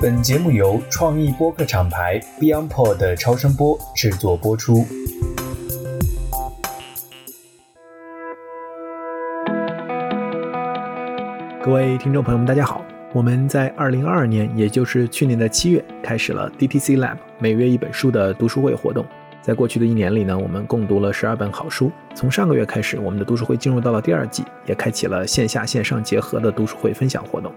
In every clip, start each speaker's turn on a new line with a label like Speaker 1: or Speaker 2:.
Speaker 1: 本节目由创意播客厂牌 BeyondPod 的超声波制作播出。
Speaker 2: 各位听众朋友们，大家好！我们在二零二二年，也就是去年的七月，开始了 DTC Lab 每月一本书的读书会活动。在过去的一年里呢，我们共读了十二本好书。从上个月开始，我们的读书会进入到了第二季，也开启了线下线上结合的读书会分享活动。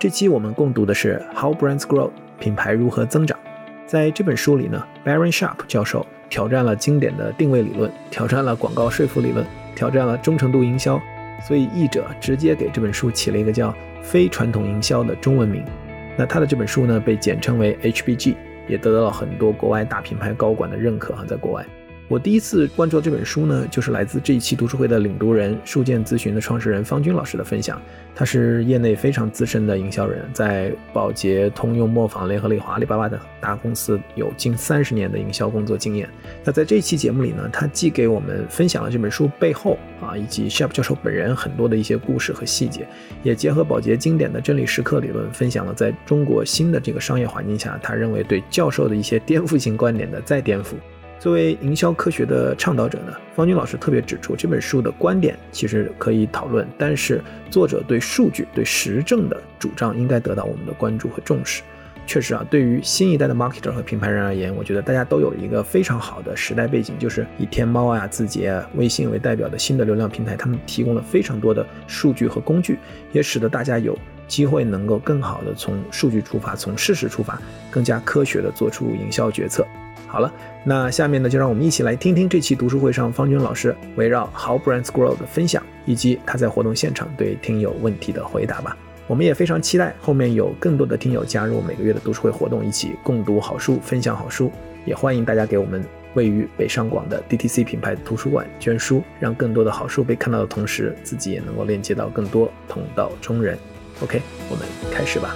Speaker 2: 这期我们共读的是《How Brands Grow》，品牌如何增长。在这本书里呢，Baron Sharp 教授挑战了经典的定位理论，挑战了广告说服理论，挑战了忠诚度营销。所以译者直接给这本书起了一个叫“非传统营销”的中文名。那他的这本书呢，被简称为 HBG，也得到了很多国外大品牌高管的认可哈，在国外。我第一次关注这本书呢，就是来自这一期读书会的领读人数件咨询的创始人方军老师的分享。他是业内非常资深的营销人，在宝洁、通用、磨坊、联合利华、阿里巴巴等大公司有近三十年的营销工作经验。那在这一期节目里呢，他既给我们分享了这本书背后啊，以及 Sharp 教授本人很多的一些故事和细节，也结合宝洁经典的真理时刻理论，分享了在中国新的这个商业环境下，他认为对教授的一些颠覆性观点的再颠覆。作为营销科学的倡导者呢，方军老师特别指出，这本书的观点其实可以讨论，但是作者对数据、对实证的主张应该得到我们的关注和重视。确实啊，对于新一代的 marketer 和品牌人而言，我觉得大家都有一个非常好的时代背景，就是以天猫啊、字节啊、微信为代表的新的流量平台，他们提供了非常多的数据和工具，也使得大家有机会能够更好的从数据出发，从事实出发，更加科学的做出营销决策。好了，那下面呢，就让我们一起来听听这期读书会上方军老师围绕 How Brands Grow 的分享，以及他在活动现场对听友问题的回答吧。我们也非常期待后面有更多的听友加入每个月的读书会活动，一起共读好书，分享好书。也欢迎大家给我们位于北上广的 DTC 品牌图书馆捐书，让更多的好书被看到的同时，自己也能够链接到更多同道中人。OK，我们开始吧。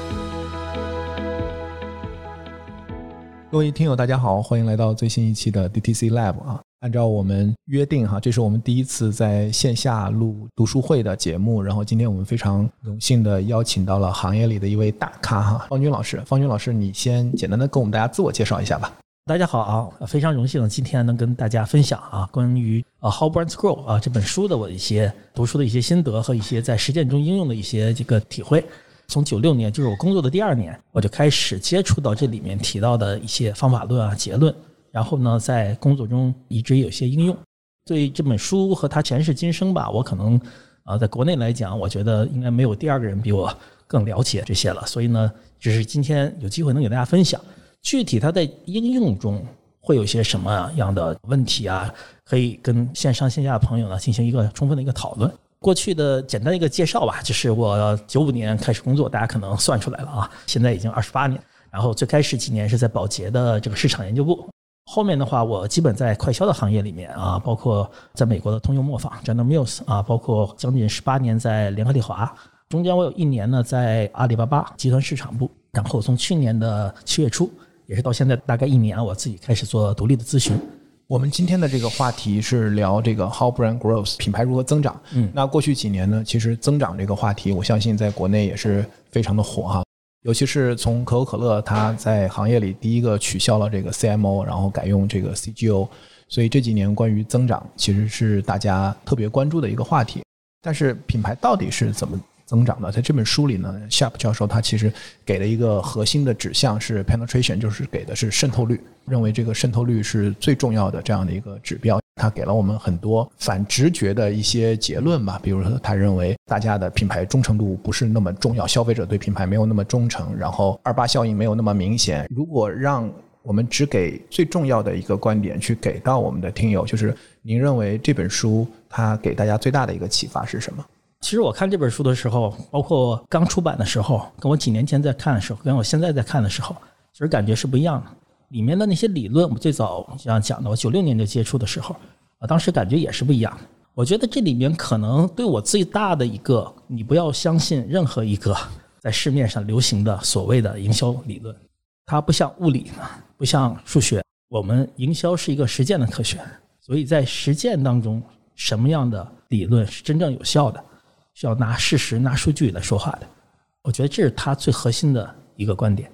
Speaker 2: 各位听友，大家好，欢迎来到最新一期的 DTC Lab 啊！按照我们约定哈，这是我们第一次在线下录读书会的节目。然后今天我们非常荣幸的邀请到了行业里的一位大咖哈，方军老师。方军老师，你先简单的跟我们大家自我介绍一下吧。
Speaker 3: 大家好啊，非常荣幸今天能跟大家分享啊，关于啊 How Brands Grow 啊这本书的我一些读书的一些心得和一些在实践中应用的一些这个体会。从九六年，就是我工作的第二年，我就开始接触到这里面提到的一些方法论啊、结论，然后呢，在工作中一直有些应用。对这本书和他前世今生吧，我可能啊，在国内来讲，我觉得应该没有第二个人比我更了解这些了。所以呢，就是今天有机会能给大家分享，具体它在应用中会有些什么样的问题啊，可以跟线上线下的朋友呢进行一个充分的一个讨论。过去的简单一个介绍吧，就是我九五年开始工作，大家可能算出来了啊，现在已经二十八年。然后最开始几年是在宝洁的这个市场研究部，后面的话我基本在快销的行业里面啊，包括在美国的通用磨坊 General Mills 啊，包括将近十八年在联合利华，中间我有一年呢在阿里巴巴集团市场部，然后从去年的七月初，也是到现在大概一年，我自己开始做独立的咨询。
Speaker 2: 我们今天的这个话题是聊这个 How Brand Grows 品牌如何增长。嗯，那过去几年呢，其实增长这个话题，我相信在国内也是非常的火哈。尤其是从可口可乐，它在行业里第一个取消了这个 CMO，然后改用这个 CGO，所以这几年关于增长其实是大家特别关注的一个话题。但是品牌到底是怎么？增长的，在这本书里呢，Sharp 教授他其实给了一个核心的指向是 penetration，就是给的是渗透率，认为这个渗透率是最重要的这样的一个指标。他给了我们很多反直觉的一些结论吧，比如说他认为大家的品牌忠诚度不是那么重要，消费者对品牌没有那么忠诚，然后二八效应没有那么明显。如果让我们只给最重要的一个观点去给到我们的听友，就是您认为这本书它给大家最大的一个启发是什么？
Speaker 3: 其实我看这本书的时候，包括刚出版的时候，跟我几年前在看的时候，跟我现在在看的时候，其实感觉是不一样的。里面的那些理论，我们最早像讲的，我九六年就接触的时候，我当时感觉也是不一样的。我觉得这里面可能对我最大的一个，你不要相信任何一个在市面上流行的所谓的营销理论，它不像物理，不像数学，我们营销是一个实践的科学，所以在实践当中，什么样的理论是真正有效的？是要拿事实、拿数据来说话的，我觉得这是他最核心的一个观点。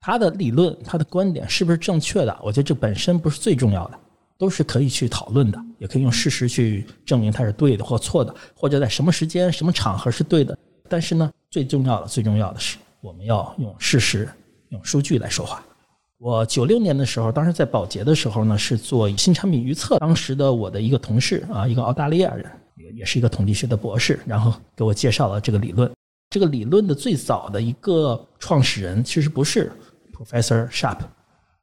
Speaker 3: 他的理论、他的观点是不是正确的？我觉得这本身不是最重要的，都是可以去讨论的，也可以用事实去证明它是对的或错的，或者在什么时间、什么场合是对的。但是呢，最重要的、最重要的是，我们要用事实、用数据来说话。我九六年的时候，当时在保洁的时候呢，是做新产品预测。当时的我的一个同事啊，一个澳大利亚人，也是一个统计学的博士，然后给我介绍了这个理论。这个理论的最早的一个创始人其实不是 Professor Sharp，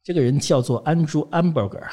Speaker 3: 这个人叫做 Andrew Amberger，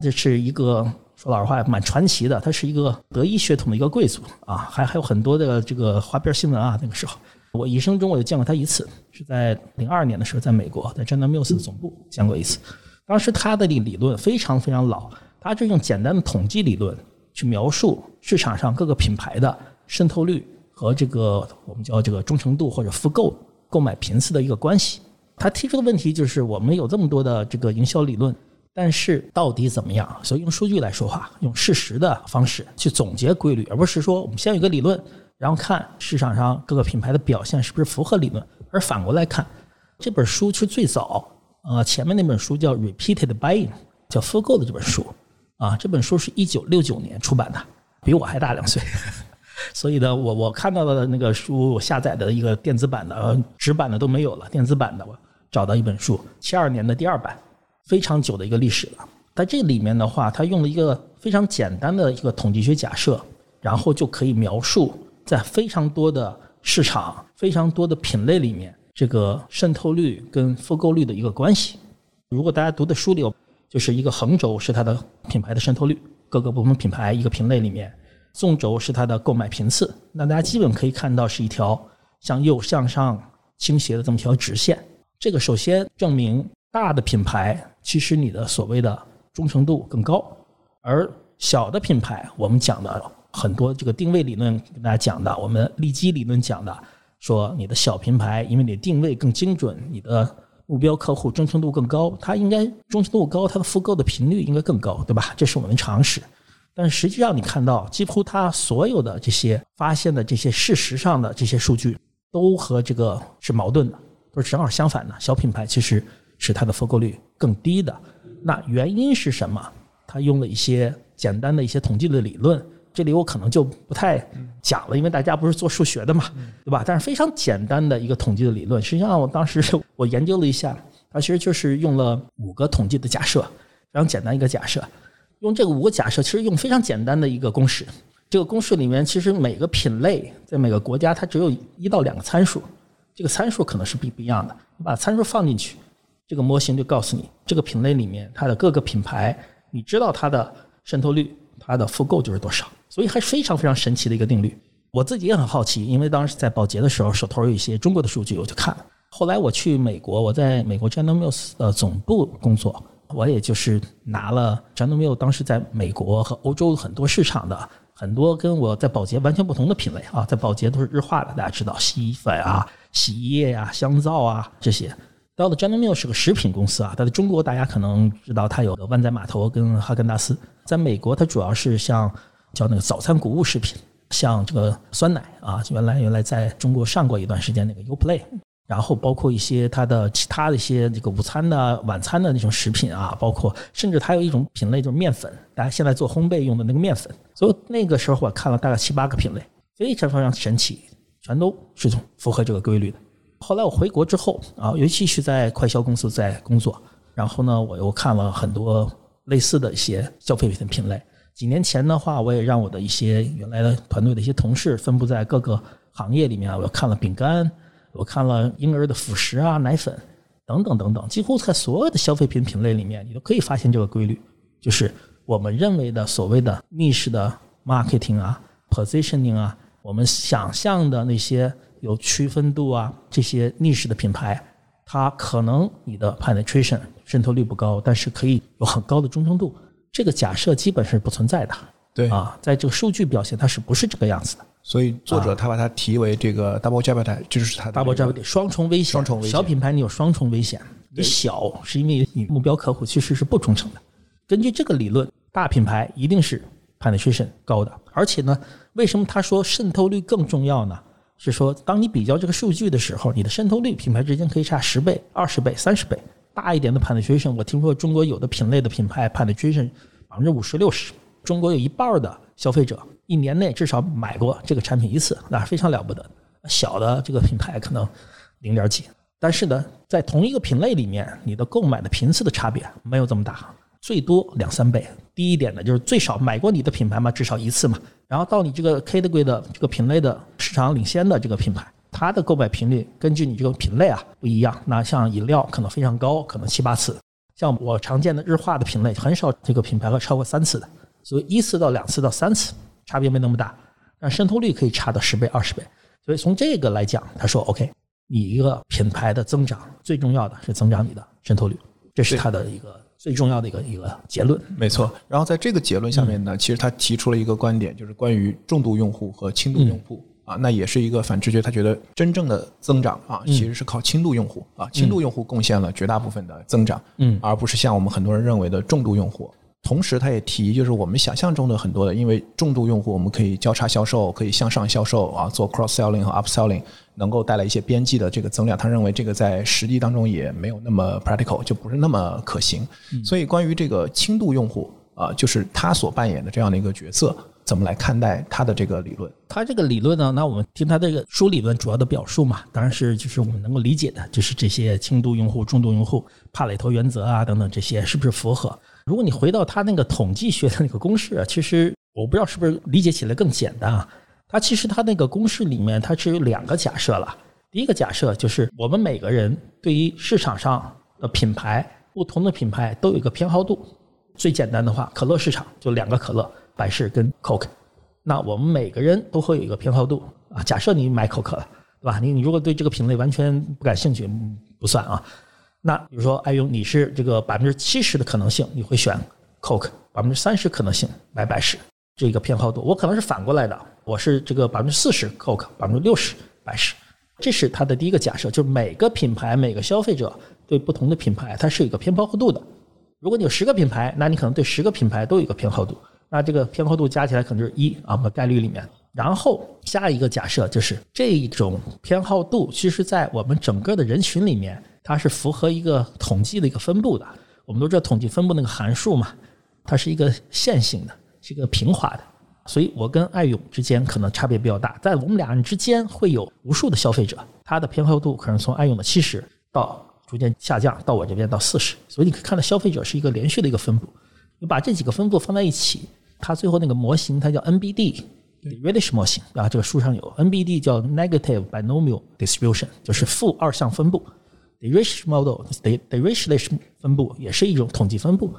Speaker 3: 这是一个说老实话蛮传奇的，他是一个德裔血统的一个贵族啊，还还有很多的这个花边新闻啊。那个时候，我一生中我就见过他一次，是在零二年的时候，在美国，在 General Mills 的总部见过一次。当时他的理理论非常非常老，他就用简单的统计理论去描述市场上各个品牌的渗透率。和这个我们叫这个忠诚度或者复购购买频次的一个关系，他提出的问题就是我们有这么多的这个营销理论，但是到底怎么样？所以用数据来说话，用事实的方式去总结规律，而不是说我们先有一个理论，然后看市场上各个品牌的表现是不是符合理论，而反过来看这本书是最早，呃，前面那本书叫 Repeated Buying，叫复购的这本书，啊，这本书是一九六九年出版的，比我还大两岁。所以呢，我我看到的那个书，我下载的一个电子版的，纸版的都没有了，电子版的我找到一本书，七二年的第二版，非常久的一个历史了。在这里面的话，他用了一个非常简单的一个统计学假设，然后就可以描述在非常多的市场、非常多的品类里面，这个渗透率跟复购率的一个关系。如果大家读的书里有，就是一个横轴是它的品牌的渗透率，各个不同品牌一个品类里面。纵轴是它的购买频次，那大家基本可以看到是一条向右向上倾斜的这么一条直线。这个首先证明大的品牌其实你的所谓的忠诚度更高，而小的品牌我们讲的很多这个定位理论跟大家讲的，我们利基理论讲的，说你的小品牌因为你定位更精准，你的目标客户忠诚度更高，它应该忠诚度高，它的复购的频率应该更高，对吧？这是我们常识。但实际上，你看到几乎它所有的这些发现的这些事实上的这些数据，都和这个是矛盾的，都是正好相反的。小品牌其实是它的复购率更低的。那原因是什么？他用了一些简单的一些统计的理论，这里我可能就不太讲了，因为大家不是做数学的嘛，对吧？但是非常简单的一个统计的理论，实际上我当时我研究了一下，它其实就是用了五个统计的假设，非常简单一个假设。用这个五个假设，其实用非常简单的一个公式。这个公式里面，其实每个品类在每个国家，它只有一到两个参数。这个参数可能是不不一样的。你把参数放进去，这个模型就告诉你这个品类里面它的各个品牌，你知道它的渗透率、它的复购就是多少。所以还是非常非常神奇的一个定律。我自己也很好奇，因为当时在保洁的时候，手头有一些中国的数据，我就看。后来我去美国，我在美国 General Mills 的总部工作。我也就是拿了 General Mills 当时在美国和欧洲很多市场的很多跟我在保洁完全不同的品类啊，在保洁都是日化的，大家知道洗衣粉啊、洗衣液啊、香皂啊这些。到了 General Mills 是个食品公司啊，它在中国大家可能知道它有个万载码头跟哈根达斯，在美国它主要是像叫那个早餐谷物食品，像这个酸奶啊，原来原来在中国上过一段时间那个 Uplay。然后包括一些它的其他的一些这个午餐的、晚餐的那种食品啊，包括甚至它有一种品类就是面粉，大家现在做烘焙用的那个面粉。所以那个时候我看了大概七八个品类，非常非常神奇，全都是符合这个规律的。后来我回国之后啊，尤其是在快销公司在工作，然后呢，我又看了很多类似的一些消费品的品类。几年前的话，我也让我的一些原来的团队的一些同事分布在各个行业里面，我看了饼干。我看了婴儿的辅食啊、奶粉等等等等，几乎在所有的消费品品类里面，你都可以发现这个规律，就是我们认为的所谓的密室的 marketing 啊、positioning 啊，我们想象的那些有区分度啊这些逆势的品牌，它可能你的 penetration 渗透率不高，但是可以有很高的忠诚度，这个假设基本是不存在的。
Speaker 2: 对
Speaker 3: 啊，在这个数据表现，它是不是这个样子的？
Speaker 2: 所以作者他把它提为这个 double jeopardy，就是它
Speaker 3: double jeopardy 双重危险。
Speaker 2: 双重危险。
Speaker 3: 小品牌你有双重危险，你小是因为你目标客户其实是不忠诚的。根据这个理论，大品牌一定是 penetration 高的，而且呢，为什么他说渗透率更重要呢？是说，当你比较这个数据的时候，你的渗透率品牌之间可以差十倍、二十倍、三十倍。大一点的 penetration，我听说中国有的品类的品牌 penetration 百分之五十六十，中国有一半的消费者一年内至少买过这个产品一次，那非常了不得。小的这个品牌可能零点几，但是呢，在同一个品类里面，你的购买的频次的差别没有这么大，最多两三倍。低一点的就是最少买过你的品牌嘛，至少一次嘛。然后到你这个 category 的这个品类的市场领先的这个品牌，它的购买频率根据你这个品类啊不一样。那像饮料可能非常高，可能七八次；像我常见的日化的品类，很少这个品牌会超过三次的。所以一次到两次到三次，差别没那么大，但渗透率可以差到十倍、二十倍。所以从这个来讲，他说 OK，你一个品牌的增长最重要的是增长你的渗透率，这是他的一个最重要的一个一个结论。
Speaker 2: 没错。然后在这个结论下面呢，其实他提出了一个观点，就是关于重度用户和轻度用户啊，那也是一个反直觉。他觉得真正的增长啊，其实是靠轻度用户啊，轻度用户贡献了绝大部分的增长，
Speaker 3: 嗯，
Speaker 2: 而不是像我们很多人认为的重度用户。同时，他也提，就是我们想象中的很多的，因为重度用户我们可以交叉销售，可以向上销售啊，做 cross selling 和 upselling，能够带来一些边际的这个增量。他认为这个在实际当中也没有那么 practical，就不是那么可行。所以，关于这个轻度用户啊，就是他所扮演的这样的一个角色，怎么来看待他的这个理论？
Speaker 3: 他这个理论呢，那我们听他这个书理论主要的表述嘛，当然是就是我们能够理解的，就是这些轻度用户、重度用户、帕累托原则啊等等这些是不是符合？如果你回到他那个统计学的那个公式啊，其实我不知道是不是理解起来更简单啊。它其实它那个公式里面它是有两个假设了。第一个假设就是我们每个人对于市场上的品牌，不同的品牌都有一个偏好度。最简单的话，可乐市场就两个可乐，百事跟 Coke。那我们每个人都会有一个偏好度啊。假设你买 Coke 了，对吧？你你如果对这个品类完全不感兴趣，不算啊。那比如说，哎呦你是这个百分之七十的可能性，你会选 Coke，百分之三十可能性买百事，这个偏好度。我可能是反过来的，我是这个百分之四十 Coke，百分之六十百事。这是它的第一个假设，就是每个品牌每个消费者对不同的品牌，它是有一个偏好度的。如果你有十个品牌，那你可能对十个品牌都有一个偏好度，那这个偏好度加起来可能就是一啊，我们概率里面。然后下一个假设就是这一种偏好度，其实在我们整个的人群里面。它是符合一个统计的一个分布的，我们都知道统计分布那个函数嘛，它是一个线性的，是一个平滑的，所以我跟艾勇之间可能差别比较大，在我们俩人之间会有无数的消费者，他的偏好度可能从艾勇的七十到逐渐下降到我这边到四十，所以你可以看到消费者是一个连续的一个分布，你把这几个分布放在一起，它最后那个模型它叫 NBD。Reddish 模型啊，这个书上有 NBD 叫 Negative Binomial Distribution，就是负二项分布。Dirichlet model，Dirichlet 分布也是一种统计分布，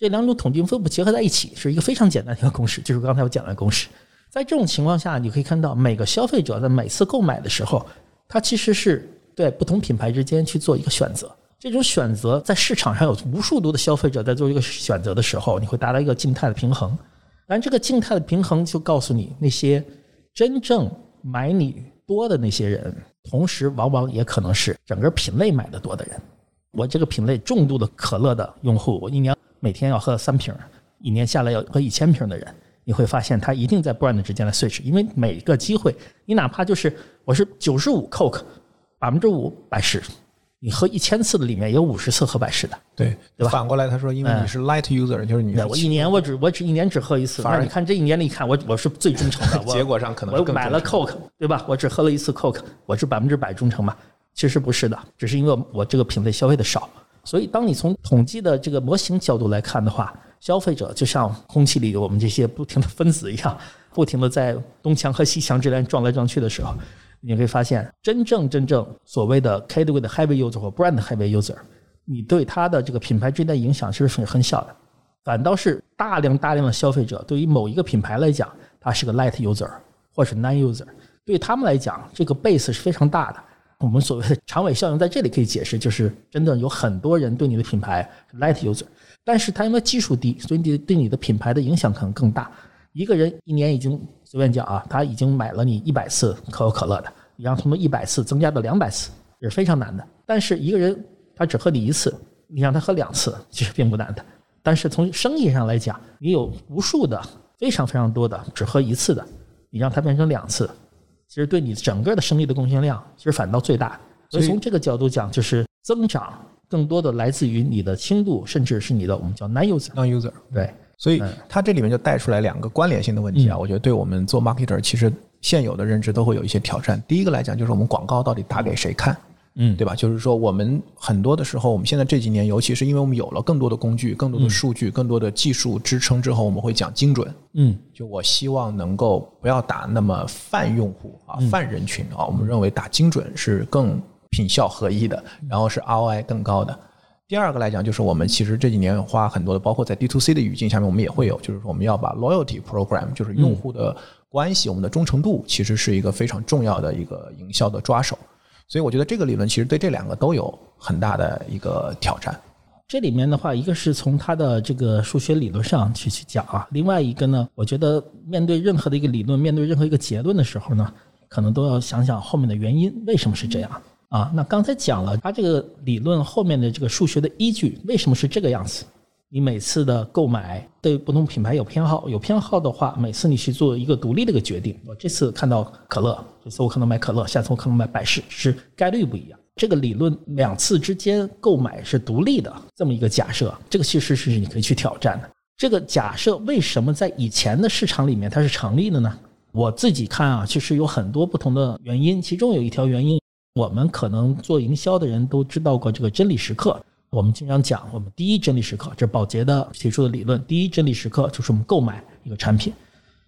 Speaker 3: 这两种统计分布结合在一起是一个非常简单的一个公式，就是刚才我讲的公式。在这种情况下，你可以看到每个消费者在每次购买的时候，他其实是对不同品牌之间去做一个选择。这种选择在市场上有无数多的消费者在做一个选择的时候，你会达到一个静态的平衡。但这个静态的平衡就告诉你，那些真正买你多的那些人。同时，往往也可能是整个品类买的多的人。我这个品类重度的可乐的用户，我一年每天要喝三瓶，一年下来要喝一千瓶的人，你会发现他一定在 brand 之间来 switch，因为每个机会，你哪怕就是我是九十五 Coke，百分之五百事。你喝一千次的里面有五十次喝百事的，
Speaker 2: 对
Speaker 3: 对吧？
Speaker 2: 反过来他说，因为你是 light user，就是你
Speaker 3: 我一年我只我只一年只喝一次，那你看这一年里看我我是最忠诚的，
Speaker 2: 结果上可能
Speaker 3: 我买了 Coke，对吧？我只喝了一次 Coke，我是百分之百忠诚嘛？其实不是的，只是因为我这个品类消费的少，所以当你从统计的这个模型角度来看的话，消费者就像空气里我们这些不停的分子一样，不停的在东墙和西墙之间撞来撞去的时候。你会发现，真正真正所谓的 category 的 heavy user 或 brand heavy user，你对他的这个品牌之间的影响其实是很小的，反倒是大量大量的消费者对于某一个品牌来讲，他是个 light user 或是 non user，对他们来讲，这个 base 是非常大的。我们所谓的长尾效应在这里可以解释，就是真的有很多人对你的品牌 light user，但是他因为基数低，所以你对你的品牌的影响可能更大。一个人一年已经随便讲啊，他已经买了你一百次可口可乐的，你让他们一百次增加到两百次也是非常难的。但是一个人他只喝你一次，你让他喝两次其实并不难的。但是从生意上来讲，你有无数的非常非常多的只喝一次的，你让他变成两次，其实对你整个的生意的贡献量其实反倒最大。所以从这个角度讲，就是增长更多的来自于你的轻度，甚至是你的我们叫 non user。
Speaker 2: non user。
Speaker 3: 对，
Speaker 2: 所以它这里面就带出来两个关联性的问题啊，我觉得对我们做 marketer 其实现有的认知都会有一些挑战。第一个来讲就是我们广告到底打给谁看，
Speaker 3: 嗯，
Speaker 2: 对吧？就是说我们很多的时候，我们现在这几年，尤其是因为我们有了更多的工具、更多的数据、更多的技术支撑之后，我们会讲精准。
Speaker 3: 嗯，
Speaker 2: 就我希望能够不要打那么泛用户啊、泛人群啊，我们认为打精准是更品效合一的，然后是 ROI 更高的。第二个来讲，就是我们其实这几年花很多的，包括在 D to C 的语境下面，我们也会有，就是说我们要把 loyalty program，就是用户的关系、我们的忠诚度，其实是一个非常重要的一个营销的抓手。所以我觉得这个理论其实对这两个都有很大的一个挑战。
Speaker 3: 这里面的话，一个是从它的这个数学理论上去去讲啊，另外一个呢，我觉得面对任何的一个理论，面对任何一个结论的时候呢，可能都要想想后面的原因，为什么是这样啊？那刚才讲了，它这个理论后面的这个数学的依据，为什么是这个样子？你每次的购买对不同品牌有偏好，有偏好的话，每次你去做一个独立的一个决定。我这次看到可乐，这次我可能买可乐，下次我可能买百事，是概率不一样。这个理论两次之间购买是独立的这么一个假设，这个其实是你可以去挑战的。这个假设为什么在以前的市场里面它是成立的呢？我自己看啊，其实有很多不同的原因，其中有一条原因，我们可能做营销的人都知道过这个真理时刻。我们经常讲，我们第一真理时刻，这是宝洁的提出的理论。第一真理时刻就是我们购买一个产品，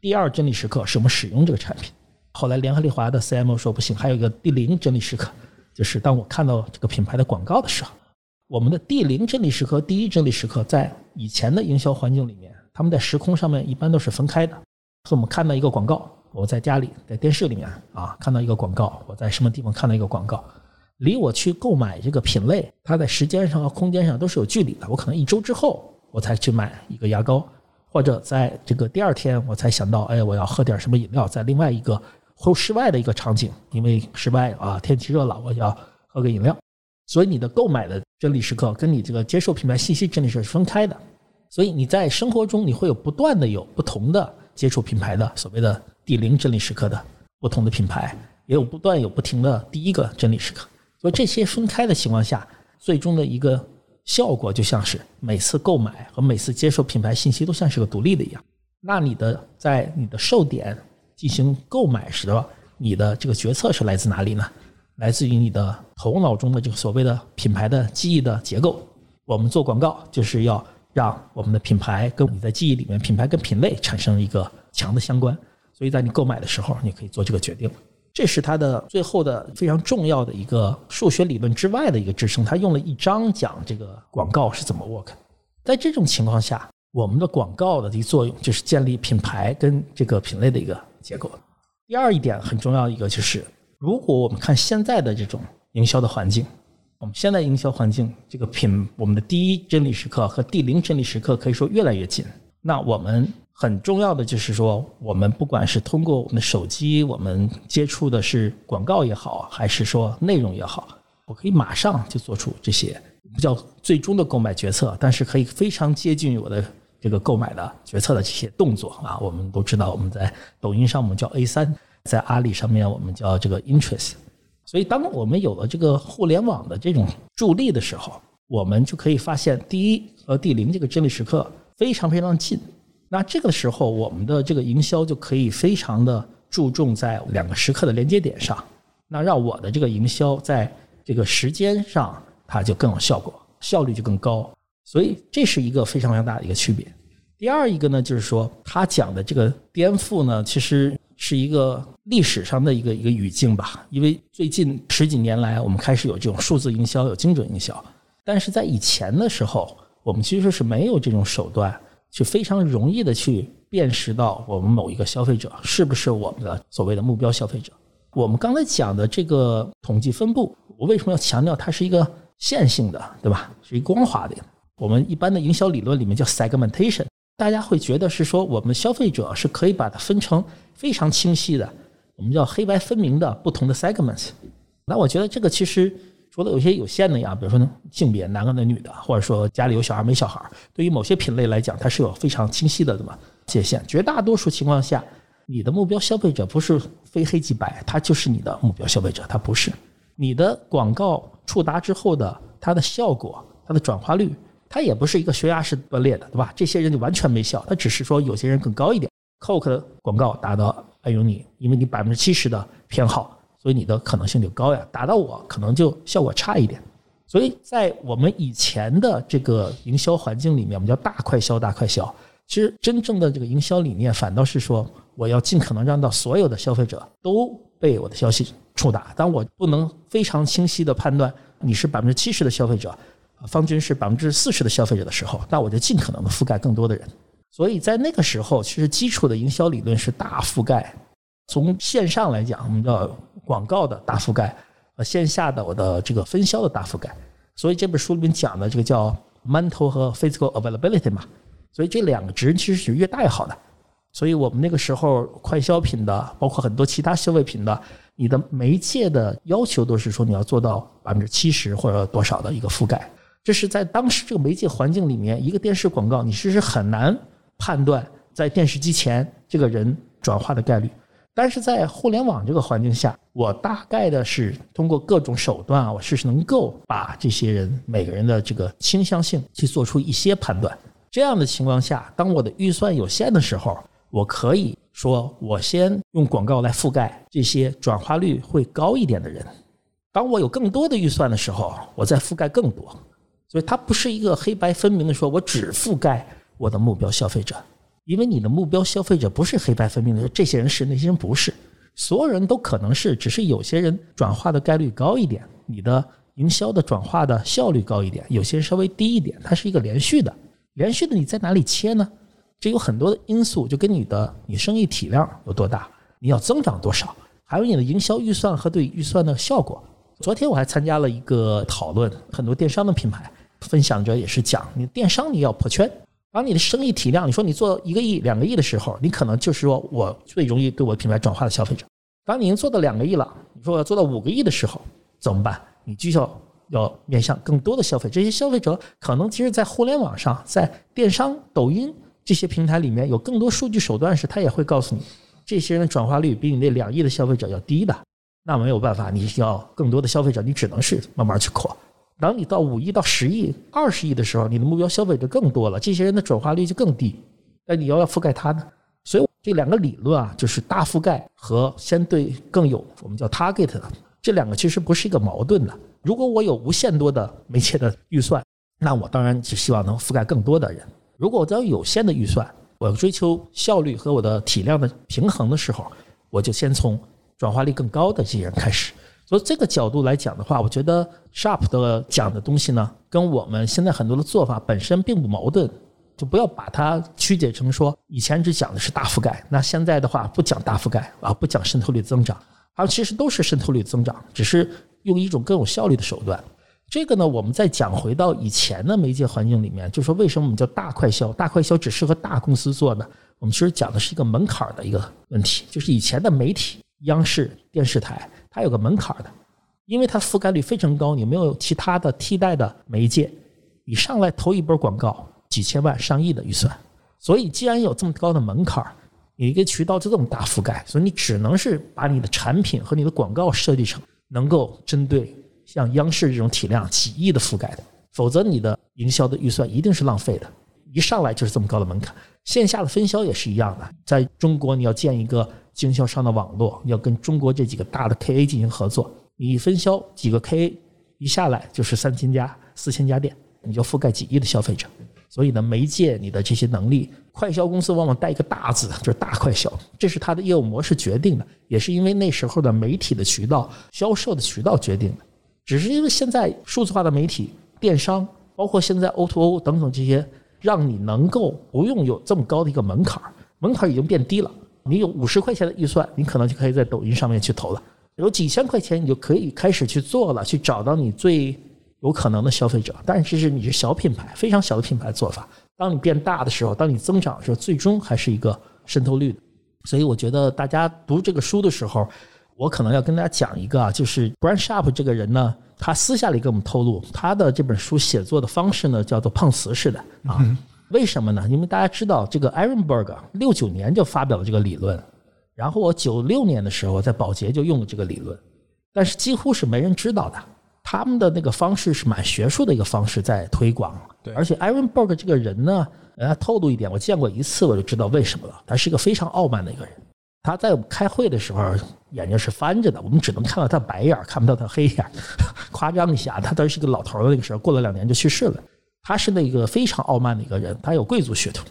Speaker 3: 第二真理时刻是我们使用这个产品。后来联合利华的 CMO 说不行，还有一个第零真理时刻，就是当我看到这个品牌的广告的时候，我们的第零真理时刻、第一真理时刻，在以前的营销环境里面，他们在时空上面一般都是分开的。所以我们看到一个广告，我在家里在电视里面啊看到一个广告，我在什么地方看到一个广告。离我去购买这个品类，它在时间上和空间上都是有距离的。我可能一周之后我才去买一个牙膏，或者在这个第二天我才想到，哎，我要喝点什么饮料，在另外一个或室外的一个场景，因为室外啊天气热了，我要喝个饮料。所以你的购买的真理时刻跟你这个接受品牌信息真理是分开的。所以你在生活中你会有不断的有不同的接触品牌的所谓的第零真理时刻的不同的品牌，也有不断有不停的第一个真理时刻。所以这些分开的情况下，最终的一个效果就像是每次购买和每次接受品牌信息都像是个独立的一样。那你的在你的售点进行购买时的你的这个决策是来自哪里呢？来自于你的头脑中的这个所谓的品牌的记忆的结构。我们做广告就是要让我们的品牌跟你在记忆里面品牌跟品类产生一个强的相关，所以在你购买的时候，你可以做这个决定。这是它的最后的非常重要的一个数学理论之外的一个支撑。他用了一章讲这个广告是怎么 work。在这种情况下，我们的广告的一作用就是建立品牌跟这个品类的一个结构。第二一点很重要一个就是，如果我们看现在的这种营销的环境，我们现在营销环境这个品，我们的第一真理时刻和第零真理时刻可以说越来越近。那我们很重要的就是说，我们不管是通过我们的手机，我们接触的是广告也好，还是说内容也好，我可以马上就做出这些不叫最终的购买决策，但是可以非常接近我的这个购买的决策的这些动作啊。我们都知道，我们在抖音上我们叫 A 三，在阿里上面我们叫这个 interest。所以，当我们有了这个互联网的这种助力的时候，我们就可以发现第一和第零这个真理时刻非常非常近。那这个时候，我们的这个营销就可以非常的注重在两个时刻的连接点上，那让我的这个营销在这个时间上它就更有效果，效率就更高。所以这是一个非常非常大的一个区别。第二一个呢，就是说他讲的这个颠覆呢，其实是一个历史上的一个一个语境吧。因为最近十几年来，我们开始有这种数字营销，有精准营销，但是在以前的时候，我们其实是没有这种手段。去非常容易的去辨识到我们某一个消费者是不是我们的所谓的目标消费者。我们刚才讲的这个统计分布，我为什么要强调它是一个线性的，对吧？是一个光滑的。我们一般的营销理论里面叫 segmentation，大家会觉得是说我们消费者是可以把它分成非常清晰的，我们叫黑白分明的不同的 segments。那我觉得这个其实。除了有些有限的呀，比如说呢性别男的女的，或者说家里有小孩没小孩，对于某些品类来讲，它是有非常清晰的这么界限。绝大多数情况下，你的目标消费者不是非黑即白，他就是你的目标消费者，他不是你的广告触达之后的它的效果、它的转化率，它也不是一个悬崖式断裂的，对吧？这些人就完全没效，他只是说有些人更高一点。Coke 的广告打到哎呦你，因为你百分之七十的偏好，所以你的可能性就高呀。打到我可能就效果差一点。所以在我们以前的这个营销环境里面，我们叫大快销，大快销。其实真正的这个营销理念，反倒是说，我要尽可能让到所有的消费者都被我的消息触达。当我不能非常清晰的判断你是百分之七十的消费者，方军是百分之四十的消费者的时候，那我就尽可能的覆盖更多的人。所以在那个时候，其实基础的营销理论是大覆盖。从线上来讲，我们叫广告的大覆盖；呃，线下的我的这个分销的大覆盖。所以这本书里面讲的这个叫 mental 和 physical availability 嘛。所以这两个值其实是越大越好的。所以我们那个时候快消品的，包括很多其他消费品的，你的媒介的要求都是说你要做到百分之七十或者多少的一个覆盖。这是在当时这个媒介环境里面，一个电视广告你其实很难。判断在电视机前这个人转化的概率，但是在互联网这个环境下，我大概的是通过各种手段啊，我是能够把这些人每个人的这个倾向性去做出一些判断。这样的情况下，当我的预算有限的时候，我可以说我先用广告来覆盖这些转化率会高一点的人；当我有更多的预算的时候，我再覆盖更多。所以它不是一个黑白分明的说，我只覆盖。我的目标消费者，因为你的目标消费者不是黑白分明的，说这些人是，那些人不是，所有人都可能是，只是有些人转化的概率高一点，你的营销的转化的效率高一点，有些人稍微低一点，它是一个连续的，连续的你在哪里切呢？这有很多的因素，就跟你的你生意体量有多大，你要增长多少，还有你的营销预算和对预算的效果。昨天我还参加了一个讨论，很多电商的品牌分享者也是讲，你电商你要破圈。当你的生意体量，你说你做一个亿、两个亿的时候，你可能就是说我最容易对我品牌转化的消费者。当你已经做到两个亿了，你说我要做到五个亿的时候怎么办？你就要要面向更多的消费，这些消费者可能其实，在互联网上，在电商、抖音这些平台里面有更多数据手段时，他也会告诉你，这些人的转化率比你那两亿的消费者要低的。那没有办法，你需要更多的消费者，你只能是慢慢去扩。当你到五亿到十亿、二十亿的时候，你的目标消费者更多了，这些人的转化率就更低。那你要要覆盖他呢？所以这两个理论啊，就是大覆盖和相对更有我们叫 target 这两个其实不是一个矛盾的。如果我有无限多的媒介的预算，那我当然只希望能覆盖更多的人。如果我只要有限的预算，我要追求效率和我的体量的平衡的时候，我就先从转化率更高的这些人开始。所以这个角度来讲的话，我觉得 Sharp 的讲的东西呢，跟我们现在很多的做法本身并不矛盾，就不要把它曲解成说以前只讲的是大覆盖，那现在的话不讲大覆盖啊，不讲渗透率增长，它其实都是渗透率增长，只是用一种更有效率的手段。这个呢，我们再讲回到以前的媒介环境里面，就说为什么我们叫大快销？大快销只适合大公司做呢？我们其实讲的是一个门槛的一个问题，就是以前的媒体、央视、电视台。它有个门槛的，因为它覆盖率非常高，你没有其他的替代的媒介，你上来投一波广告，几千万、上亿的预算，所以既然有这么高的门槛，你一个渠道就这么大覆盖，所以你只能是把你的产品和你的广告设计成能够针对像央视这种体量几亿的覆盖的，否则你的营销的预算一定是浪费的。一上来就是这么高的门槛，线下的分销也是一样的，在中国你要建一个。经销商的网络要跟中国这几个大的 KA 进行合作，你一分销几个 KA，一下来就是三千家、四千家店，你就覆盖几亿的消费者。所以呢，媒介你的这些能力，快销公司往往带一个大字，就是大快销，这是它的业务模式决定的，也是因为那时候的媒体的渠道、销售的渠道决定的。只是因为现在数字化的媒体、电商，包括现在 O2O 等等这些，让你能够不用有这么高的一个门槛，门槛已经变低了。你有五十块钱的预算，你可能就可以在抖音上面去投了。有几千块钱，你就可以开始去做了，去找到你最有可能的消费者。但是这是你是小品牌，非常小的品牌做法。当你变大的时候，当你增长的时候，最终还是一个渗透率。所以我觉得大家读这个书的时候，我可能要跟大家讲一个啊，就是 Brand Sharp 这个人呢，他私下里跟我们透露，他的这本书写作的方式呢，叫做碰瓷式的啊。为什么呢？因为大家知道，这个 Ironberg 六九年就发表了这个理论，然后我九六年的时候在宝洁就用了这个理论，但是几乎是没人知道的。他们的那个方式是蛮学术的一个方式在推广，
Speaker 2: 对
Speaker 3: 而且 Aaron Berg 这个人呢，呃，透露一点，我见过一次我就知道为什么了。他是一个非常傲慢的一个人。他在我们开会的时候眼睛是翻着的，我们只能看到他白眼，看不到他黑眼。夸张一下，他当时是个老头儿的那个时候，过了两年就去世了。他是那个非常傲慢的一个人，他有贵族血统，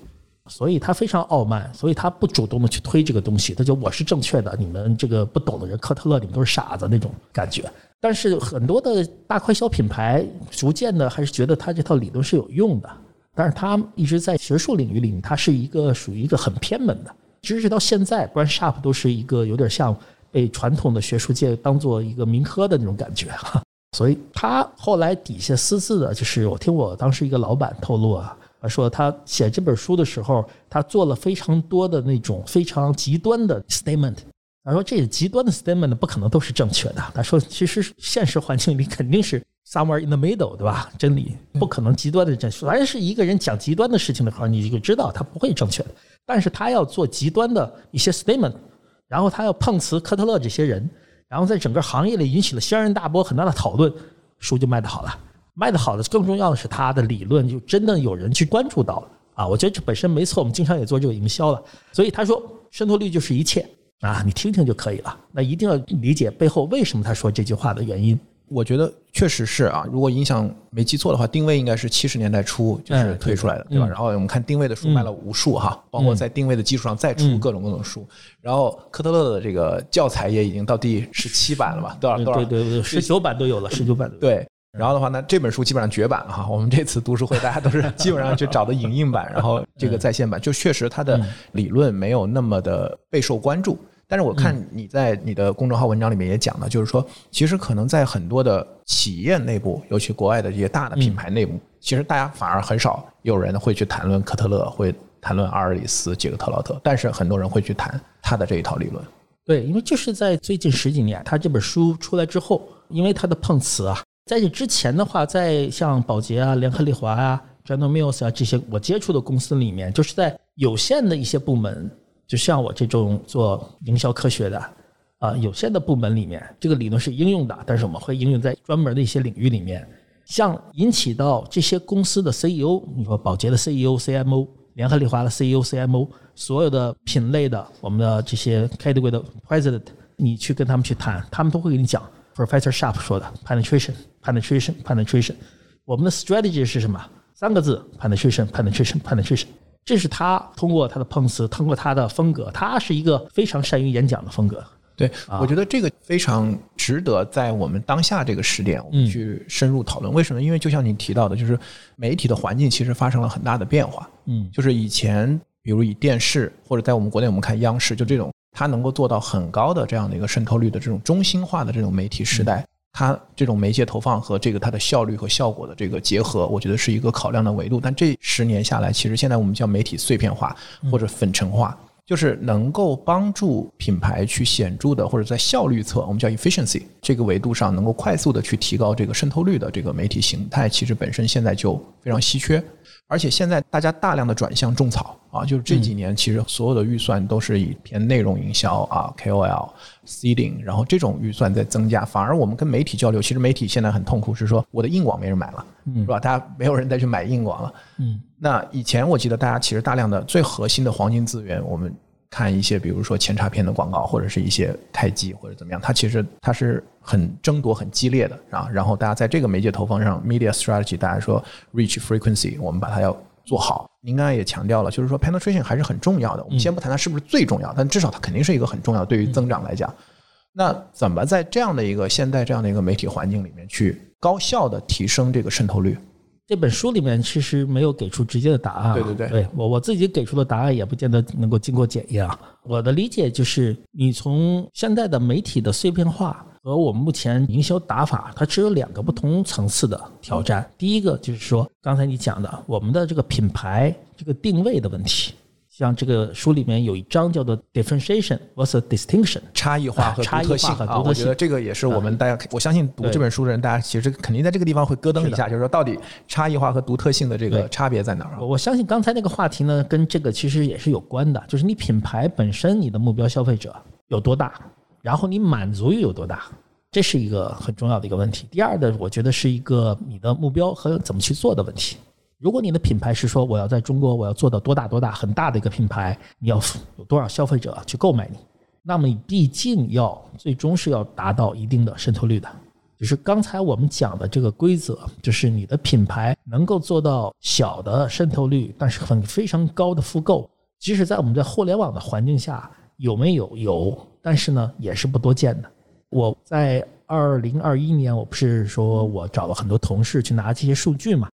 Speaker 3: 所以他非常傲慢，所以他不主动的去推这个东西，他就我是正确的，你们这个不懂的人，科特勒你们都是傻子那种感觉。但是很多的大快消品牌逐渐的还是觉得他这套理论是有用的，但是他一直在学术领域里面，他是一个属于一个很偏门的，直至到现在，Brand Sharp 都是一个有点像被传统的学术界当做一个民科的那种感觉哈。所以他后来底下私自的，就是我听我当时一个老板透露啊，他说他写这本书的时候，他做了非常多的那种非常极端的 statement。他说这个极端的 statement 不可能都是正确的。他说其实现实环境里肯定是 somewhere in the middle，对吧？真理不可能极端的正确。凡是一个人讲极端的事情的时候，你就知道他不会正确的。但是他要做极端的一些 statement，然后他要碰瓷科特勒这些人。然后在整个行业里引起了轩然大波，很大的讨论，书就卖得好了。卖得好的更重要的是他的理论就真的有人去关注到了啊！我觉得这本身没错，我们经常也做这个营销了。所以他说渗透率就是一切啊，你听听就可以了。那一定要理解背后为什么他说这句话的原因。
Speaker 2: 我觉得确实是啊，如果印象没记错的话，定位应该是七十年代初就是推出来的，对吧？然后我们看定位的书卖了无数哈，包括在定位的基础上再出各种各种书。然后科特勒的这个教材也已经到第十七版了吧？多少多少？
Speaker 3: 对对对，十九版都有了，十九版
Speaker 2: 对。然后的话呢，这本书基本上绝版了哈。我们这次读书会大家都是基本上去找的影印版，然后这个在线版，就确实它的理论没有那么的备受关注。但是我看你在你的公众号文章里面也讲了，就是说，其实可能在很多的企业内部，尤其国外的这些大的品牌内部，其实大家反而很少有人会去谈论科特勒，会谈论阿尔里斯、杰克特劳特，但是很多人会去谈他的这一套理论。
Speaker 3: 对，因为就是在最近十几年，他这本书出来之后，因为他的碰瓷啊，在这之前的话，在像宝洁啊、联合利华啊、General Mills 啊这些我接触的公司里面，就是在有限的一些部门。就像我这种做营销科学的，啊，有限的部门里面，这个理论是应用的，但是我们会应用在专门的一些领域里面。像引起到这些公司的 CEO，你说宝洁的 CEO、CMO，联合利华的 CEO、CMO，所有的品类的我们的这些 category 的 president，你去跟他们去谈，他们都会给你讲 Professor Sharp 说的 penetration，penetration，penetration。我们的 strategy 是什么？三个字：penetration，penetration，penetration。这是他通过他的碰瓷，通过他的风格，他是一个非常善于演讲的风格。
Speaker 2: 对，我觉得这个非常值得在我们当下这个时点，我们去深入讨论。为什么？因为就像你提到的，就是媒体的环境其实发生了很大的变化。
Speaker 3: 嗯，
Speaker 2: 就是以前，比如以电视或者在我们国内我们看央视，就这种它能够做到很高的这样的一个渗透率的这种中心化的这种媒体时代。它这种媒介投放和这个它的效率和效果的这个结合，我觉得是一个考量的维度。但这十年下来，其实现在我们叫媒体碎片化或者粉尘化，就是能够帮助品牌去显著的或者在效率侧，我们叫 efficiency 这个维度上能够快速的去提高这个渗透率的这个媒体形态，其实本身现在就非常稀缺。而且现在大家大量的转向种草啊，就是这几年其实所有的预算都是以偏内容营销啊，KOL、seeding，然后这种预算在增加。反而我们跟媒体交流，其实媒体现在很痛苦，是说我的硬广没人买了，是吧？大家没有人再去买硬广了。
Speaker 3: 嗯，
Speaker 2: 那以前我记得大家其实大量的最核心的黄金资源，我们看一些比如说前插片的广告，或者是一些开机或者怎么样，它其实它是很争夺很激烈的啊。然后大家在这个媒介投放上，media strategy，大家说 reach frequency，我们把它要做好。您刚才也强调了，就是说 penetration 还是很重要的。我们先不谈它是不是最重要，但至少它肯定是一个很重要对于增长来讲。那怎么在这样的一个现在这样的一个媒体环境里面去高效的提升这个渗透率？
Speaker 3: 这本书里面其实没有给出直接的答案。
Speaker 2: 对对对，
Speaker 3: 对我我自己给出的答案也不见得能够经过检验啊。我的理解就是，你从现在的媒体的碎片化和我们目前营销打法，它只有两个不同层次的挑战。第一个就是说，刚才你讲的我们的这个品牌这个定位的问题。像这个书里面有一章叫做 differentiation versus distinction，
Speaker 2: 差异化和独特性啊，
Speaker 3: 独特性
Speaker 2: 我觉得。这个也是我们大家，我相信读这本书的人，大家其实肯定在这个地方会咯噔一下，就是说到底差异化和独特性的这个差别在哪
Speaker 3: 我？我相信刚才那个话题呢，跟这个其实也是有关的，就是你品牌本身，你的目标消费者有多大，然后你满足欲有多大，这是一个很重要的一个问题。第二的，我觉得是一个你的目标和怎么去做的问题。如果你的品牌是说我要在中国我要做到多大多大很大的一个品牌，你要有多少消费者去购买你，那么你毕竟要最终是要达到一定的渗透率的。就是刚才我们讲的这个规则，就是你的品牌能够做到小的渗透率，但是很非常高的复购。即使在我们在互联网的环境下，有没有有，但是呢也是不多见的。我在二零二一年，我不是说我找了很多同事去拿这些数据嘛，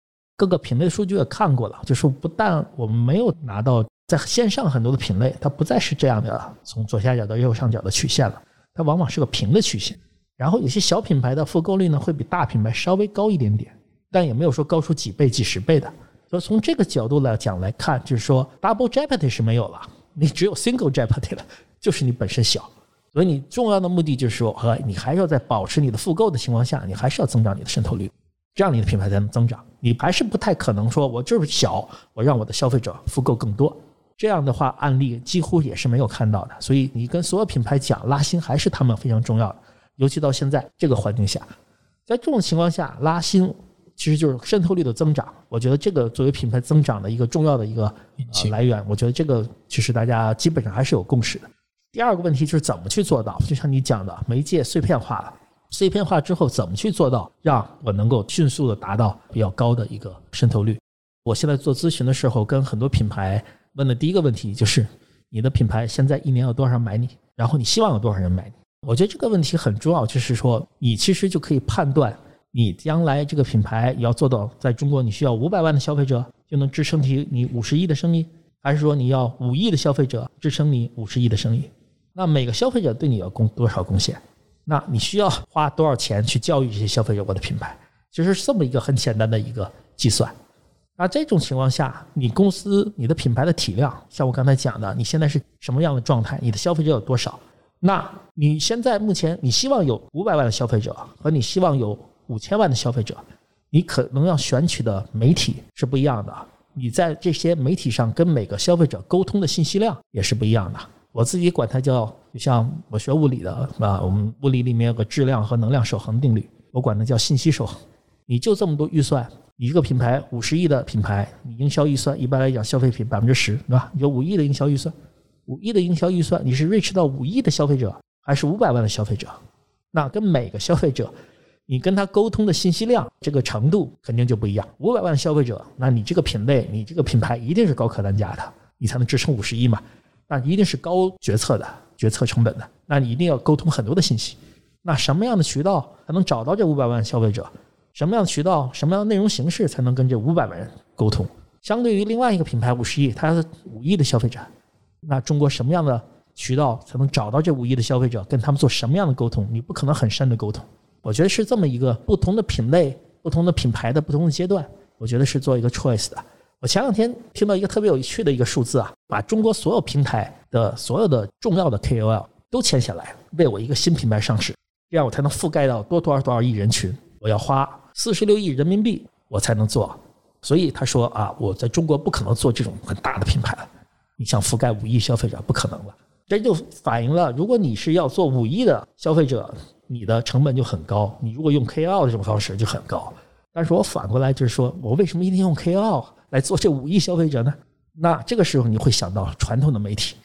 Speaker 3: 各个品类的数据也看过了，就是不但我们没有拿到在线上很多的品类，它不再是这样的从左下角到右上角的曲线了，它往往是个平的曲线。然后有些小品牌的复购率呢，会比大品牌稍微高一点点，但也没有说高出几倍、几十倍的。所以从这个角度来讲来看，就是说 double jeopardy 是没有了，你只有 single jeopardy 了，就是你本身小。所以你重要的目的就是说，和你还是要在保持你的复购的情况下，你还是要增长你的渗透率，这样你的品牌才能增长。你还是不太可能说我就是小，我让我的消费者复购更多。这样的话，案例几乎也是没有看到的。所以你跟所有品牌讲拉新，还是他们非常重要的。尤其到现在这个环境下，在这种情况下，拉新其实就是渗透率的增长。我觉得这个作为品牌增长的一个重要的一个、呃、来源，我觉得这个其实大家基本上还是有共识的。第二个问题就是怎么去做到，就像你讲的，媒介碎片化了，碎片化之后怎么去做到让我能够迅速的达到比较高的一个渗透率？我现在做咨询的时候，跟很多品牌问的第一个问题就是：你的品牌现在一年有多少人买你？然后你希望有多少人买你？我觉得这个问题很重要，就是说你其实就可以判断你将来这个品牌你要做到在中国你需要五百万的消费者就能支撑起你五十亿的生意，还是说你要五亿的消费者支撑你五十亿的生意？那每个消费者对你要贡多少贡献？那你需要花多少钱去教育这些消费者我的品牌？其实是这么一个很简单的一个计算。那这种情况下，你公司你的品牌的体量，像我刚才讲的，你现在是什么样的状态？你的消费者有多少？那你现在目前你希望有五百万的消费者，和你希望有五千万的消费者，你可能要选取的媒体是不一样的。你在这些媒体上跟每个消费者沟通的信息量也是不一样的。我自己管它叫，就像我学物理的啊，我们物理里面有个质量和能量守恒定律，我管它叫信息守恒。你就这么多预算，你一个品牌五十亿的品牌，你营销预算一般来讲消费品百分之十，对吧？有五亿的营销预算，五亿的营销预算，你是 reach 到五亿的消费者，还是五百万的消费者？那跟每个消费者，你跟他沟通的信息量这个程度肯定就不一样。五百万的消费者，那你这个品类，你这个品牌一定是高客单价的，你才能支撑五十亿嘛。那一定是高决策的决策成本的，那你一定要沟通很多的信息。那什么样的渠道才能找到这五百万消费者？什么样的渠道、什么样的内容形式才能跟这五百万人沟通？相对于另外一个品牌五十亿，它是五亿的消费者，那中国什么样的渠道才能找到这五亿的消费者，跟他们做什么样的沟通？你不可能很深的沟通。我觉得是这么一个不同的品类、不同的品牌的不同的阶段，我觉得是做一个 choice 的。我前两天听到一个特别有趣的一个数字啊，把中国所有平台的所有的重要的 KOL 都签下来，为我一个新品牌上市，这样我才能覆盖到多多少多少亿人群。我要花四十六亿人民币，我才能做。所以他说啊，我在中国不可能做这种很大的品牌了。你想覆盖五亿消费者，不可能了。这就反映了，如果你是要做五亿的消费者，你的成本就很高。你如果用 KOL 这种方式就很高。但是我反过来就是说，我为什么一定用 KOL 来做这五亿消费者呢？那这个时候你会想到传统的媒体，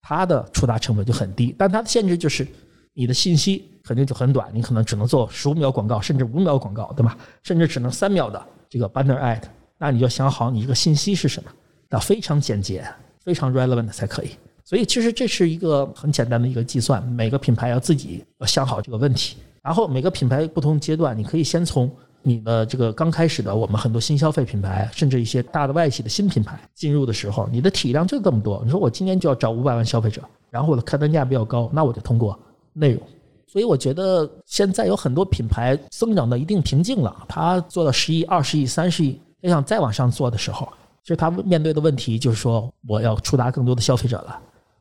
Speaker 3: 它的触达成本就很低，但它的限制就是你的信息肯定就很短，你可能只能做十五秒广告，甚至五秒广告，对吧？甚至只能三秒的这个 banner ad，那你就想好你这个信息是什么，要非常简洁、非常 relevant 才可以。所以其实这是一个很简单的一个计算，每个品牌要自己要想好这个问题，然后每个品牌不同阶段，你可以先从。你的这个刚开始的，我们很多新消费品牌，甚至一些大的外企的新品牌进入的时候，你的体量就这么多。你说我今年就要找五百万消费者，然后我的客单价比较高，那我就通过内容。所以我觉得现在有很多品牌增长到一定瓶颈了，它做到十亿、二十亿、三十亿，要想再往上做的时候，其实他面对的问题就是说，我要触达更多的消费者了。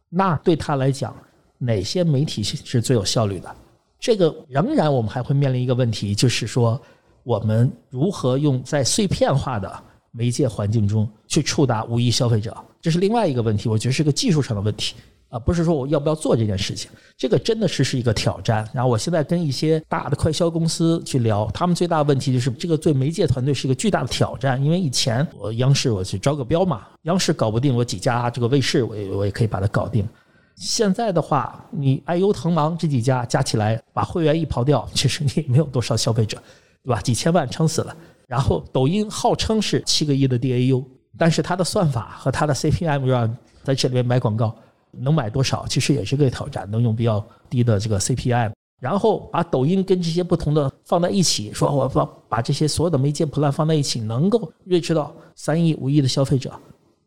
Speaker 3: 那对他来讲，哪些媒体是最有效率的？这个仍然我们还会面临一个问题，就是说，我们如何用在碎片化的媒介环境中去触达无意消费者？这是另外一个问题，我觉得是个技术上的问题。啊，不是说我要不要做这件事情，这个真的是是一个挑战。然后我现在跟一些大的快销公司去聊，他们最大的问题就是这个对媒介团队是一个巨大的挑战。因为以前我央视我去招个标嘛，央视搞不定，我几家这个卫视我也我也可以把它搞定。现在的话，你爱优腾芒这几家加起来，把会员一刨掉，其实你也没有多少消费者，对吧？几千万撑死了。然后抖音号称是七个亿的 DAU，但是它的算法和它的 CPM 让在这里面买广告。能买多少，其实也是个挑战。能用比较低的这个 CPM，然后把抖音跟这些不同的放在一起，说我把把这些所有的媒介 plan 放在一起，能够 reach 到三亿、五亿的消费者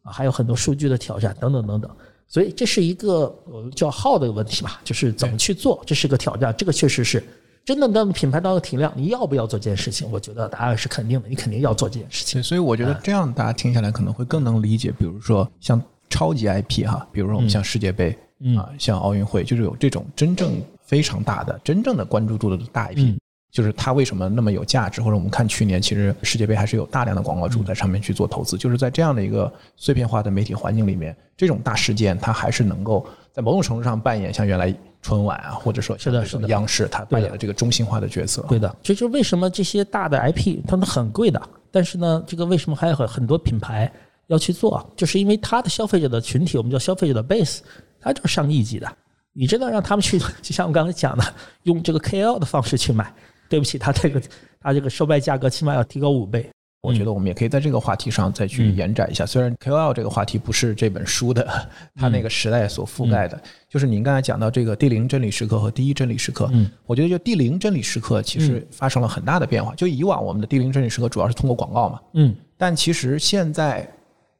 Speaker 3: 啊，还有很多数据的挑战等等等等。所以这是一个叫号的问题吧，就是怎么去做，这是个挑战。这个确实是真的，让品牌到了体量，你要不要做这件事情？我觉得答案是肯定的，你肯定要做这件事情。
Speaker 2: 所以我觉得这样大家听下来可能会更能理解，比如说像。超级 IP 哈，比如说我们像世界杯啊，像奥运会，就是有这种真正非常大的、真正的关注度的大 IP，就是它为什么那么有价值？或者我们看去年，其实世界杯还是有大量的广告主在上面去做投资，就是在这样的一个碎片化的媒体环境里面，这种大事件它还是能够在某种程度上扮演像原来春晚啊，或者说
Speaker 3: 是的，是的，
Speaker 2: 央视它扮演的这个中心化的角色。
Speaker 3: 对的，这就是为什么这些大的 IP 它们很贵的，但是呢，这个为什么还有很很多品牌？要去做，就是因为它的消费者的群体，我们叫消费者的 base，它就是上亿级的。你真的让他们去，就像我刚才讲的，用这个 KL 的方式去买，对不起，他这个他这个售卖价格起码要提高五倍。
Speaker 2: 我觉得我们也可以在这个话题上再去延展一下。虽然 KOL 这个话题不是这本书的 它那个时代所覆盖的，就是您刚才讲到这个第零真理时刻和第一真理时刻，嗯，我觉得就第零真理时刻其实发生了很大的变化。就以往我们的第零真理时刻主要是通过广告嘛，嗯，但其实现在。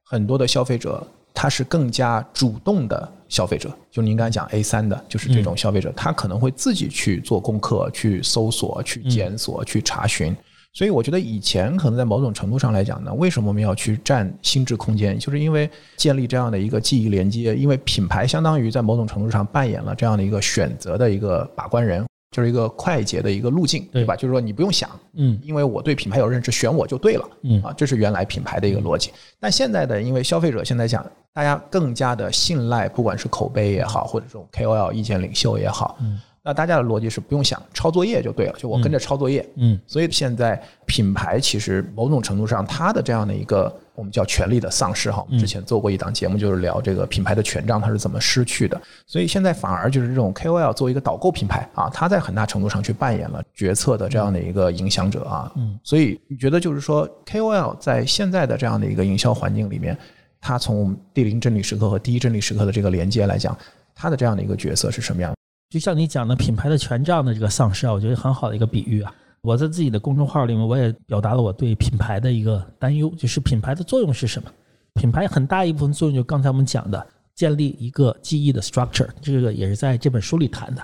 Speaker 2: 很多的消费者，他是更加主动的消费者。就您刚才讲 A 三的，就是这种消费者，他可能会自己去做功课、去搜索、去检索、去查询。所以，我觉得以前可能在某种程度上来讲呢，为什么我们要去占心智空间？就是因为建立这样的一个记忆连接，因为品牌相当于在某种程度上扮演了这样的一个选择的一个把关人。就是一个快捷的一个路径，对吧？就是说你不用想，嗯，因为我对品牌有认知，选我就对了，嗯啊，这是原来品牌的一个逻辑。但现在的，因为消费者现在讲，大家更加的信赖，不管是口碑也好，或者这种 KOL 意见领袖也好，嗯。那大家的逻辑是不用想，抄作业就对了，就我跟着抄作业。嗯，所以现在品牌其实某种程度上，它的这样的一个我们叫权力的丧失哈。我们之前做过一档节目，就是聊这个品牌的权杖它是怎么失去的。所以现在反而就是这种 KOL 作为一个导购品牌啊，它在很大程度上去扮演了决策的这样的一个影响者啊。嗯，所以你觉得就是说 KOL 在现在的这样的一个营销环境里面，它从第零真理时刻和第一真理时刻的这个连接来讲，它的这样的一个角色是什么样？
Speaker 3: 就像你讲的品牌的权杖的这个丧失啊，我觉得很好的一个比喻啊。我在自己的公众号里面，我也表达了我对品牌的一个担忧，就是品牌的作用是什么？品牌很大一部分作用就刚才我们讲的，建立一个记忆的 structure，这个也是在这本书里谈的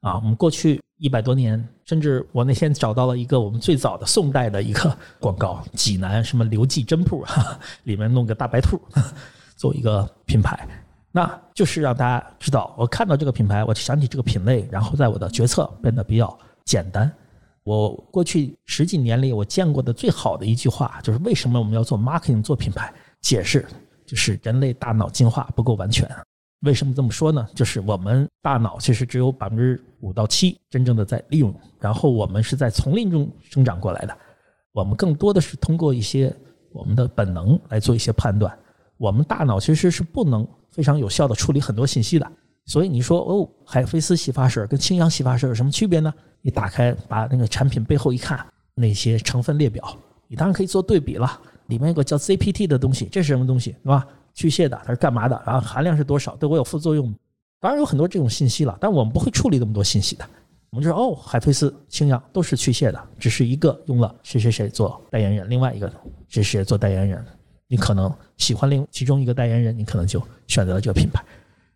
Speaker 3: 啊。我们过去一百多年，甚至我那天找到了一个我们最早的宋代的一个广告，济南什么刘记针铺，里面弄个大白兔，做一个品牌。那就是让大家知道，我看到这个品牌，我就想起这个品类，然后在我的决策变得比较简单。我过去十几年里，我见过的最好的一句话，就是为什么我们要做 marketing 做品牌？解释就是人类大脑进化不够完全。为什么这么说呢？就是我们大脑其实只有百分之五到七真正的在利用，然后我们是在丛林中生长过来的，我们更多的是通过一些我们的本能来做一些判断。我们大脑其实是不能。非常有效的处理很多信息的，所以你说哦，海飞丝洗发水跟清扬洗发水有什么区别呢？你打开把那个产品背后一看，那些成分列表，你当然可以做对比了。里面有个叫 ZPT 的东西，这是什么东西，是吧？去屑的，它是干嘛的？然后含量是多少？对我有副作用？当然有很多这种信息了，但我们不会处理那么多信息的。我们就说哦，海飞丝、清扬都是去屑的，只是一个用了谁谁谁做代言人，另外一个谁谁做代言人。你可能喜欢另其中一个代言人，你可能就选择了这个品牌。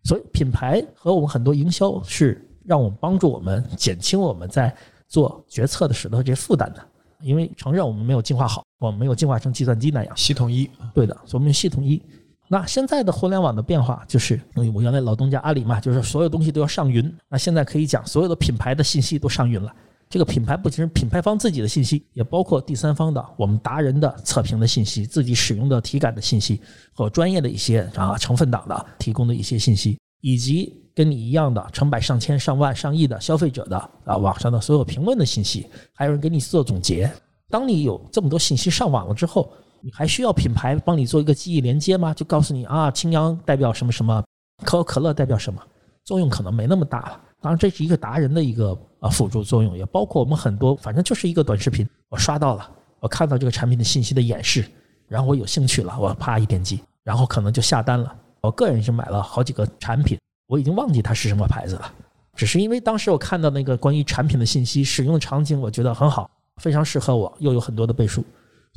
Speaker 3: 所以品牌和我们很多营销是让我们帮助我们减轻我们在做决策的时候这些负担的。因为承认我们没有进化好，我们没有进化成计算机那样。
Speaker 2: 系统一，
Speaker 3: 对的，所以我们系统一。那现在的互联网的变化就是，我原来老东家阿里嘛，就是所有东西都要上云。那现在可以讲，所有的品牌的信息都上云了。这个品牌不仅是品牌方自己的信息，也包括第三方的我们达人的测评的信息、自己使用的体感的信息和专业的一些啊成分党的提供的一些信息，以及跟你一样的成百上千、上万、上亿的消费者的啊网上的所有评论的信息，还有人给你做总结。当你有这么多信息上网了之后，你还需要品牌帮你做一个记忆连接吗？就告诉你啊，青阳代表什么什么，可口可乐代表什么，作用可能没那么大了。当然，这是一个达人的一个啊辅助作用，也包括我们很多，反正就是一个短视频，我刷到了，我看到这个产品的信息的演示，然后我有兴趣了，我啪一点击，然后可能就下单了。我个人是买了好几个产品，我已经忘记它是什么牌子了，只是因为当时我看到那个关于产品的信息、使用场景，我觉得很好，非常适合我，又有很多的倍数。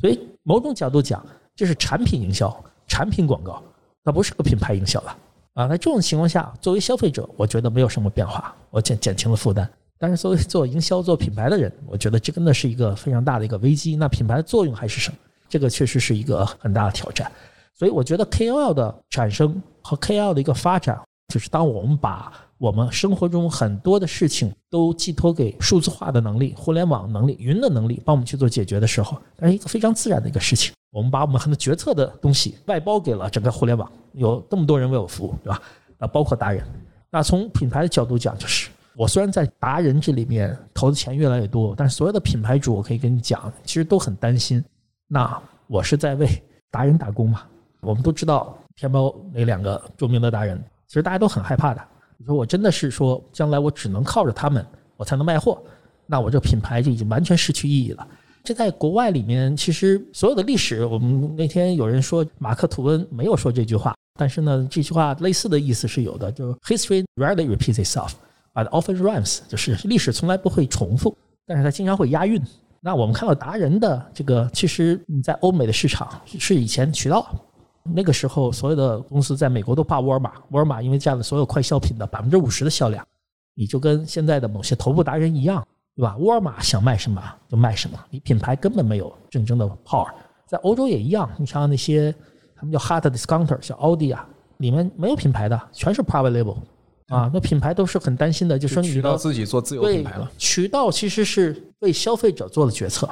Speaker 3: 所以某种角度讲，这是产品营销、产品广告，它不是个品牌营销了啊。在这种情况下，作为消费者，我觉得没有什么变化，我减减轻了负担。但是作为做营销、做品牌的人，我觉得这真的是一个非常大的一个危机。那品牌的作用还是什么？这个确实是一个很大的挑战。所以我觉得 KOL 的产生和 KOL 的一个发展，就是当我们把我们生活中很多的事情都寄托给数字化的能力、互联网能力、云的能力，帮我们去做解决的时候，那是一个非常自然的一个事情。我们把我们很多决策的东西外包给了整个互联网，有这么多人为我服务，对吧？啊，包括达人。那从品牌的角度讲，就是我虽然在达人这里面投的钱越来越多，但是所有的品牌主，我可以跟你讲，其实都很担心。那我是在为达人打工嘛？我们都知道天猫那两个著名的达人，其实大家都很害怕的。你说我真的是说，将来我只能靠着他们，我才能卖货，那我这品牌就已经完全失去意义了。这在国外里面，其实所有的历史，我们那天有人说马克吐温没有说这句话，但是呢，这句话类似的意思是有的，就 history rarely repeats itself”，but often rhymes，就是历史从来不会重复，但是它经常会押韵。那我们看到达人的这个，其实你在欧美的市场是以前渠道。那个时候，所有的公司在美国都怕沃尔玛，沃尔玛因为占了所有快消品的百分之五十的销量，你就跟现在的某些头部达人一样，对吧？沃尔玛想卖什么就卖什么，你品牌根本没有竞争的 power。在欧洲也一样，你像那些他们叫 hard discounter，像奥迪啊，里面没有品牌的，全是 private label，啊，那品牌都是很担心的，就说你
Speaker 2: 渠道自己做自有品牌了。
Speaker 3: 渠道其实是为消费者做的决策，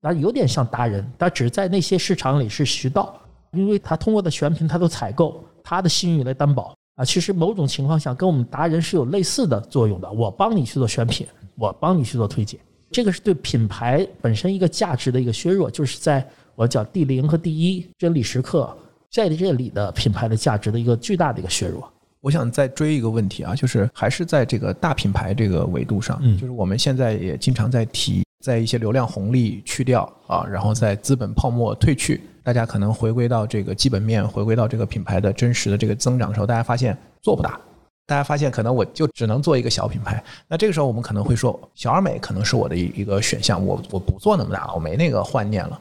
Speaker 3: 那有点像达人，他只在那些市场里是渠道。因为他通过的选品，他都采购，他的信誉来担保啊。其实某种情况下，跟我们达人是有类似的作用的。我帮你去做选品，我帮你去做推荐，这个是对品牌本身一个价值的一个削弱，就是在我讲第零和第一真理时刻在这里的品牌的价值的一个巨大的一个削弱。
Speaker 2: 我想再追一个问题啊，就是还是在这个大品牌这个维度上，就是我们现在也经常在提，在一些流量红利去掉啊，然后在资本泡沫退去。大家可能回归到这个基本面，回归到这个品牌的真实的这个增长的时候，大家发现做不大。大家发现可能我就只能做一个小品牌。那这个时候我们可能会说，小而美可能是我的一一个选项。我我不做那么大，我没那个幻念了。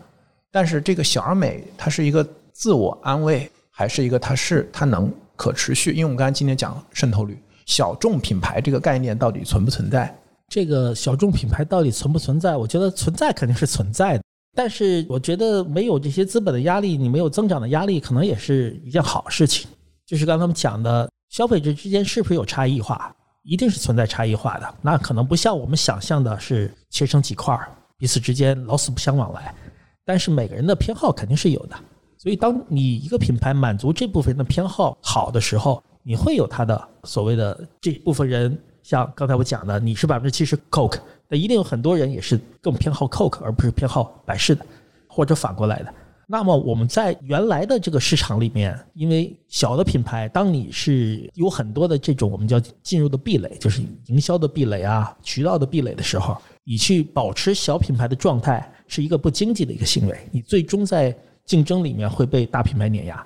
Speaker 2: 但是这个小而美，它是一个自我安慰，还是一个它是它能可持续？因为我们刚才今天讲渗透率，小众品牌这个概念到底存不存在？
Speaker 3: 这个小众品牌到底存不存在？我觉得存在肯定是存在的。但是我觉得没有这些资本的压力，你没有增长的压力，可能也是一件好事情。就是刚才我们讲的，消费者之间是不是有差异化？一定是存在差异化的。那可能不像我们想象的是切成几块，彼此之间老死不相往来。但是每个人的偏好肯定是有的。所以当你一个品牌满足这部分人的偏好好的时候，你会有他的所谓的这部分人。像刚才我讲的，你是百分之七十 Coke，那一定有很多人也是更偏好 Coke，而不是偏好百事的，或者反过来的。那么我们在原来的这个市场里面，因为小的品牌，当你是有很多的这种我们叫进入的壁垒，就是营销的壁垒啊、渠道的壁垒的时候，你去保持小品牌的状态是一个不经济的一个行为，你最终在竞争里面会被大品牌碾压。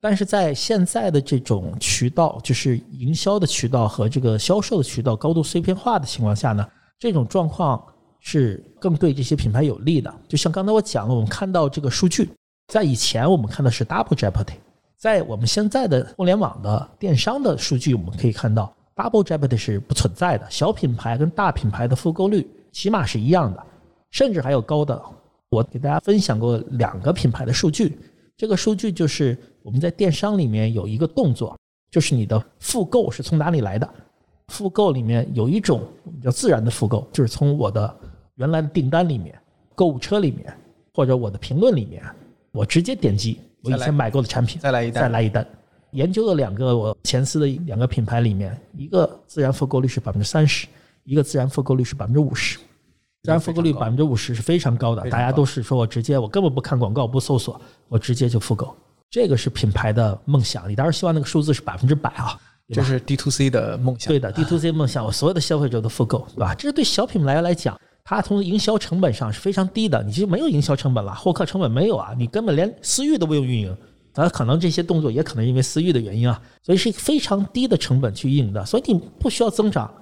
Speaker 3: 但是在现在的这种渠道，就是营销的渠道和这个销售的渠道高度碎片化的情况下呢，这种状况是更对这些品牌有利的。就像刚才我讲了，我们看到这个数据，在以前我们看的是 double jeopardy，在我们现在的互联网的电商的数据，我们可以看到 double jeopardy 是不存在的。小品牌跟大品牌的复购率起码是一样的，甚至还有高的。我给大家分享过两个品牌的数据，这个数据就是我们在电商里面有一个动作，就是你的复购是从哪里来的？复购里面有一种我们叫自然的复购，就是从我的原来的订单里面、购物车里面或者我的评论里面，我直接点击我以前买过的产品，
Speaker 2: 再来一单，
Speaker 3: 再来一单。研究了两个我前司的两个品牌里面，一个自然复购率是百分之三十，一个自然复购率是百分之五十。自然复购率百分之五十是非常高的，大家都是说我直接我根本不看广告不搜索，我直接就复购，这个是品牌的梦想。你当然希望那个数字是百分之百啊，
Speaker 2: 这是 D to C 的梦想。
Speaker 3: 对的，D to C 梦想，我所有的消费者都复购，对吧？这是对小品牌来讲，它从营销成本上是非常低的，你其实没有营销成本了，获客成本没有啊，你根本连私域都不用运营。啊，可能这些动作也可能因为私域的原因啊，所以是一个非常低的成本去运营的，所以你不需要增长，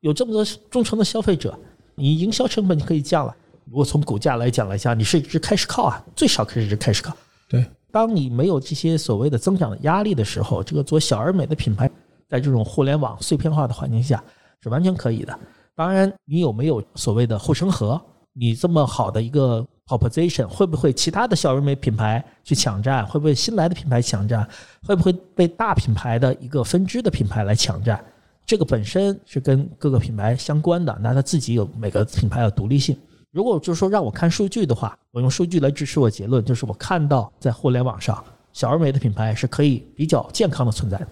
Speaker 3: 有这么多忠诚的消费者。你营销成本就可以降了。如果从股价来讲来讲，你是一只开始靠啊，最少可以是开始靠。
Speaker 2: 对，
Speaker 3: 当你没有这些所谓的增长的压力的时候，这个做小而美的品牌，在这种互联网碎片化的环境下是完全可以的。当然，你有没有所谓的护城河？你这么好的一个 proposition，会不会其他的小而美品牌去抢占？会不会新来的品牌抢占？会不会被大品牌的一个分支的品牌来抢占？这个本身是跟各个品牌相关的，那它自己有每个品牌的独立性。如果就是说让我看数据的话，我用数据来支持我结论，就是我看到在互联网上小而美的品牌是可以比较健康的存在的，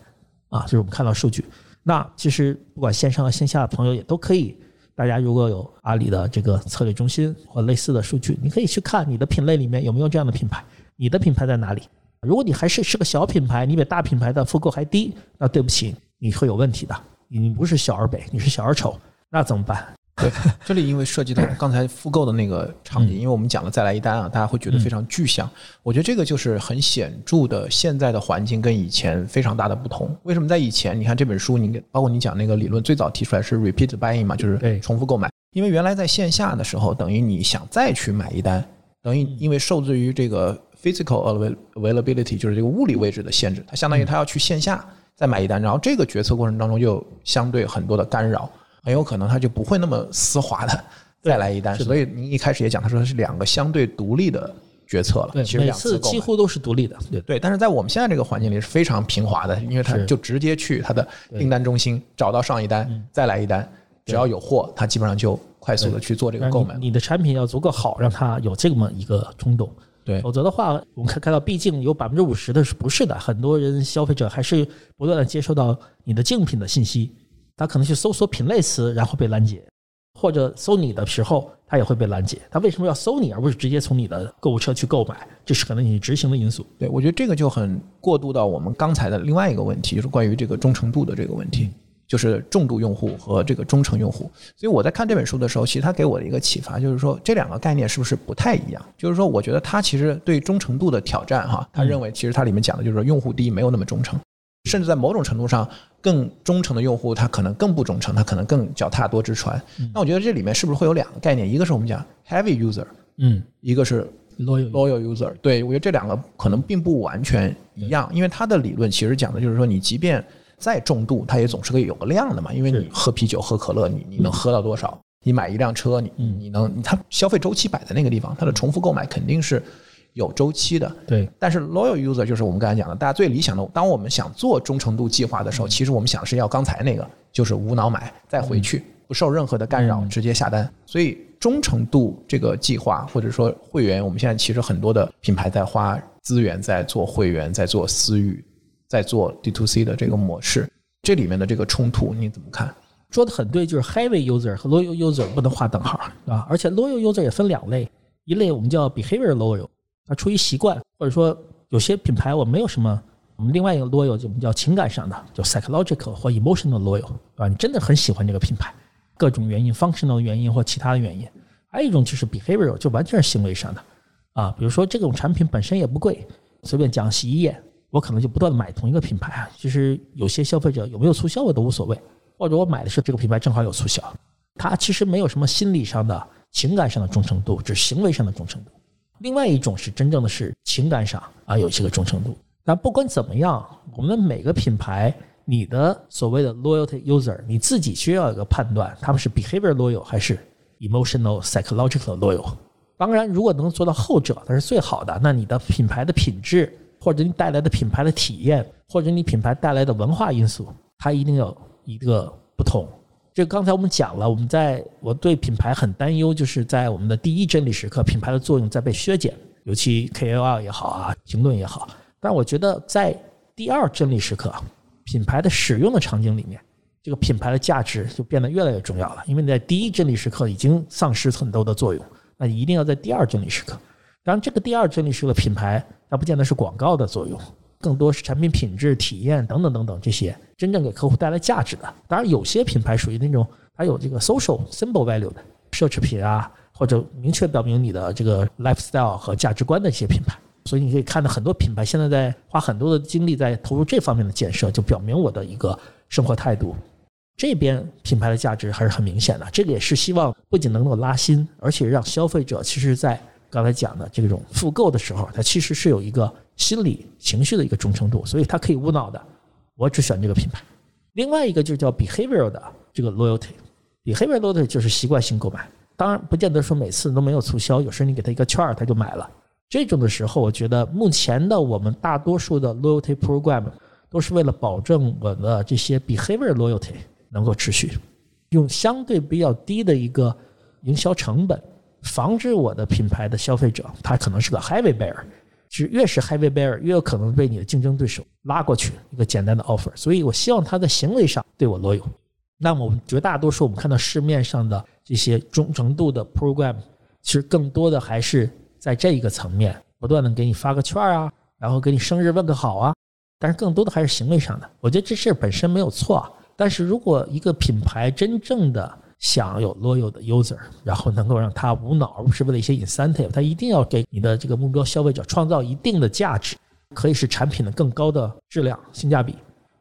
Speaker 3: 啊，就是我们看到数据。那其实不管线上和线下的朋友也都可以，大家如果有阿里的这个策略中心或类似的数据，你可以去看你的品类里面有没有这样的品牌，你的品牌在哪里？如果你还是是个小品牌，你比大品牌的复购还低，那对不起，你会有问题的。你不是小而美，你是小而丑，那怎么办？
Speaker 2: 对，这里因为涉及到刚才复购的那个场景，因为我们讲了再来一单啊，大家会觉得非常具象。我觉得这个就是很显著的现在的环境跟以前非常大的不同。为什么在以前？你看这本书，你包括你讲那个理论，最早提出来是 repeat buying 嘛，就是重复购买。因为原来在线下的时候，等于你想再去买一单，等于因为受制于这个 physical availability，就是这个物理位置的限制，它相当于它要去线下。再买一单，然后这个决策过程当中就相对很多的干扰，很有可能他就不会那么丝滑的再来一单。所以您一开始也讲，他说是两个相对独立的决策了。
Speaker 3: 对，每次几乎都是独立的。
Speaker 2: 对对，但是在我们现在这个环境里是非常平滑的，因为他就直接去他的订单中心找到上一单，再来一单，只要有货，他基本上就快速的去做这个购买。
Speaker 3: 你的产品要足够好，让他有这么一个冲动。
Speaker 2: 对，
Speaker 3: 否则的话，我们看看到，毕竟有百分之五十的是不是的，很多人消费者还是不断的接收到你的竞品的信息，他可能去搜索品类词，然后被拦截，或者搜你的时候，他也会被拦截。他为什么要搜你，而不是直接从你的购物车去购买？这是可能你执行的因素。
Speaker 2: 对，我觉得这个就很过渡到我们刚才的另外一个问题，就是关于这个忠诚度的这个问题。就是重度用户和这个忠诚用户，所以我在看这本书的时候，其实他给我的一个启发就是说，这两个概念是不是不太一样？就是说，我觉得他其实对忠诚度的挑战，哈，他认为其实它里面讲的就是说，用户第一没有那么忠诚，甚至在某种程度上，更忠诚的用户他可能更不忠诚，他可能更脚踏多只船。那我觉得这里面是不是会有两个概念？一个是我们讲 heavy user，
Speaker 3: 嗯，
Speaker 2: 一个是
Speaker 3: loyal
Speaker 2: loyal user。对我觉得这两个可能并不完全一样，因为他的理论其实讲的就是说，你即便再重度，它也总是可以有个量的嘛。因为你喝啤酒、喝可乐，你你能喝到多少？你买一辆车，你你能，它消费周期摆在那个地方，它的重复购买肯定是有周期的。
Speaker 3: 对。
Speaker 2: 但是 loyal user 就是我们刚才讲的，大家最理想的，当我们想做忠诚度计划的时候，其实我们想的是要刚才那个，就是无脑买，再回去，不受任何的干扰，直接下单。所以忠诚度这个计划，或者说会员，我们现在其实很多的品牌在花资源在做会员，在做私域。在做 D to C 的这个模式，这里面的这个冲突你怎么看？
Speaker 3: 说的很对，就是 Heavy User 和 Loyal User 不能划等号，啊，而且 Loyal User 也分两类，一类我们叫 Behavior Loyal，它出于习惯，或者说有些品牌我没有什么，我们另外一个 Loyal 就我们叫情感上的，叫 Psychological 或 Emotional Loyal，啊？你真的很喜欢这个品牌，各种原因，Functional 原因或其他的原因。还有一种就是 Behavior，就完全是行为上的，啊，比如说这种产品本身也不贵，随便讲洗衣液。我可能就不断的买同一个品牌啊，其实有些消费者有没有促销我都无所谓，或者我买的是这个品牌正好有促销，它其实没有什么心理上的、情感上的忠诚度，只是行为上的忠诚度。另外一种是真正的是情感上啊有这个忠诚度。但不管怎么样，我们每个品牌，你的所谓的 loyalty user，你自己需要一个判断，他们是 behavior loyal 还是 emotional psychological loyal。当然，如果能做到后者，那是最好的。那你的品牌的品质，或者你带来的品牌的体验，或者你品牌带来的文化因素，它一定有一个不同。这刚才我们讲了，我们在我对品牌很担忧，就是在我们的第一真理时刻，品牌的作用在被削减，尤其 KOL 也好啊，评论也好。但我觉得在第二真理时刻，品牌的使用的场景里面，这个品牌的价值就变得越来越重要了。因为你在第一真理时刻已经丧失很多的作用，那一定要在第二真理时刻。当然，这个第二真理时刻品牌，它不见得是广告的作用。更多是产品品质、体验等等等等这些真正给客户带来价值的。当然，有些品牌属于那种它有这个 social symbol value 的奢侈品啊，或者明确表明你的这个 lifestyle 和价值观的一些品牌。所以你可以看到很多品牌现在在花很多的精力在投入这方面的建设，就表明我的一个生活态度。这边品牌的价值还是很明显的。这个也是希望不仅能够拉新，而且让消费者其实在刚才讲的这种复购的时候，它其实是有一个。心理情绪的一个忠诚度，所以它可以无脑的，我只选这个品牌。另外一个就叫 behavioral 的这个 loyalty，behavioral loyalty 就是习惯性购买。当然，不见得说每次都没有促销，有时候你给他一个券儿，他就买了。这种的时候，我觉得目前的我们大多数的 loyalty program 都是为了保证我的这些 behavior loyalty 能够持续，用相对比较低的一个营销成本，防止我的品牌的消费者他可能是个 heavy bear，。是越是 heavy bear，越有可能被你的竞争对手拉过去一个简单的 offer，所以我希望他在行为上对我 loyal。那么我们绝大多数我们看到市面上的这些忠诚度的 program，其实更多的还是在这一个层面，不断的给你发个券啊，然后给你生日问个好啊，但是更多的还是行为上的。我觉得这事本身没有错，但是如果一个品牌真正的想有 loyal 的 user，然后能够让他无脑，而不是为了一些 incentive，他一定要给你的这个目标消费者创造一定的价值，可以是产品的更高的质量、性价比，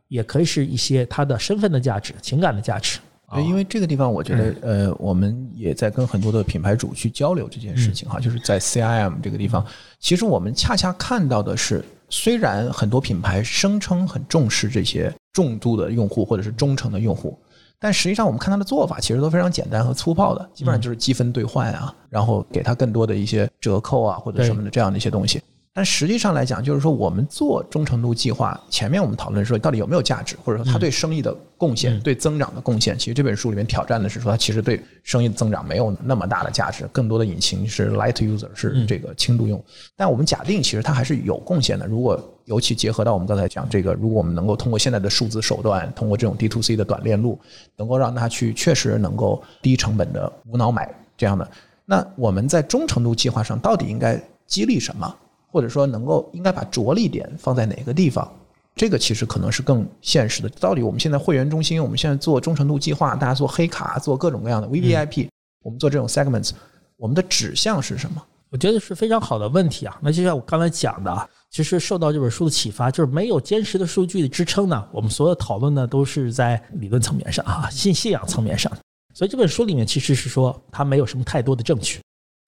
Speaker 3: 也可以是一些他的身份的价值、情感的价值。
Speaker 2: 对，因为这个地方，我觉得，呃，我们也在跟很多的品牌主去交流这件事情哈，就是在 CIM 这个地方，其实我们恰恰看到的是，虽然很多品牌声称很重视这些重度的用户或者是忠诚的用户。但实际上，我们看他的做法其实都非常简单和粗暴的，基本上就是积分兑换啊，然后给他更多的一些折扣啊或者什么的这样的一些东西。但实际上来讲，就是说我们做忠诚度计划，前面我们讨论说到底有没有价值，或者说它对生意的贡献、对增长的贡献。其实这本书里面挑战的是说，它其实对生意的增长没有那么大的价值，更多的引擎是 light user，是这个轻度用。但我们假定其实它还是有贡献的。如果尤其结合到我们刚才讲这个，如果我们能够通过现在的数字手段，通过这种 D to C 的短链路，能够让它去确实能够低成本的无脑买这样的，那我们在忠诚度计划上到底应该激励什么？或者说，能够应该把着力点放在哪个地方？这个其实可能是更现实的。到底我们现在会员中心，我们现在做忠诚度计划，大家做黑卡，做各种各样的 V V I P，我们做这种 segments，我们的指向是什么？
Speaker 3: 我觉得是非常好的问题啊。那就像我刚才讲的，其实受到这本书的启发，就是没有坚实的数据的支撑呢，我们所有讨论呢都是在理论层面上啊，信信仰层面上。所以这本书里面其实是说，它没有什么太多的证据，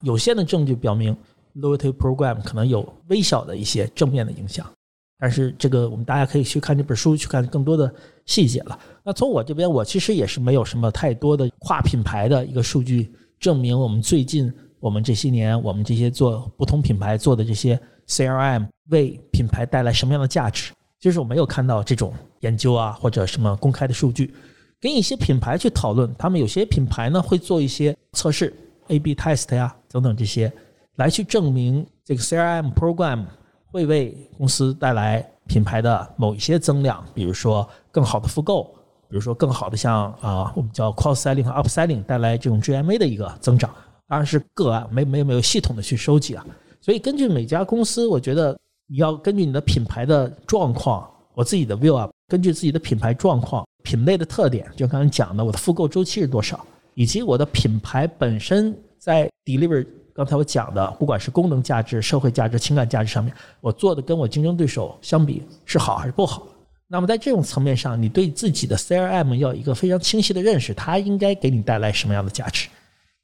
Speaker 3: 有限的证据表明。Loyalty program 可能有微小的一些正面的影响，但是这个我们大家可以去看这本书，去看更多的细节了。那从我这边，我其实也是没有什么太多的跨品牌的一个数据证明我们最近我们这些年我们这些做不同品牌做的这些 CRM 为品牌带来什么样的价值，就是我没有看到这种研究啊或者什么公开的数据，跟一些品牌去讨论，他们有些品牌呢会做一些测试，A/B test 呀等等这些。来去证明这个 CRM program 会为公司带来品牌的某一些增量，比如说更好的复购，比如说更好的像啊我们叫 cross selling 和 up selling 带来这种 GMA 的一个增长，当然是个案，没没没有系统的去收集啊。所以根据每家公司，我觉得你要根据你的品牌的状况，我自己的 view 啊，根据自己的品牌状况、品类的特点，就刚才讲的我的复购周期是多少，以及我的品牌本身在 deliver。刚才我讲的，不管是功能价值、社会价值、情感价值上面，我做的跟我竞争对手相比是好还是不好？那么在这种层面上，你对自己的 CRM 要有一个非常清晰的认识，它应该给你带来什么样的价值？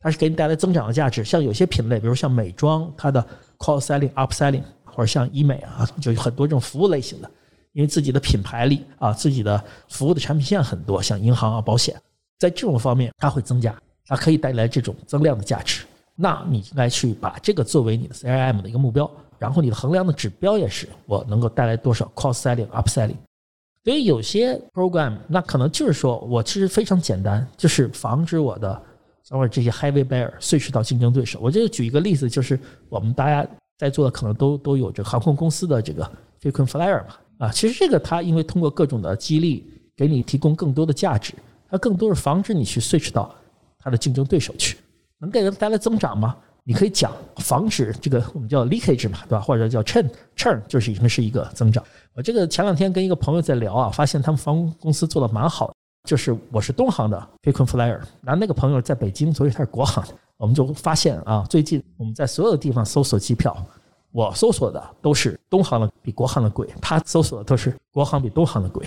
Speaker 3: 它是给你带来增长的价值。像有些品类，比如像美妆，它的 cross selling、up selling，或者像医美啊，就很多这种服务类型的，因为自己的品牌力啊，自己的服务的产品线很多，像银行啊、保险，在这种方面它会增加。它可以带来这种增量的价值，那你应该去把这个作为你的 CRM 的一个目标，然后你的衡量的指标也是我能够带来多少 cross selling、upselling。所以有些 program 那可能就是说我其实非常简单，就是防止我的等会儿这些 heavy bear switch 到竞争对手。我就举一个例子，就是我们大家在座的可能都都有这航空公司的这个 frequent flyer 嘛，啊，其实这个它因为通过各种的激励给你提供更多的价值，它更多是防止你去 switch 到它的竞争对手去，能给人带来增长吗？你可以讲防止这个我们叫 leakage 嘛，对吧？或者叫 churn churn 就是已经是一个增长。我这个前两天跟一个朋友在聊啊，发现他们航空公司做的蛮好。就是我是东航的 frequent flyer，然后那个朋友在北京，所以他是国航的。我们就发现啊，最近我们在所有地方搜索机票，我搜索的都是东航的比国航的贵，他搜索的都是国航比东航的贵。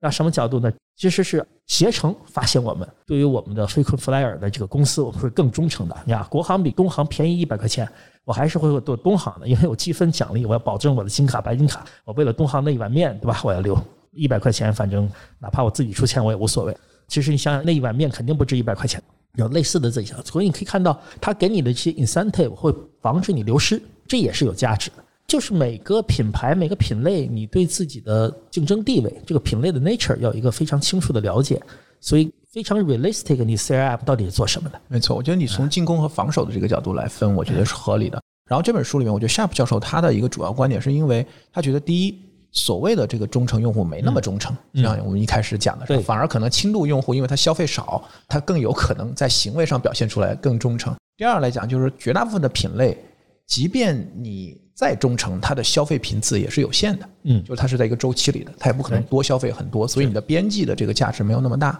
Speaker 3: 那什么角度呢？其实是携程发现我们对于我们的 frequent flyer 的这个公司，我们会更忠诚的。你看，国航比东航便宜一百块钱，我还是会做东航的，因为我积分奖励，我要保证我的金卡、白金卡。我为了东航那一碗面，对吧？我要留。一百块钱，反正哪怕我自己出钱我也无所谓。其实你想想，那一碗面肯定不值一百块钱。有类似的这项，所以你可以看到，他给你的这些 incentive 会防止你流失，这也是有价值的。就是每个品牌、每个品类，你对自己的竞争地位、这个品类的 nature 要有一个非常清楚的了解。所以非常 realistic，你 CRM 到底是做什么的？
Speaker 2: 没错，我觉得你从进攻和防守的这个角度来分，我觉得是合理的。然后这本书里面，我觉得 Sharp 教授他的一个主要观点是因为他觉得第一。所谓的这个忠诚用户没那么忠诚，像我们一开始讲的，是，反而可能轻度用户，因为他消费少，他更有可能在行为上表现出来更忠诚。第二来讲，就是绝大部分的品类，即便你再忠诚，它的消费频次也是有限的，嗯，就是它是在一个周期里的，它也不可能多消费很多，所以你的边际的这个价值没有那么大。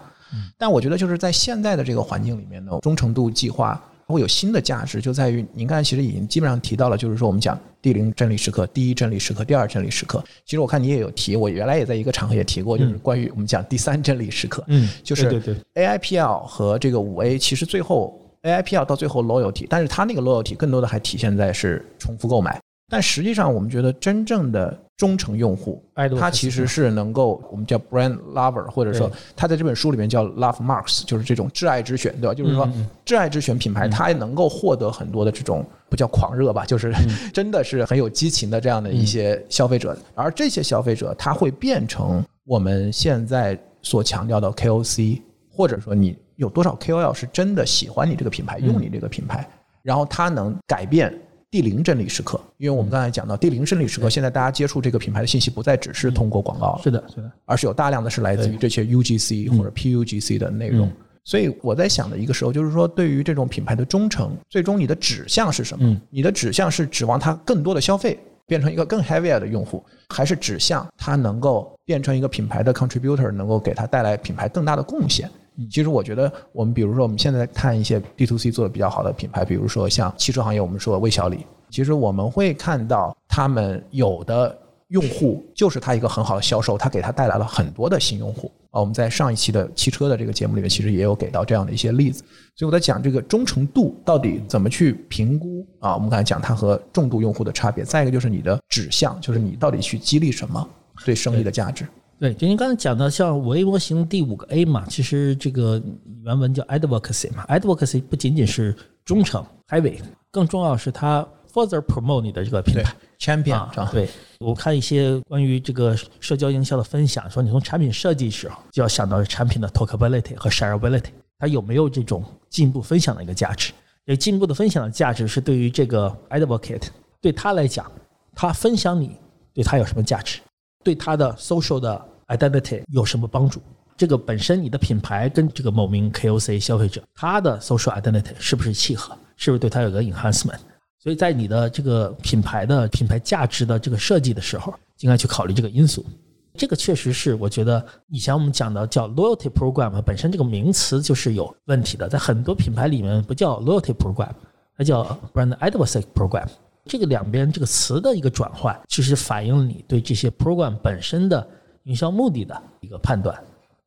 Speaker 2: 但我觉得就是在现在的这个环境里面呢，忠诚度计划。会有新的价值，就在于您刚才其实已经基本上提到了，就是说我们讲第零真理时刻、第一真理时刻、第二真理时刻。其实我看你也有提，我原来也在一个场合也提过，就是关于我们讲第三真理时刻。嗯，就是
Speaker 3: 对对
Speaker 2: AIPL 和这个五 A，其实最后 AIPL 到最后 loyalty，但是它那个 loyalty 更多的还体现在是重复购买。但实际上，我们觉得真正的忠诚用户，他其实是能够我们叫 brand lover，或者说他在这本书里面叫 love marks，就是这种挚爱之选，对吧？就是说挚爱之选品牌，它能够获得很多的这种不叫狂热吧，就是 真的是很有激情的这样的一些消费者。而这些消费者，他会变成我们现在所强调的 KOC，或者说你有多少 KOL 是真的喜欢你这个品牌，用你这个品牌，然后他能改变。第零真理时刻，因为我们刚才讲到第零真理时刻，现在大家接触这个品牌的信息不再只是通过广告，
Speaker 3: 是的，是的，
Speaker 2: 而是有大量的是来自于这些 UGC 或者 PUGC 的内容。所以我在想的一个时候，就是说对于这种品牌的忠诚，最终你的指向是什么？你的指向是指望它更多的消费，变成一个更 heavier 的用户，还是指向它能够变成一个品牌的 contributor，能够给它带来品牌更大的贡献？其实我觉得，我们比如说我们现在看一些 D to C 做的比较好的品牌，比如说像汽车行业，我们说魏小李，其实我们会看到他们有的用户就是他一个很好的销售，他给他带来了很多的新用户啊。我们在上一期的汽车的这个节目里面，其实也有给到这样的一些例子。所以我在讲这个忠诚度到底怎么去评估啊？我们刚才讲它和重度用户的差别，再一个就是你的指向，就是你到底去激励什么对生意的价值。
Speaker 3: 对，就您刚才讲的，像五 A 模型第五个 A 嘛，其实这个原文叫 advocacy 嘛，advocacy 不仅仅是忠诚，heavy，更重要是它 further promote 你的这个品牌
Speaker 2: ，champion。
Speaker 3: 对，我看一些关于这个社交营销的分享，说你从产品设计时候就要想到产品的 talkability 和 shareability，它有没有这种进步分享的一个价值？这进步的分享的价值是对于这个 advocate 对他来讲，他分享你对他有什么价值？对他的 social 的 identity 有什么帮助？这个本身你的品牌跟这个某名 KOC 消费者他的 social identity 是不是契合？是不是对他有个 enhancement？所以在你的这个品牌的品牌价值的这个设计的时候，应该去考虑这个因素。这个确实是我觉得以前我们讲的叫 loyalty program 本身这个名词就是有问题的，在很多品牌里面不叫 loyalty program，它叫 brand advocacy program。这个两边这个词的一个转换，其实反映了你对这些 program 本身的营销目的的一个判断。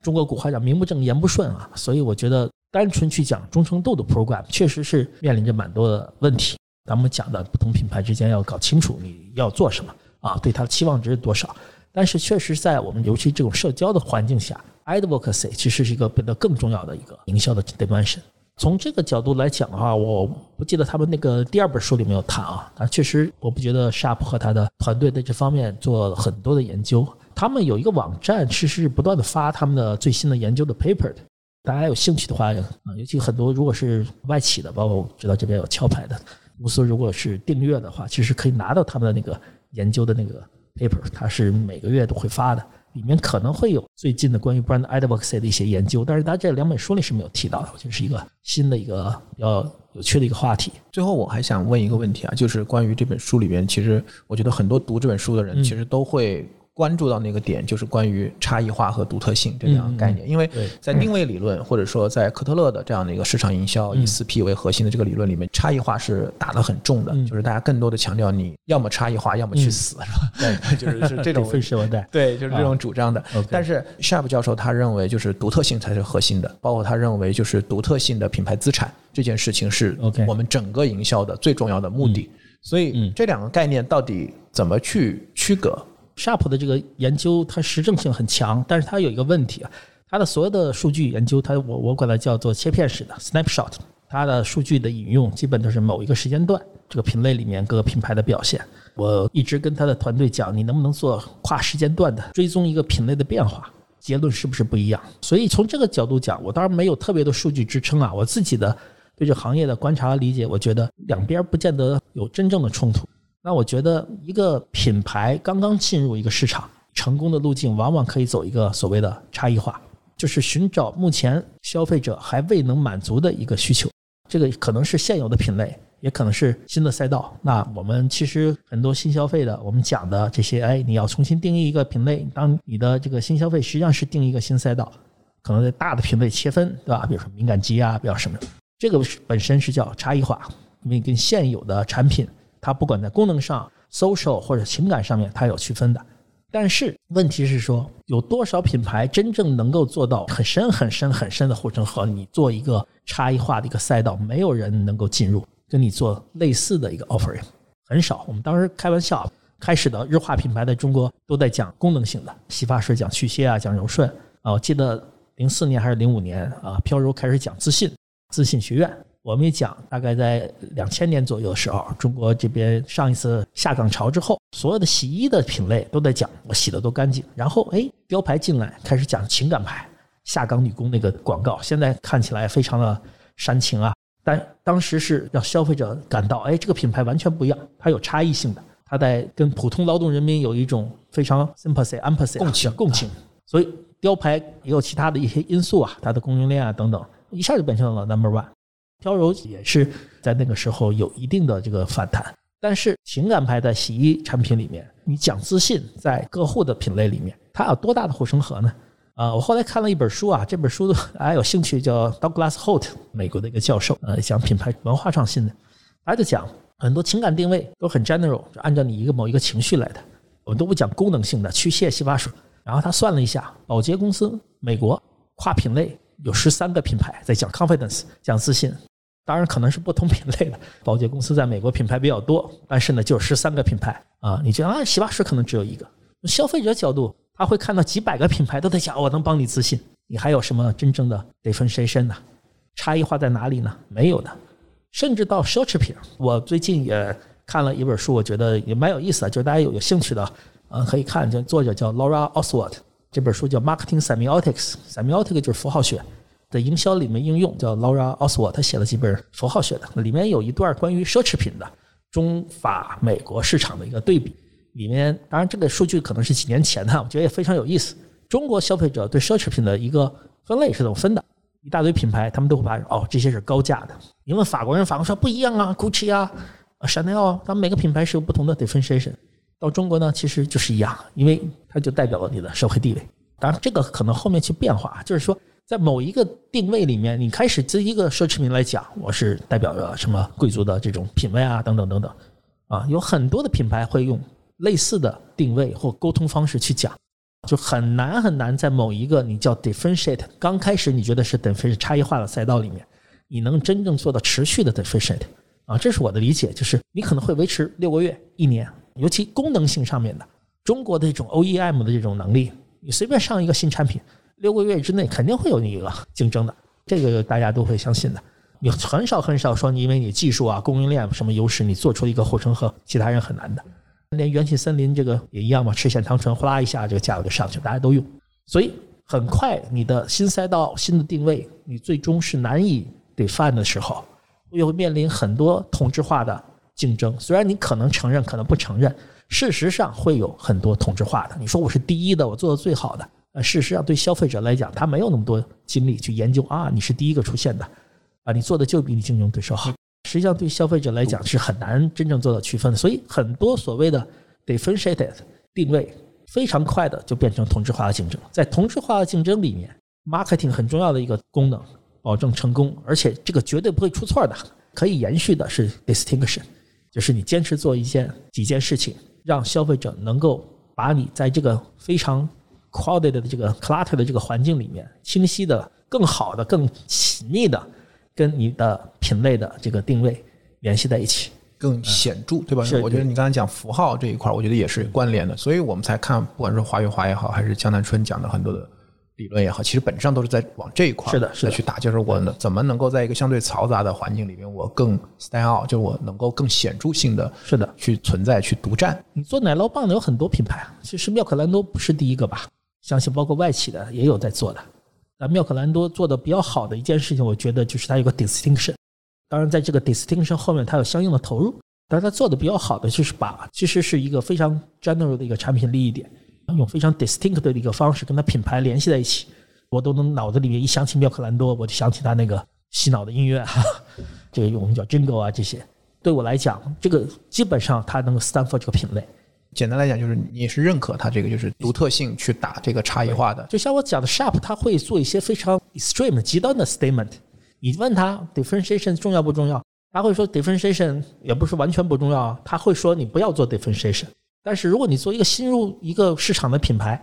Speaker 3: 中国古话讲“名不正言不顺”啊，所以我觉得单纯去讲忠诚度的 program，确实是面临着蛮多的问题。咱们讲的不同品牌之间要搞清楚你要做什么啊，对它的期望值是多少。但是确实在我们尤其这种社交的环境下，advocacy 其实是一个变得更重要的一个营销的 dimension。从这个角度来讲的话，我不记得他们那个第二本书里面有谈啊，但确实我不觉得 Sharp 和他的团队在这方面做了很多的研究。他们有一个网站，其实是不断的发他们的最新的研究的 paper 的。大家有兴趣的话，啊，尤其很多如果是外企的，包括我知道这边有壳牌的公司，如果是订阅的话，其实可以拿到他们的那个研究的那个 paper，它是每个月都会发的，里面可能会有最近的关于 brand advocacy 的一些研究，但是它这两本书里是没有提到的，我觉得是一个新的一个比较有趣的一个话题。
Speaker 2: 最后我还想问一个问题啊，就是关于这本书里边，其实我觉得很多读这本书的人，其实都会。关注到那个点，就是关于差异化和独特性这两个概念。因为在定位理论，或者说在科特勒的这样的一个市场营销以四 P 为核心的这个理论里面，差异化是打得很重的，就是大家更多的强调你要么差异化，要么去死，是吧？对，就是是这种
Speaker 3: 分时代，
Speaker 2: 对，就是这种主张的。但是 Sharp 教授他认为，就是独特性才是核心的，包括他认为，就是独特性的品牌资产这件事情是我们整个营销的最重要的目的。所以这两个概念到底怎么去区隔
Speaker 3: ？Sharp 的这个研究，它实证性很强，但是它有一个问题啊，它的所有的数据研究，它我我管它叫做切片式的 snapshot，它的数据的引用基本都是某一个时间段这个品类里面各个品牌的表现。我一直跟他的团队讲，你能不能做跨时间段的追踪一个品类的变化，结论是不是不一样？所以从这个角度讲，我当然没有特别的数据支撑啊，我自己的对这行业的观察和理解，我觉得两边不见得有真正的冲突。那我觉得，一个品牌刚刚进入一个市场，成功的路径往往可以走一个所谓的差异化，就是寻找目前消费者还未能满足的一个需求。这个可能是现有的品类，也可能是新的赛道。那我们其实很多新消费的，我们讲的这些，哎，你要重新定义一个品类。当你的这个新消费实际上是定一个新赛道，可能在大的品类切分，对吧？比如说敏感肌啊，比较什么，这个本身是叫差异化，因为跟现有的产品。它不管在功能上、social 或者情感上面，它有区分的。但是问题是说，有多少品牌真正能够做到很深、很深、很深的护城河？你做一个差异化的一个赛道，没有人能够进入，跟你做类似的一个 offering，很少。我们当时开玩笑，开始的日化品牌在中国都在讲功能性的洗发水，讲去屑啊，讲柔顺啊。我记得零四年还是零五年啊，飘柔开始讲自信，自信学院。我们也讲，大概在两千年左右的时候，中国这边上一次下岗潮之后，所有的洗衣的品类都在讲我洗的多干净。然后，哎，雕牌进来开始讲情感牌，下岗女工那个广告，现在看起来非常的煽情啊。但当时是让消费者感到，哎，这个品牌完全不一样，它有差异性的，它在跟普通劳动人民有一种非常 sympathy、empathy
Speaker 2: 共情、
Speaker 3: 共情。所以，雕牌也有其他的一些因素啊，它的供应链啊等等，一下就变成了 number one。飘柔也是在那个时候有一定的这个反弹，但是情感牌的洗衣产品里面，你讲自信，在各户的品类里面，它有多大的护城河呢？啊，我后来看了一本书啊，这本书大家有兴趣叫 Douglas Holt，美国的一个教授，呃，讲品牌文化创新的，他就讲很多情感定位都很 general，就按照你一个某一个情绪来的，我们都不讲功能性的去屑洗发水。然后他算了一下，宝洁公司美国跨品类有十三个品牌在讲 confidence，讲自信。当然可能是不同品类的，保洁公司在美国品牌比较多，但是呢，就十三个品牌啊。你觉得啊，洗发水可能只有一个。消费者角度，他会看到几百个品牌都在讲，我能帮你自信。你还有什么真正的 differentiation 呢？差异化在哪里呢？没有的。甚至到奢侈品，我最近也看了一本书，我觉得也蛮有意思的，就是大家有有兴趣的，嗯，可以看。就作者叫 Laura Oswald，这本书叫 Marketing Semiotics，Semiotics 就是符号学。的营销里面应用叫 Laura Oswald，他写了几本符号学的，里面有一段关于奢侈品的中法美国市场的一个对比。里面当然这个数据可能是几年前的，我觉得也非常有意思。中国消费者对奢侈品的一个分类是怎么分的？一大堆品牌，他们都会把哦这些是高价的。你问法国人，法国说不一样啊，Gucci 啊，Chanel，他们每个品牌是有不同的 differentiation。到中国呢，其实就是一样，因为它就代表了你的社会地位。当然这个可能后面去变化，就是说。在某一个定位里面，你开始这一个奢侈品来讲，我是代表着什么贵族的这种品味啊，等等等等，啊，有很多的品牌会用类似的定位或沟通方式去讲，就很难很难在某一个你叫 differentiate，刚开始你觉得是等非是差异化的赛道里面，你能真正做到持续的 differentiate，啊，这是我的理解，就是你可能会维持六个月、一年，尤其功能性上面的，中国的这种 OEM 的这种能力，你随便上一个新产品。六个月之内肯定会有你一个竞争的，这个大家都会相信的。你很少很少说你因为你技术啊、供应链什么优势，你做出一个护城河，其他人很难的。连元气森林这个也一样嘛，赤藓糖醇呼啦一下这个价格就上去，大家都用，所以很快你的新赛道、新的定位，你最终是难以 define 的时候，又会面临很多同质化的竞争。虽然你可能承认，可能不承认，事实上会有很多同质化的。你说我是第一的，我做的最好的，呃，事实上对消费者来讲，他没有那么多精力去研究啊，你是第一个出现的，啊，你做的就比你竞争对手好。实际上，对消费者来讲是很难真正做到区分的，所以很多所谓的 differentiated 定位，非常快的就变成同质化的竞争。在同质化的竞争里面，marketing 很重要的一个功能，保证成功，而且这个绝对不会出错的，可以延续的是 distinction，就是你坚持做一件几件事情，让消费者能够把你在这个非常 crowded 的这个 clutter 的这个环境里面，清晰的、更好的、更紧密的。跟你的品类的这个定位联系在一起，
Speaker 2: 更显著，对吧？
Speaker 3: 是
Speaker 2: 我觉得你刚才讲符号这一块，我觉得也是关联的，所以我们才看，不管是华月华也好，还是江南春讲的很多的理论也好，其实本质上都是在往这一块
Speaker 3: 是的是的
Speaker 2: 去打，就是我怎么能够在一个相对嘈杂的环境里面，我更 stand out，就是我能够更显著性的
Speaker 3: 是的。
Speaker 2: 去存在，去独占。
Speaker 3: 你做奶酪棒的有很多品牌啊，其实妙可蓝多不是第一个吧？相信包括外企的也有在做的。那妙可蓝多做的比较好的一件事情，我觉得就是它有个 distinction。当然，在这个 distinction 后面，它有相应的投入。但是它做的比较好的就是把其实是一个非常 general 的一个产品利益点，用非常 distinct 的一个方式跟它品牌联系在一起。我都能脑子里面一想起妙可蓝多，我就想起它那个洗脑的音乐，哈，这个用我们叫 jingle 啊这些。对我来讲，这个基本上它能够 stand for 这个品类。
Speaker 2: 简单来讲，就是你是认可它这个就是独特性去打这个差异化的。
Speaker 3: 就像我讲的，Sharp 他会做一些非常 extreme 极端的 statement。你问他 differentiation 重要不重要，他会说 differentiation 也不是完全不重要。他会说你不要做 differentiation。但是如果你做一个新入一个市场的品牌，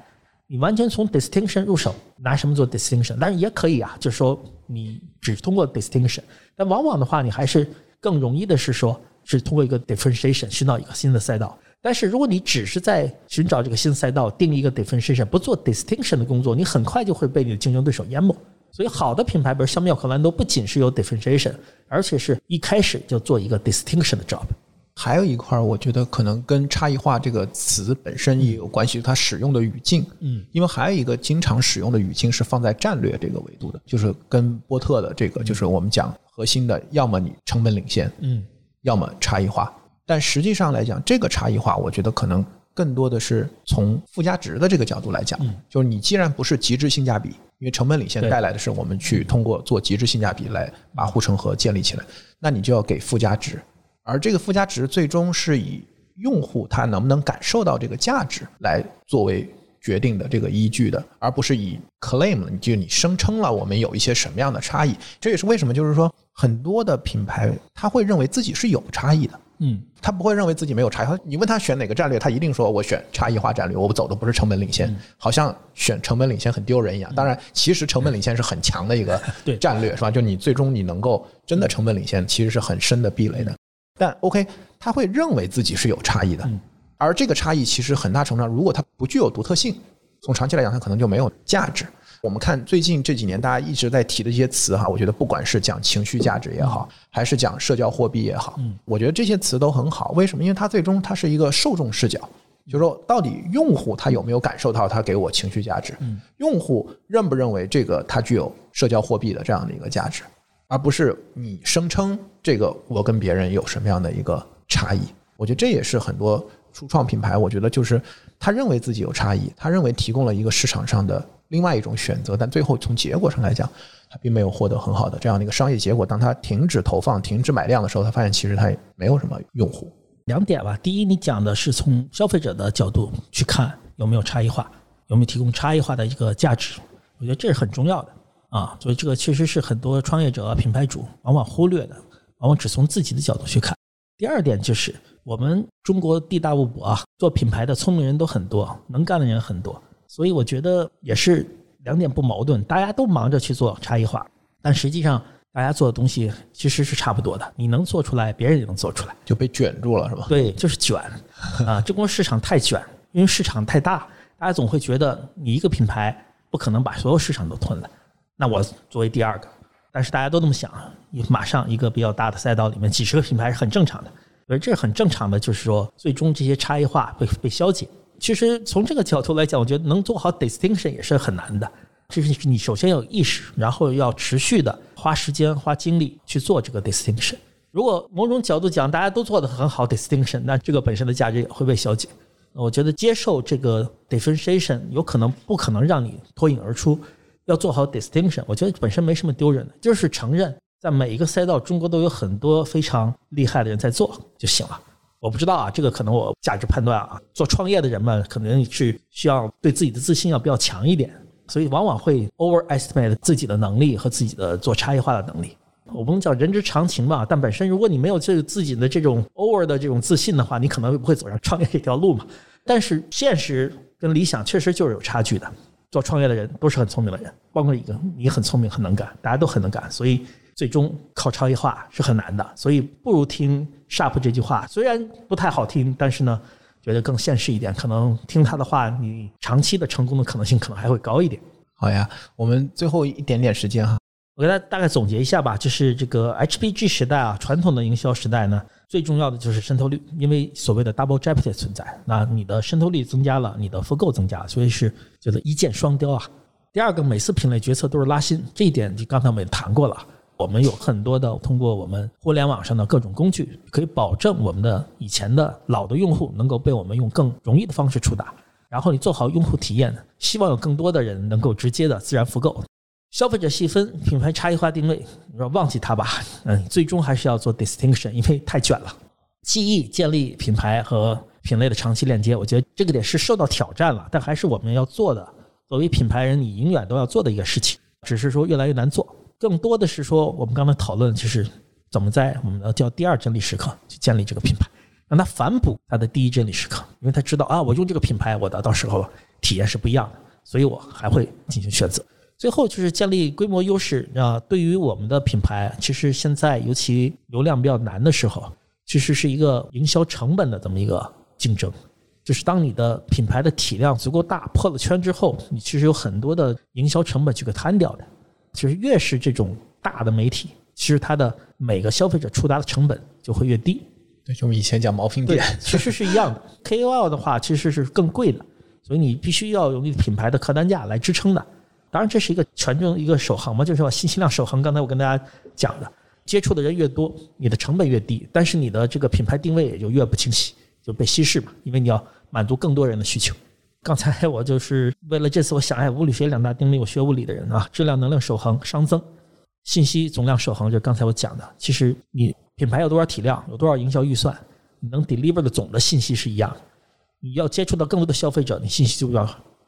Speaker 3: 你完全从 distinction 入手，拿什么做 distinction？但是也可以啊，就是说你只通过 distinction。但往往的话，你还是更容易的是说，是通过一个 differentiation 寻找一个新的赛道。但是如果你只是在寻找这个新赛道，定一个 differentiation，不做 distinction 的工作，你很快就会被你的竞争对手淹没。所以，好的品牌，比如像妙可蓝多，不仅是有 differentiation，而且是一开始就做一个 distinction 的 job。
Speaker 2: 还有一块儿，我觉得可能跟差异化这个词本身也有关系，它使用的语境。
Speaker 3: 嗯，
Speaker 2: 因为还有一个经常使用的语境是放在战略这个维度的，就是跟波特的这个，就是我们讲核心的，要么你成本领先，
Speaker 3: 嗯，
Speaker 2: 要么差异化。但实际上来讲，这个差异化，我觉得可能更多的是从附加值的这个角度来讲，就是你既然不是极致性价比，因为成本领先带来的是我们去通过做极致性价比来把护城河建立起来，那你就要给附加值，而这个附加值最终是以用户他能不能感受到这个价值来作为决定的这个依据的，而不是以 claim，就你声称了我们有一些什么样的差异。这也是为什么，就是说很多的品牌他会认为自己是有差异的。
Speaker 3: 嗯，
Speaker 2: 他不会认为自己没有差异化。你问他选哪个战略，他一定说我选差异化战略，我走的不是成本领先，好像选成本领先很丢人一样。当然，其实成本领先是很强的一个战略，是吧？就你最终你能够真的成本领先，其实是很深的壁垒的。但 OK，他会认为自己是有差异的，而这个差异其实很大程度上，如果它不具有独特性，从长期来讲，它可能就没有价值。我们看最近这几年大家一直在提的一些词哈，我觉得不管是讲情绪价值也好，还是讲社交货币也好，我觉得这些词都很好。为什么？因为它最终它是一个受众视角，就是说到底用户他有没有感受到他给我情绪价值？用户认不认为这个它具有社交货币的这样的一个价值，而不是你声称这个我跟别人有什么样的一个差异？我觉得这也是很多初创品牌，我觉得就是他认为自己有差异，他认为提供了一个市场上的另外一种选择，但最后从结果上来讲，他并没有获得很好的这样的一个商业结果。当他停止投放、停止买量的时候，他发现其实他也没有什么用户。
Speaker 3: 两点吧。第一，你讲的是从消费者的角度去看有没有差异化，有没有提供差异化的一个价值，我觉得这是很重要的啊。所以这个确实是很多创业者、品牌主往往忽略的，往往只从自己的角度去看。第二点就是我们中国地大物博啊，做品牌的聪明人都很多，能干的人很多，所以我觉得也是两点不矛盾，大家都忙着去做差异化，但实际上大家做的东西其实是差不多的，你能做出来，别人也能做出来。
Speaker 2: 就被卷住了，是吧？
Speaker 3: 对，就是卷 啊！中国市场太卷，因为市场太大，大家总会觉得你一个品牌不可能把所有市场都吞了。那我作为第二个，但是大家都这么想，马上一个比较大的赛道里面几十个品牌是很正常的，而这很正常的，就是说最终这些差异化会被消解。其实从这个角度来讲，我觉得能做好 distinction 也是很难的。就是你首先要有意识，然后要持续的花时间、花精力去做这个 distinction。如果某种角度讲，大家都做得很好 distinction，那这个本身的价值也会被消解。我觉得接受这个 differentiation 有可能不可能让你脱颖而出，要做好 distinction，我觉得本身没什么丢人的，就是承认在每一个赛道，中国都有很多非常厉害的人在做就行了。我不知道啊，这个可能我价值判断啊，做创业的人们可能是需要对自己的自信要比较强一点。所以往往会 overestimate 自己的能力和自己的做差异化的能力。我不能叫人之常情吧，但本身如果你没有这自己的这种 over 的这种自信的话，你可能不会走上创业这条路嘛。但是现实跟理想确实就是有差距的。做创业的人都是很聪明的人，包括一个你很聪明很能干，大家都很能干，所以最终靠差异化是很难的。所以不如听 Sharp 这句话，虽然不太好听，但是呢。觉得更现实一点，可能听他的话，你长期的成功的可能性可能还会高一点。
Speaker 2: 好呀，我们最后一点点时间哈，
Speaker 3: 我给大家大概总结一下吧。就是这个 HBG 时代啊，传统的营销时代呢，最重要的就是渗透率，因为所谓的 double jeopardy 存在，那你的渗透率增加了，你的复购增加，所以是叫做一箭双雕啊。第二个，每次品类决策都是拉新，这一点就刚才我们也谈过了。我们有很多的通过我们互联网上的各种工具，可以保证我们的以前的老的用户能够被我们用更容易的方式触达。然后你做好用户体验，希望有更多的人能够直接的自然复购。消费者细分、品牌差异化定位，你说忘记它吧，嗯，最终还是要做 distinction，因为太卷了。记忆建立品牌和品类的长期链接，我觉得这个点是受到挑战了，但还是我们要做的。作为品牌人，你永远都要做的一个事情，只是说越来越难做。更多的是说，我们刚才讨论就是怎么在我们的叫第二真理时刻去建立这个品牌，让它反哺它的第一真理时刻，因为他知道啊，我用这个品牌，我的到时候体验是不一样的，所以我还会进行选择。最后就是建立规模优势啊，对于我们的品牌，其实现在尤其流量比较难的时候，其实是一个营销成本的这么一个竞争，就是当你的品牌的体量足够大，破了圈之后，你其实有很多的营销成本去给摊掉的。就是越是这种大的媒体，其实它的每个消费者触达的成本就会越低。
Speaker 2: 对，就我们以前讲毛坯店，
Speaker 3: 其实是一样的。KOL 的话其实是更贵的，所以你必须要有你品牌的客单价来支撑的。当然，这是一个权重一个守恒嘛，就是说信息量守恒。刚才我跟大家讲的，接触的人越多，你的成本越低，但是你的这个品牌定位也就越不清晰，就被稀释嘛，因为你要满足更多人的需求。刚才我就是为了这次，我想哎，物理学两大定律，我学物理的人啊，质量、能量守恒、熵增、信息总量守恒，就刚才我讲的。其实你品牌有多少体量，有多少营销预算，你能 deliver 的总的信息是一样。你要接触到更多的消费者，你信息就要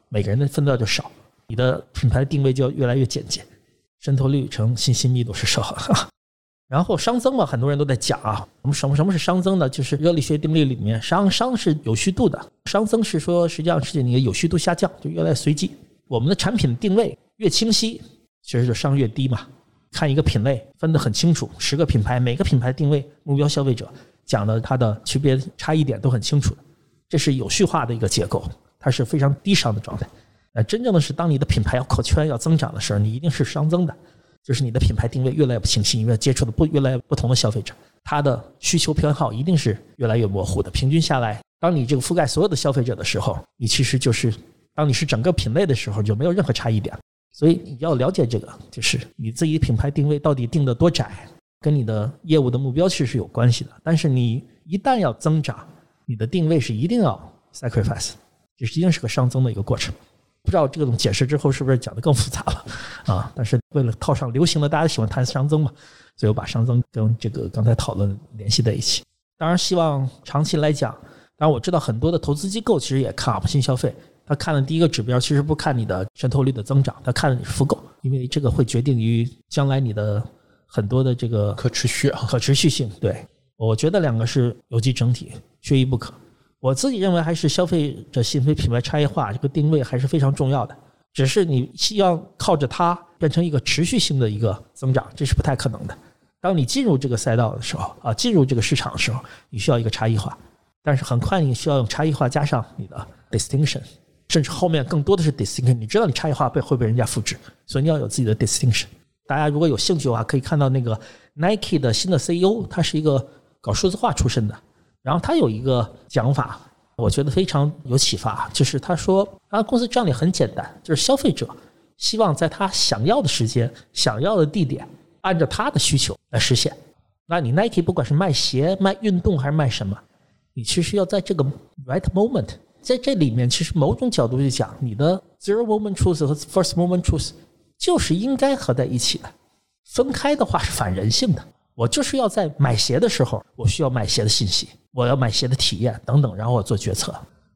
Speaker 3: 每个人的分量就少，你的品牌定位就要越来越简洁，渗透率乘信息密度是守恒。然后熵增嘛，很多人都在讲啊，我们什么什么是熵增呢？就是热力学定律里面，熵熵是有序度的，熵增是说实际上是你的有序度下降，就越来越随机。我们的产品定位越清晰，其实就熵越低嘛。看一个品类分得很清楚，十个品牌，每个品牌定位目标消费者讲的它的区别差异点都很清楚，这是有序化的一个结构，它是非常低熵的状态。呃，真正的是当你的品牌要扩圈要增长的时候，你一定是熵增的。就是你的品牌定位越来越不清晰，因为接触的不越来越不同的消费者，他的需求偏好一定是越来越模糊的。平均下来，当你这个覆盖所有的消费者的时候，你其实就是当你是整个品类的时候，就没有任何差异点。所以你要了解这个，就是你自己品牌定位到底定的多窄，跟你的业务的目标其实是有关系的。但是你一旦要增长，你的定位是一定要 sacrifice，就是一定是个上增的一个过程。不知道这种解释之后是不是讲的更复杂了啊？但是为了套上流行的，大家喜欢谈熵增嘛，所以我把熵增跟这个刚才讨论联系在一起。当然，希望长期来讲，当然我知道很多的投资机构其实也看 up 新消费，他看的第一个指标其实不看你的渗透率的增长，他看的你是复购，因为这个会决定于将来你的很多的这个
Speaker 2: 可持续啊
Speaker 3: 可持续性。对，我觉得两个是有机整体，缺一不可。我自己认为，还是消费者信息品牌差异化这个定位还是非常重要的。只是你希望靠着它变成一个持续性的一个增长，这是不太可能的。当你进入这个赛道的时候，啊，进入这个市场的时候，你需要一个差异化。但是很快你需要用差异化加上你的 distinction，甚至后面更多的是 distinction。你知道你差异化被会被人家复制，所以你要有自己的 distinction。大家如果有兴趣的话，可以看到那个 Nike 的新的 CEO，他是一个搞数字化出身的，然后他有一个讲法，我觉得非常有启发，就是他说，他公司战略很简单，就是消费者希望在他想要的时间、想要的地点，按照他的需求来实现。那你 Nike 不管是卖鞋、卖运动还是卖什么，你其实要在这个 right moment，在这里面，其实某种角度去讲，你的 zero moment truth 和 first moment truth 就是应该合在一起的。分开的话是反人性的。我就是要在买鞋的时候，我需要买鞋的信息，我要买鞋的体验等等，然后我做决策。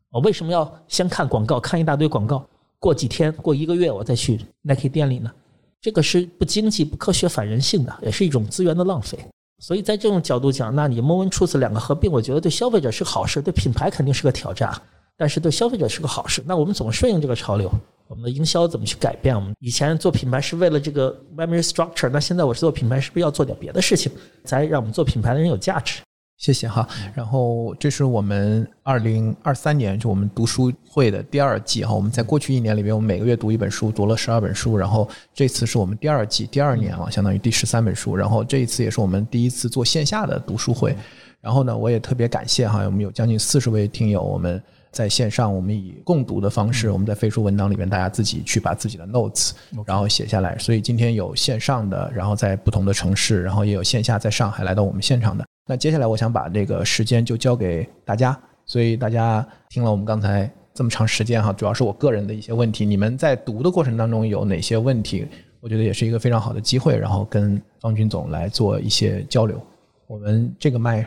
Speaker 3: 我为什么要先看广告，看一大堆广告，过几天、过一个月我再去 Nike 店里呢？这个是不经济、不科学、反人性的，也是一种资源的浪费。所以在这种角度讲，那你 moment truth 两个合并，我觉得对消费者是好事，对品牌肯定是个挑战，但是对消费者是个好事。那我们怎么顺应这个潮流？我们的营销怎么去改变？我们以前做品牌是为了这个 memory structure，那现在我是做品牌，是不是要做点别的事情，才让我们做品牌的人有价值？
Speaker 2: 谢谢哈。然后这是我们二零二三年就我们读书会的第二季哈。我们在过去一年里面，我们每个月读一本书，读了十二本书。然后这次是我们第二季第二年了，相当于第十三本书。然后这一次也是我们第一次做线下的读书会。然后呢，我也特别感谢哈，我们有将近四十位听友，我们。在线上，我们以共读的方式，我们在飞书文档里面，大家自己去把自己的 notes，然后写下来。所以今天有线上的，然后在不同的城市，然后也有线下在上海来到我们现场的。那接下来我想把这个时间就交给大家，所以大家听了我们刚才这么长时间哈，主要是我个人的一些问题。你们在读的过程当中有哪些问题？我觉得也是一个非常好的机会，然后跟方军总来做一些交流。我们这个麦。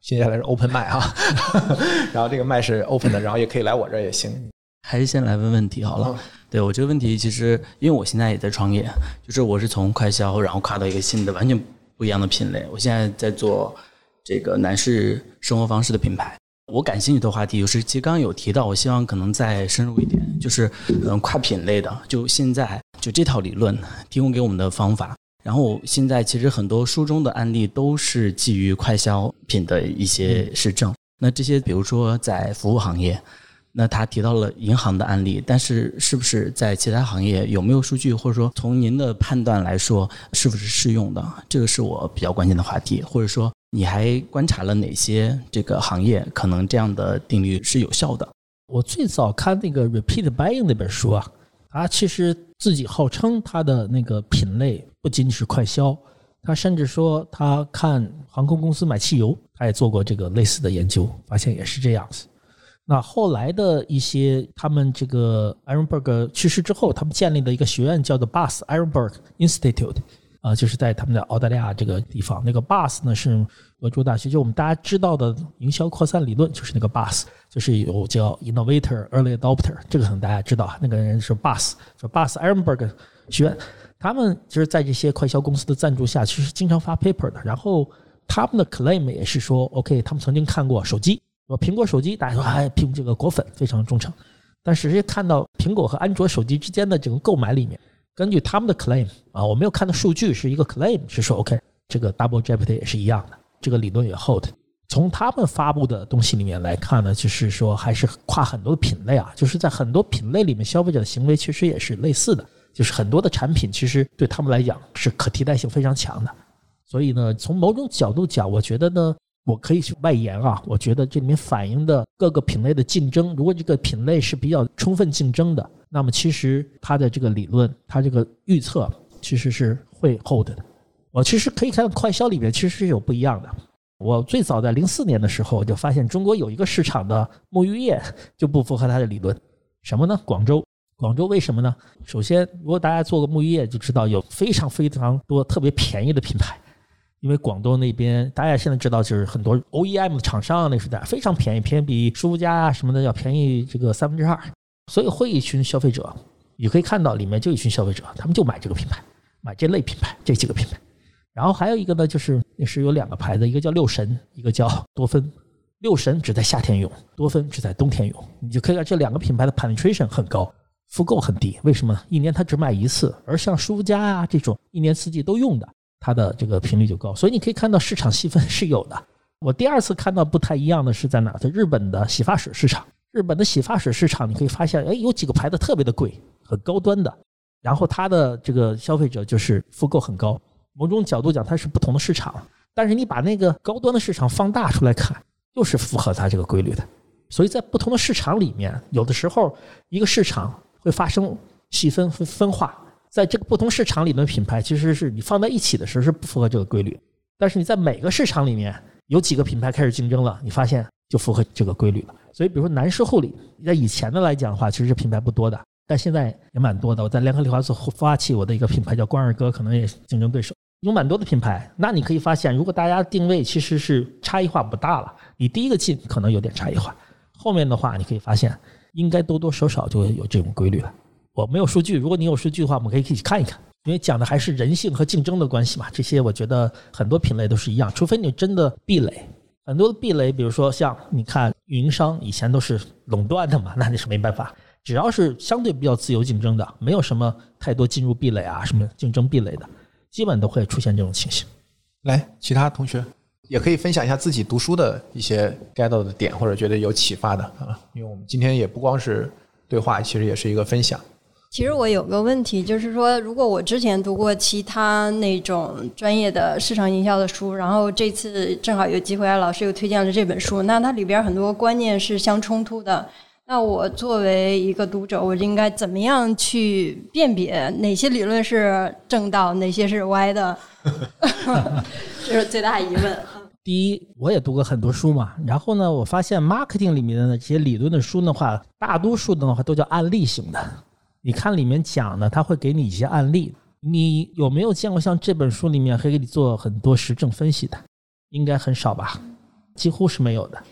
Speaker 2: 接下来是 open 麦哈，然后这个麦是 open 的，然后也可以来我这儿也行。
Speaker 4: 还是先来问问题好了。对我这个问题，其实因为我现在也在创业，就是我是从快销，然后跨到一个新的完全不一样的品类。我现在在做这个男士生活方式的品牌。我感兴趣的话题就是，其实刚刚有提到，我希望可能再深入一点，就是嗯跨品类的，就现在就这套理论提供给我们的方法。然后现在其实很多书中的案例都是基于快消品的一些实证。那这些比如说在服务行业，那他提到了银行的案例，但是是不是在其他行业有没有数据，或者说从您的判断来说是不是适用的？这个是我比较关心的话题。或者说你还观察了哪些这个行业可能这样的定律是有效的？
Speaker 3: 我最早看那个 Repeat Buying 那本书啊，它其实。自己号称他的那个品类不仅仅是快销，他甚至说他看航空公司买汽油，他也做过这个类似的研究，发现也是这样子。那后来的一些他们这个 Ironberg 去世之后，他们建立的一个学院叫做 Bus Ironberg Institute。啊，就是在他们的澳大利亚这个地方，那个 BUS 呢是俄州大学，就我们大家知道的营销扩散理论，就是那个 BUS，就是有叫 Innovator、Early Adopter，这个可能大家知道，那个人是 BUS，说 BUS Ironberg 学院，他们就是在这些快销公司的赞助下，其实经常发 paper 的。然后他们的 claim 也是说，OK，他们曾经看过手机，说苹果手机，大家说哎，苹这个果粉非常忠诚，但实际看到苹果和安卓手机之间的这个购买里面。根据他们的 claim 啊，我没有看到数据，是一个 claim，是说 OK，这个 double jeopardy 也是一样的，这个理论也 hold。从他们发布的东西里面来看呢，就是说还是跨很多的品类啊，就是在很多品类里面，消费者的行为其实也是类似的，就是很多的产品其实对他们来讲是可替代性非常强的。所以呢，从某种角度讲，我觉得呢，我可以去外延啊，我觉得这里面反映的各个品类的竞争，如果这个品类是比较充分竞争的。那么其实它的这个理论，它这个预测其实是会 hold 的。我其实可以看到快销里面其实是有不一样的。我最早在零四年的时候就发现中国有一个市场的沐浴液就不符合它的理论，什么呢？广州，广州为什么呢？首先，如果大家做过沐浴液就知道有非常非常多特别便宜的品牌，因为广东那边大家现在知道就是很多 OEM 的厂商那时代非常便宜，便宜比舒肤佳啊什么的要便宜这个三分之二。所以会一群消费者，你可以看到里面就一群消费者，他们就买这个品牌，买这类品牌这几个品牌。然后还有一个呢，就是也是有两个牌子，一个叫六神，一个叫多芬。六神只在夏天用，多芬只在冬天用。你就可以看这两个品牌的 penetration 很高，复购很低。为什么呢？一年它只买一次，而像舒肤佳啊这种一年四季都用的，它的这个频率就高。所以你可以看到市场细分是有的。我第二次看到不太一样的是在哪？在日本的洗发水市场。日本的洗发水市场，你可以发现，哎，有几个牌子特别的贵，很高端的，然后它的这个消费者就是复购很高。某种角度讲，它是不同的市场，但是你把那个高端的市场放大出来看，又是符合它这个规律的。所以在不同的市场里面，有的时候一个市场会发生细分分分化，在这个不同市场里的品牌，其实是你放在一起的时候是不符合这个规律。但是你在每个市场里面有几个品牌开始竞争了，你发现就符合这个规律了。所以，比如说男士护理，在以前的来讲的话，其实品牌不多的，但现在也蛮多的。我在联合利华做孵化器，我的一个品牌叫关二哥，可能也是竞争对手。有蛮多的品牌，那你可以发现，如果大家定位其实是差异化不大了，你第一个进可能有点差异化，后面的话你可以发现，应该多多少少就有这种规律了。我没有数据，如果你有数据的话，我们可以一起看一看，因为讲的还是人性和竞争的关系嘛。这些我觉得很多品类都是一样，除非你真的壁垒，很多的壁垒，比如说像你看运营商以前都是垄断的嘛，那你是没办法。只要是相对比较自由竞争的，没有什么太多进入壁垒啊，什么竞争壁垒的。基本都会出现这种情形。
Speaker 2: 来，其他同学也可以分享一下自己读书的一些 get 到的点，或者觉得有启发的啊。因为我们今天也不光是对话，其实也是一个分享。
Speaker 5: 其实我有个问题，就是说，如果我之前读过其他那种专业的市场营销的书，然后这次正好有机会，老师又推荐了这本书，那它里边很多观念是相冲突的。那我作为一个读者，我应该怎么样去辨别哪些理论是正道，哪些是歪的？这是最大疑问。
Speaker 3: 第一，我也读过很多书嘛，然后呢，我发现 marketing 里面的这些理论的书的话，大多数的话都叫案例型的。你看里面讲的，他会给你一些案例。你有没有见过像这本书里面会给你做很多实证分析的？应该很少吧，几乎是没有的。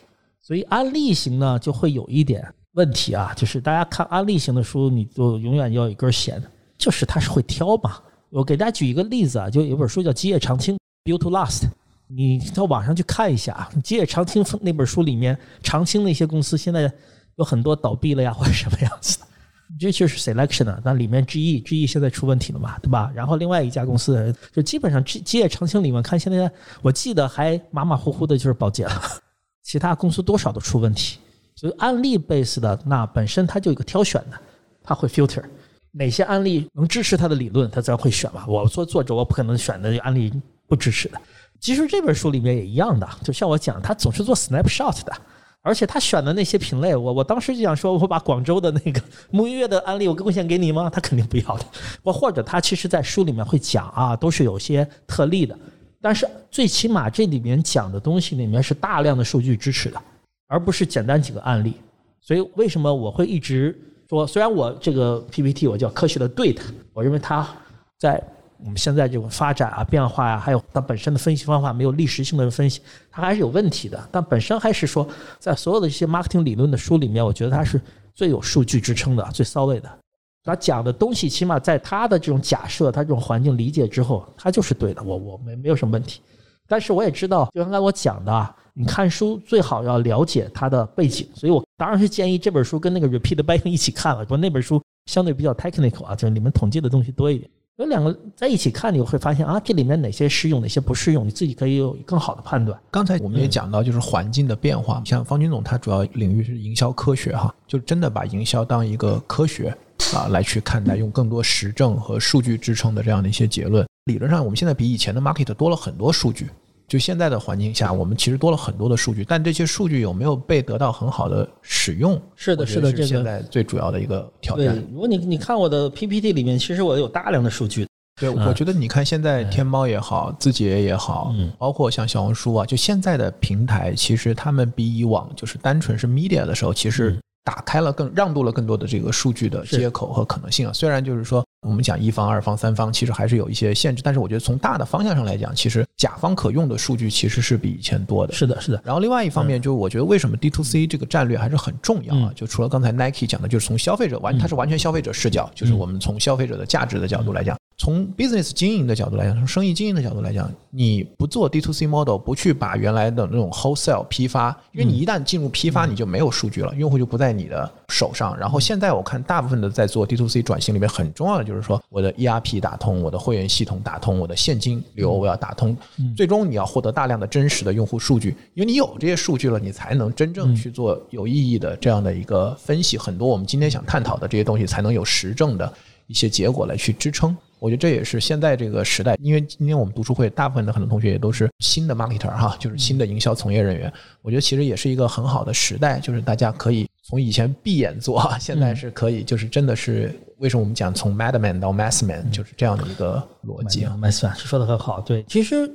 Speaker 3: 所以案例型呢，就会有一点。问题啊，就是大家看案例型的书，你就永远要有一根弦，就是他是会挑嘛。我给大家举一个例子啊，就有本书叫《基业长青》（Build to Last），你到网上去看一下啊《基业长青》那本书里面，长青那些公司现在有很多倒闭了呀，或者什么样子的，这就是 selection 啊。那里面 GE，GE 现在出问题了嘛，对吧？然后另外一家公司就基本上基基业长青里面看，现在我记得还马马虎虎的就是宝洁了，其他公司多少都出问题。所以案例 base 的那本身它就有个挑选的，它会 filter 哪些案例能支持它的理论，它自然会选嘛。我做作者，我不可能选的案例不支持的。其实这本书里面也一样的，就像我讲，他总是做 snapshot 的，而且他选的那些品类，我我当时就想说，我把广州的那个 沐浴液的案例我贡献给你吗？他肯定不要的。我或者他其实在书里面会讲啊，都是有些特例的，但是最起码这里面讲的东西里面是大量的数据支持的。而不是简单几个案例，所以为什么我会一直说，虽然我这个 PPT 我叫科学的对的，我认为它在我们现在这种发展啊、变化呀，还有它本身的分析方法没有历史性的分析，它还是有问题的。但本身还是说，在所有的这些 marketing 理论的书里面，我觉得它是最有数据支撑的、最 solid 的。它讲的东西，起码在它的这种假设、它这种环境理解之后，它就是对的。我我没没有什么问题。但是我也知道，就刚才我讲的啊。你看书最好要了解它的背景，所以我当然是建议这本书跟那个 Repeat Banking 一起看了。不过那本书相对比较 technical 啊，就是里面统计的东西多一点。有两个在一起看，你会发现啊，这里面哪些适用，哪些不适用，你自己可以有更好的判断。
Speaker 2: 刚才我们也讲到，就是环境的变化。像方军总，他主要领域是营销科学哈，就真的把营销当一个科学啊来去看待，用更多实证和数据支撑的这样的一些结论。理论上，我们现在比以前的 market 多了很多数据。就现在的环境下，我们其实多了很多的数据，但这些数据有没有被得到很好的使用？
Speaker 3: 是的，是的，这
Speaker 2: 是现在最主要的一个挑战。
Speaker 3: 如果你你看我的 PPT 里面，其实我有大量的数据。
Speaker 2: 对，我觉得你看现在天猫也好，字节也好，包括像小红书啊，就现在的平台，其实他们比以往就是单纯是 media 的时候，其实打开了更让渡了更多的这个数据的接口和可能性啊。虽然就是说。我们讲一方、二方、三方，其实还是有一些限制。但是我觉得从大的方向上来讲，其实甲方可用的数据其实是比以前多的。
Speaker 3: 是的，是的。
Speaker 2: 然后另外一方面，就是我觉得为什么 D to C 这个战略还是很重要啊？就除了刚才 Nike 讲的，就是从消费者完，它是完全消费者视角，就是我们从消费者的价值的角度来讲。从 business 经营的角度来讲，从生意经营的角度来讲，你不做 D to C model，不去把原来的那种 wholesale 批发，因为你一旦进入批发，你就没有数据了，用户就不在你的手上。然后现在我看大部分的在做 D to C 转型里面，很重要的就是说，我的 ERP 打通，我的会员系统打通，我的现金流我要打通，最终你要获得大量的真实的用户数据，因为你有这些数据了，你才能真正去做有意义的这样的一个分析。很多我们今天想探讨的这些东西，才能有实证的。一些结果来去支撑。我觉得这也是现在这个时代，因为今天我们读书会大部分的很多同学也都是新的 marketer 哈，就是新的营销从业人员。我觉得其实也是一个很好的时代，就是大家可以从以前闭眼做，现在是可以，就是真的是为什么我们讲从 madman 到 massman，就是这样的一个逻辑啊。
Speaker 3: massman 是说的很好，对，其实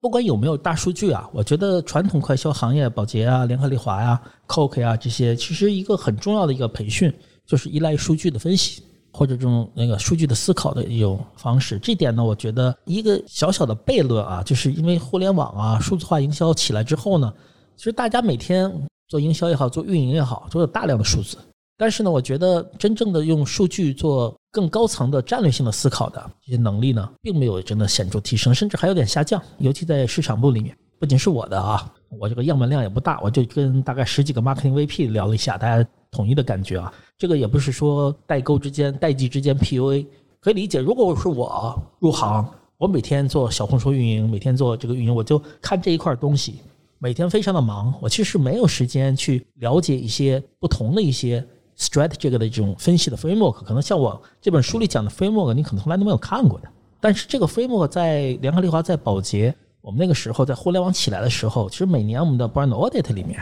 Speaker 3: 不管有没有大数据啊，我觉得传统快销行业，宝洁啊、联合利华呀、Coke 啊这些，其实一个很重要的一个培训，就是依赖数据的分析。或者这种那个数据的思考的一种方式，这点呢，我觉得一个小小的悖论啊，就是因为互联网啊、数字化营销起来之后呢，其实大家每天做营销也好，做运营也好，都有大量的数字。但是呢，我觉得真正的用数据做更高层的战略性的思考的这些能力呢，并没有真的显著提升，甚至还有点下降。尤其在市场部里面，不仅是我的啊，我这个样本量也不大，我就跟大概十几个 marketing VP 聊了一下，大家统一的感觉啊，这个也不是说代沟之间、代际之间 PUA，可以理解。如果我是我入行，我每天做小红书运营，每天做这个运营，我就看这一块东西，每天非常的忙，我其实没有时间去了解一些不同的一些 strategy 的这种分析的 framework，可能像我这本书里讲的 framework，你可能从来都没有看过的。但是这个 framework 在联合利华、在宝洁，我们那个时候在互联网起来的时候，其实每年我们的 brand audit 里面，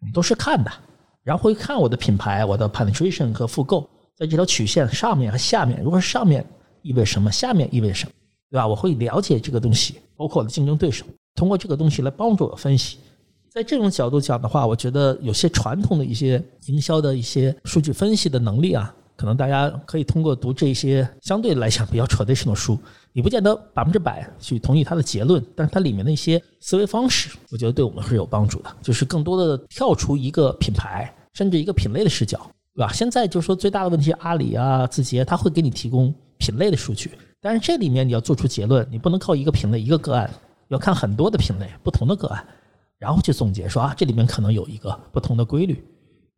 Speaker 3: 我们都是看的，然后会看我的品牌、我的 penetration 和复购，在这条曲线上面和下面，如果是上面意味什么，下面意味什么，对吧？我会了解这个东西，包括我的竞争对手，通过这个东西来帮助我分析。在这种角度讲的话，我觉得有些传统的一些营销的一些数据分析的能力啊，可能大家可以通过读这些相对来讲比较 traditional 的书，你不见得百分之百去同意它的结论，但是它里面的一些思维方式，我觉得对我们是有帮助的，就是更多的跳出一个品牌甚至一个品类的视角，对吧？现在就是说最大的问题，阿里啊、字节，它会给你提供品类的数据，但是这里面你要做出结论，你不能靠一个品类一个个案，要看很多的品类不同的个案。然后去总结说啊，这里面可能有一个不同的规律。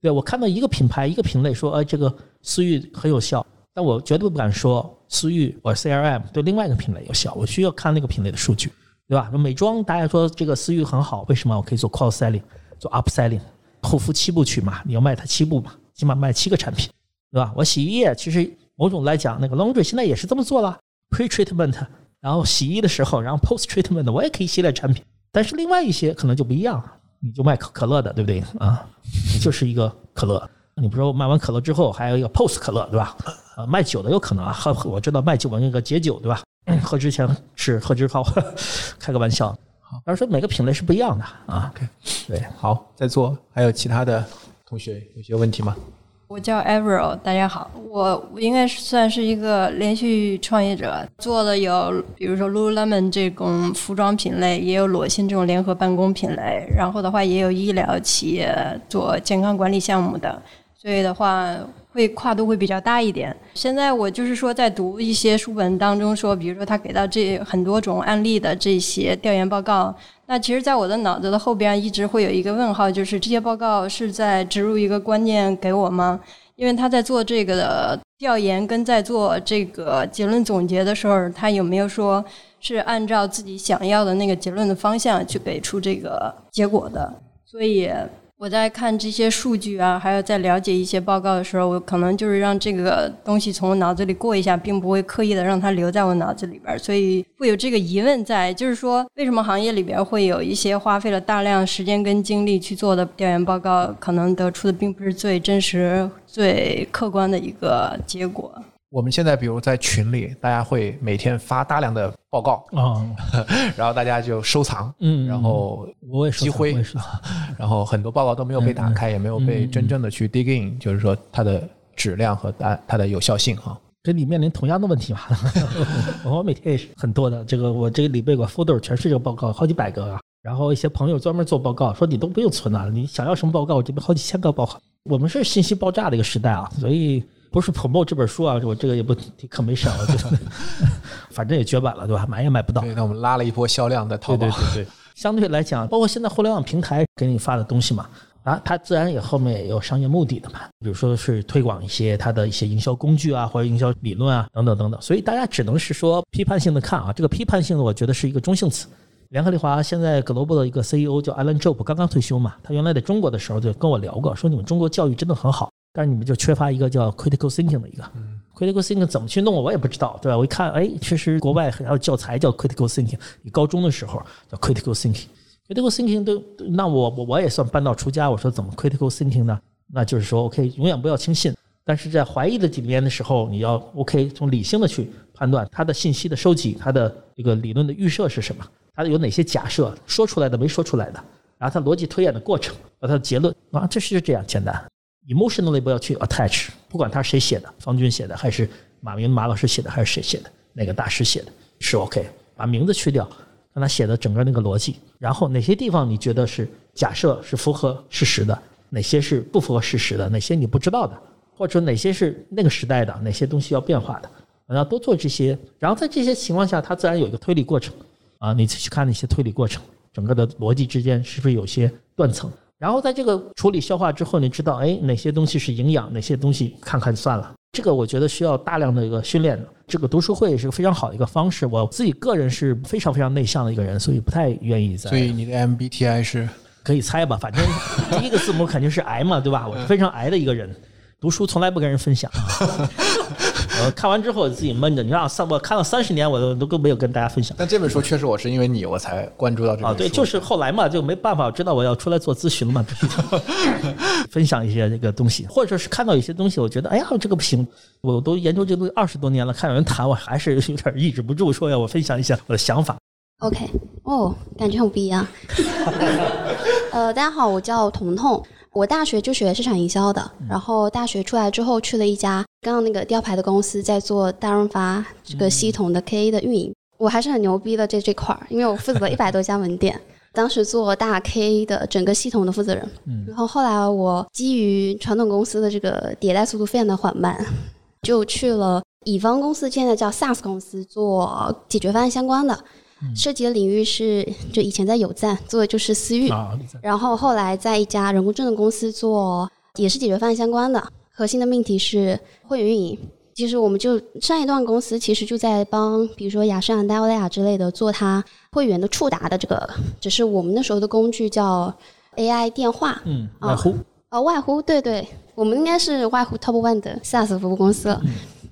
Speaker 3: 对我看到一个品牌一个品类说，哎，这个私域很有效，但我绝对不敢说私域或 CRM 对另外一个品类有效。我需要看那个品类的数据，对吧？美妆大家说这个私域很好，为什么我可以做 cross selling，做 up selling，护肤七部曲嘛，你要卖它七部嘛，起码卖七个产品，对吧？我洗衣液其实某种来讲，那个 laundry 现在也是这么做了，pre treatment，然后洗衣的时候，然后 post treatment 我也可以系列产品。但是另外一些可能就不一样，你就卖可可乐的，对不对啊？你就是一个可乐，你不说卖完可乐之后还有一个 post 可乐，对吧？呃，卖酒的有可能啊，喝我知道卖酒的那个解酒，对吧？喝之前是喝之后，开个玩笑。好而说每个品类是不一样的啊。
Speaker 2: OK，对，好，在座还有其他的同学有些问题吗？
Speaker 5: 我叫 Avril，大家好，我我应该算是一个连续创业者，做的有比如说 Lululemon 这种服装品类，也有裸心这种联合办公品类，然后的话也有医疗企业做健康管理项目的，所以的话会跨度会比较大一点。现在我就是说在读一些书本当中说，比如说他给到这很多种案例的这些调研报告。那其实，在我的脑子的后边一直会有一个问号，就是这些报告是在植入一个观念给我吗？因为他在做这个调研跟在做这个结论总结的时候，他有没有说是按照自己想要的那个结论的方向去给出这个结果的？所以我在看这些数据啊，还有在了解一些报告的时候，我可能就是让这个东西从我脑子里过一下，并不会刻意的让它留在我脑子里边，所以会有这个疑问在，就是说为什么行业里边会有一些花费了大量时间跟精力去做的调研报告，可能得出的并不是最真实、最客观的一个结果。
Speaker 2: 我们现在比如在群里，大家会每天发大量的报告，
Speaker 3: 啊，
Speaker 2: 然后大家就收藏，
Speaker 3: 嗯，
Speaker 2: 然后
Speaker 3: 我也
Speaker 2: 积灰然后很多报告都没有被打开，也没有被
Speaker 3: 嗯
Speaker 2: 真正的去 dig in，就是说它的质量和它它的有效性哈。
Speaker 3: 跟你面临同样的问题嘛？我每天也是很多的，这个我这个里边有个 folder 全是这个报告，好几百个啊。然后一些朋友专门做报告，说你都不用存了，你想要什么报告，我这边好几千个报告。我们是信息爆炸的一个时代啊，所以不是 promote 这本书啊，我这个也不提 commission，我觉得 反正也绝版了，对吧？买也买不到。
Speaker 2: 对，那我们拉了一波销量在淘宝。
Speaker 3: 对对对对，相对来讲，包括现在互联网平台给你发的东西嘛，啊，它自然也后面也有商业目的的嘛，比如说是推广一些它的一些营销工具啊，或者营销理论啊，等等等等。所以大家只能是说批判性的看啊，这个批判性的我觉得是一个中性词。联合利华现在 Global 的一个 CEO 叫 Alan Job，刚刚退休嘛，他原来在中国的时候就跟我聊过，说你们中国教育真的很好，但是你们就缺乏一个叫 critical thinking 的一个。critical thinking 怎么去弄，我也不知道，对吧？我一看，哎，确实国外还有教材叫 critical thinking，你高中的时候叫 critical thinking，critical thinking 都那我我我也算半道出家，我说怎么 critical thinking 呢？那就是说，OK，永远不要轻信，但是在怀疑的里面的时候，你要 OK 从理性的去判断它的信息的收集，它的这个理论的预设是什么，它有哪些假设，说出来的没说出来的，然后它逻辑推演的过程和它的结论。啊，这是这样简单。Emotionally 不要去 attach，不管他是谁写的，方军写的还是马明马老师写的还是谁写的，哪个大师写的，是 OK，把名字去掉，让他写的整个那个逻辑，然后哪些地方你觉得是假设是符合事实的，哪些是不符合事实的，哪些你不知道的，或者哪些是那个时代的，哪些东西要变化的，要多做这些，然后在这些情况下，它自然有一个推理过程啊，你去看那些推理过程，整个的逻辑之间是不是有些断层？然后在这个处理消化之后，你知道，哎，哪些东西是营养，哪些东西看看算了。这个我觉得需要大量的一个训练的。这个读书会是个非常好的一个方式。我自己个人是非常非常内向的一个人，所以不太愿意在。
Speaker 2: 所以你的 MBTI 是？
Speaker 3: 可以猜吧，反正 第一个字母肯定是 I 嘛，对吧？我是非常 I 的一个人，读书从来不跟人分享。我看完之后自己闷着，你让三我看了三十年，我都都没有跟大家分享。
Speaker 2: 但这本书确实我是因为你我才关注到这个。
Speaker 3: 啊，对，就是后来嘛，就没办法，知道我要出来做咨询了嘛，必须 分享一些这个东西，或者说是看到有些东西，我觉得哎呀，这个不行，我都研究这个东西二十多年了，看有人谈，我还是有点抑制不住，说要我分享一下我的想法。
Speaker 6: OK，哦，感觉很不一样。呃，大家好，我叫彤彤。我大学就学市场营销的，然后大学出来之后去了一家刚刚那个雕牌的公司，在做大润发这个系统的 KA 的运营。我还是很牛逼的这这块儿，因为我负责一百多家门店，当时做大 KA 的整个系统的负责人。然后后来我基于传统公司的这个迭代速度非常的缓慢，就去了乙方公司，现在叫 SaaS 公司，做解决方案相关的。涉及的领域是，就以前在有赞做的就是私域，然后后来在一家人工智能公司做，也是解决方案相关的，核心的命题是会员运营。其实我们就上一段公司其实就在帮，比如说雅诗兰黛、欧莱雅之类的做它会员的触达的这个，只是我们那时候的工具叫 AI 电话，
Speaker 3: 嗯，外呼，
Speaker 6: 啊外呼，对对，我们应该是外呼 Top One 的 SaaS 服务公司。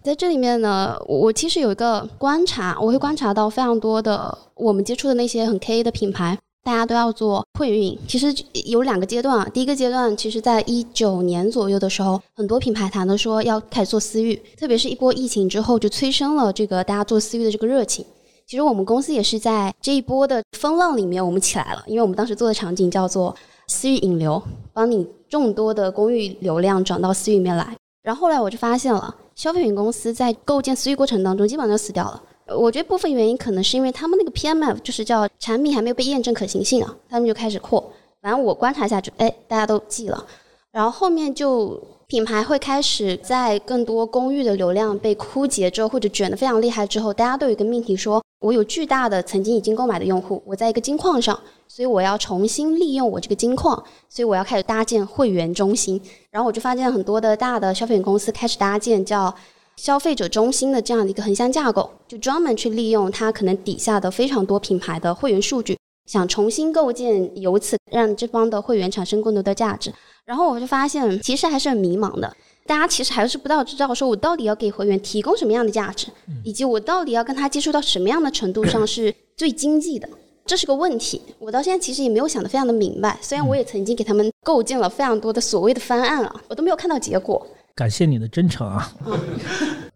Speaker 6: 在这里面呢，我其实有一个观察，我会观察到非常多的我们接触的那些很 K 的品牌，大家都要做会运营。其实有两个阶段啊，第一个阶段，其实在一九年左右的时候，很多品牌谈的说要开始做私域，特别是一波疫情之后，就催生了这个大家做私域的这个热情。其实我们公司也是在这一波的风浪里面，我们起来了，因为我们当时做的场景叫做私域引流，帮你众多的公域流量转到私域里面来。然后后来我就发现了。消费品公司在构建私域过程当中，基本上就死掉了。我觉得部分原因可能是因为他们那个 PMF 就是叫产品还没有被验证可行性啊，他们就开始扩。反正我观察一下，就哎，大家都记了。然后后面就品牌会开始在更多公寓的流量被枯竭之后，或者卷得非常厉害之后，大家都有一个命题说。我有巨大的曾经已经购买的用户，我在一个金矿上，所以我要重新利用我这个金矿，所以我要开始搭建会员中心。然后我就发现很多的大的消费品公司开始搭建叫消费者中心的这样的一个横向架构，就专门去利用它可能底下的非常多品牌的会员数据，想重新构建，由此让这方的会员产生更多的价值。然后我就发现，其实还是很迷茫的。大家其实还是不到知道，说我到底要给会员提供什么样的价值，以及我到底要跟他接触到什么样的程度上是最经济的，这是个问题。我到现在其实也没有想得非常的明白。虽然我也曾经给他们构建了非常多的所谓的方案啊，我都没有看到结果。
Speaker 3: 感谢你的真诚啊！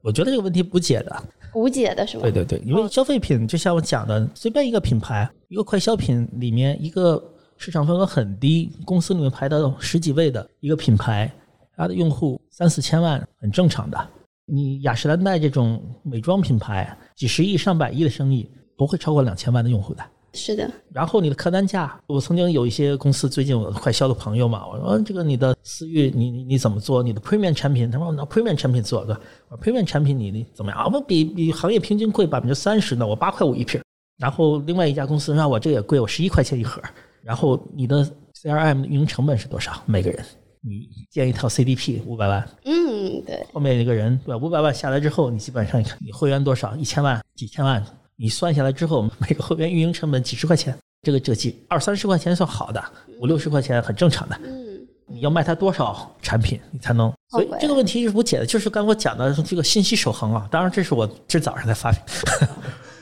Speaker 3: 我觉得这个问题无解的，
Speaker 6: 无解的是吗？
Speaker 3: 对对对，因为消费品就像我讲的，随便一个品牌，一个快消品里面一个市场份额很低，公司里面排到十几位的一个品牌。它的用户三四千万很正常的，你雅诗兰黛这种美妆品牌，几十亿上百亿的生意不会超过两千万的用户的。
Speaker 6: 是的。
Speaker 3: 然后你的客单价，我曾经有一些公司，最近我快销的朋友嘛，我说这个你的私域，你你你怎么做？你的 premium 产品，他说拿 premium 产品做的，我 premium 产品你你怎么样？我比比行业平均贵百分之三十呢，我八块五一瓶。然后另外一家公司让我这个也贵，我十一块钱一盒。然后你的 CRM 运营成本是多少？每个人？你建一套 CDP 五百万，
Speaker 6: 嗯，对，
Speaker 3: 后面一个人对吧？五百万下来之后，你基本上你看你会员多少？一千万、几千万，你算下来之后，每个会员运营成本几十块钱，这个这几二三十块钱算好的，五六十块钱很正常的。
Speaker 6: 嗯，
Speaker 3: 你要卖他多少产品，你才能所以这个问题是不解的，就是刚我讲的这个信息守恒啊。当然，这是我这早上才发明，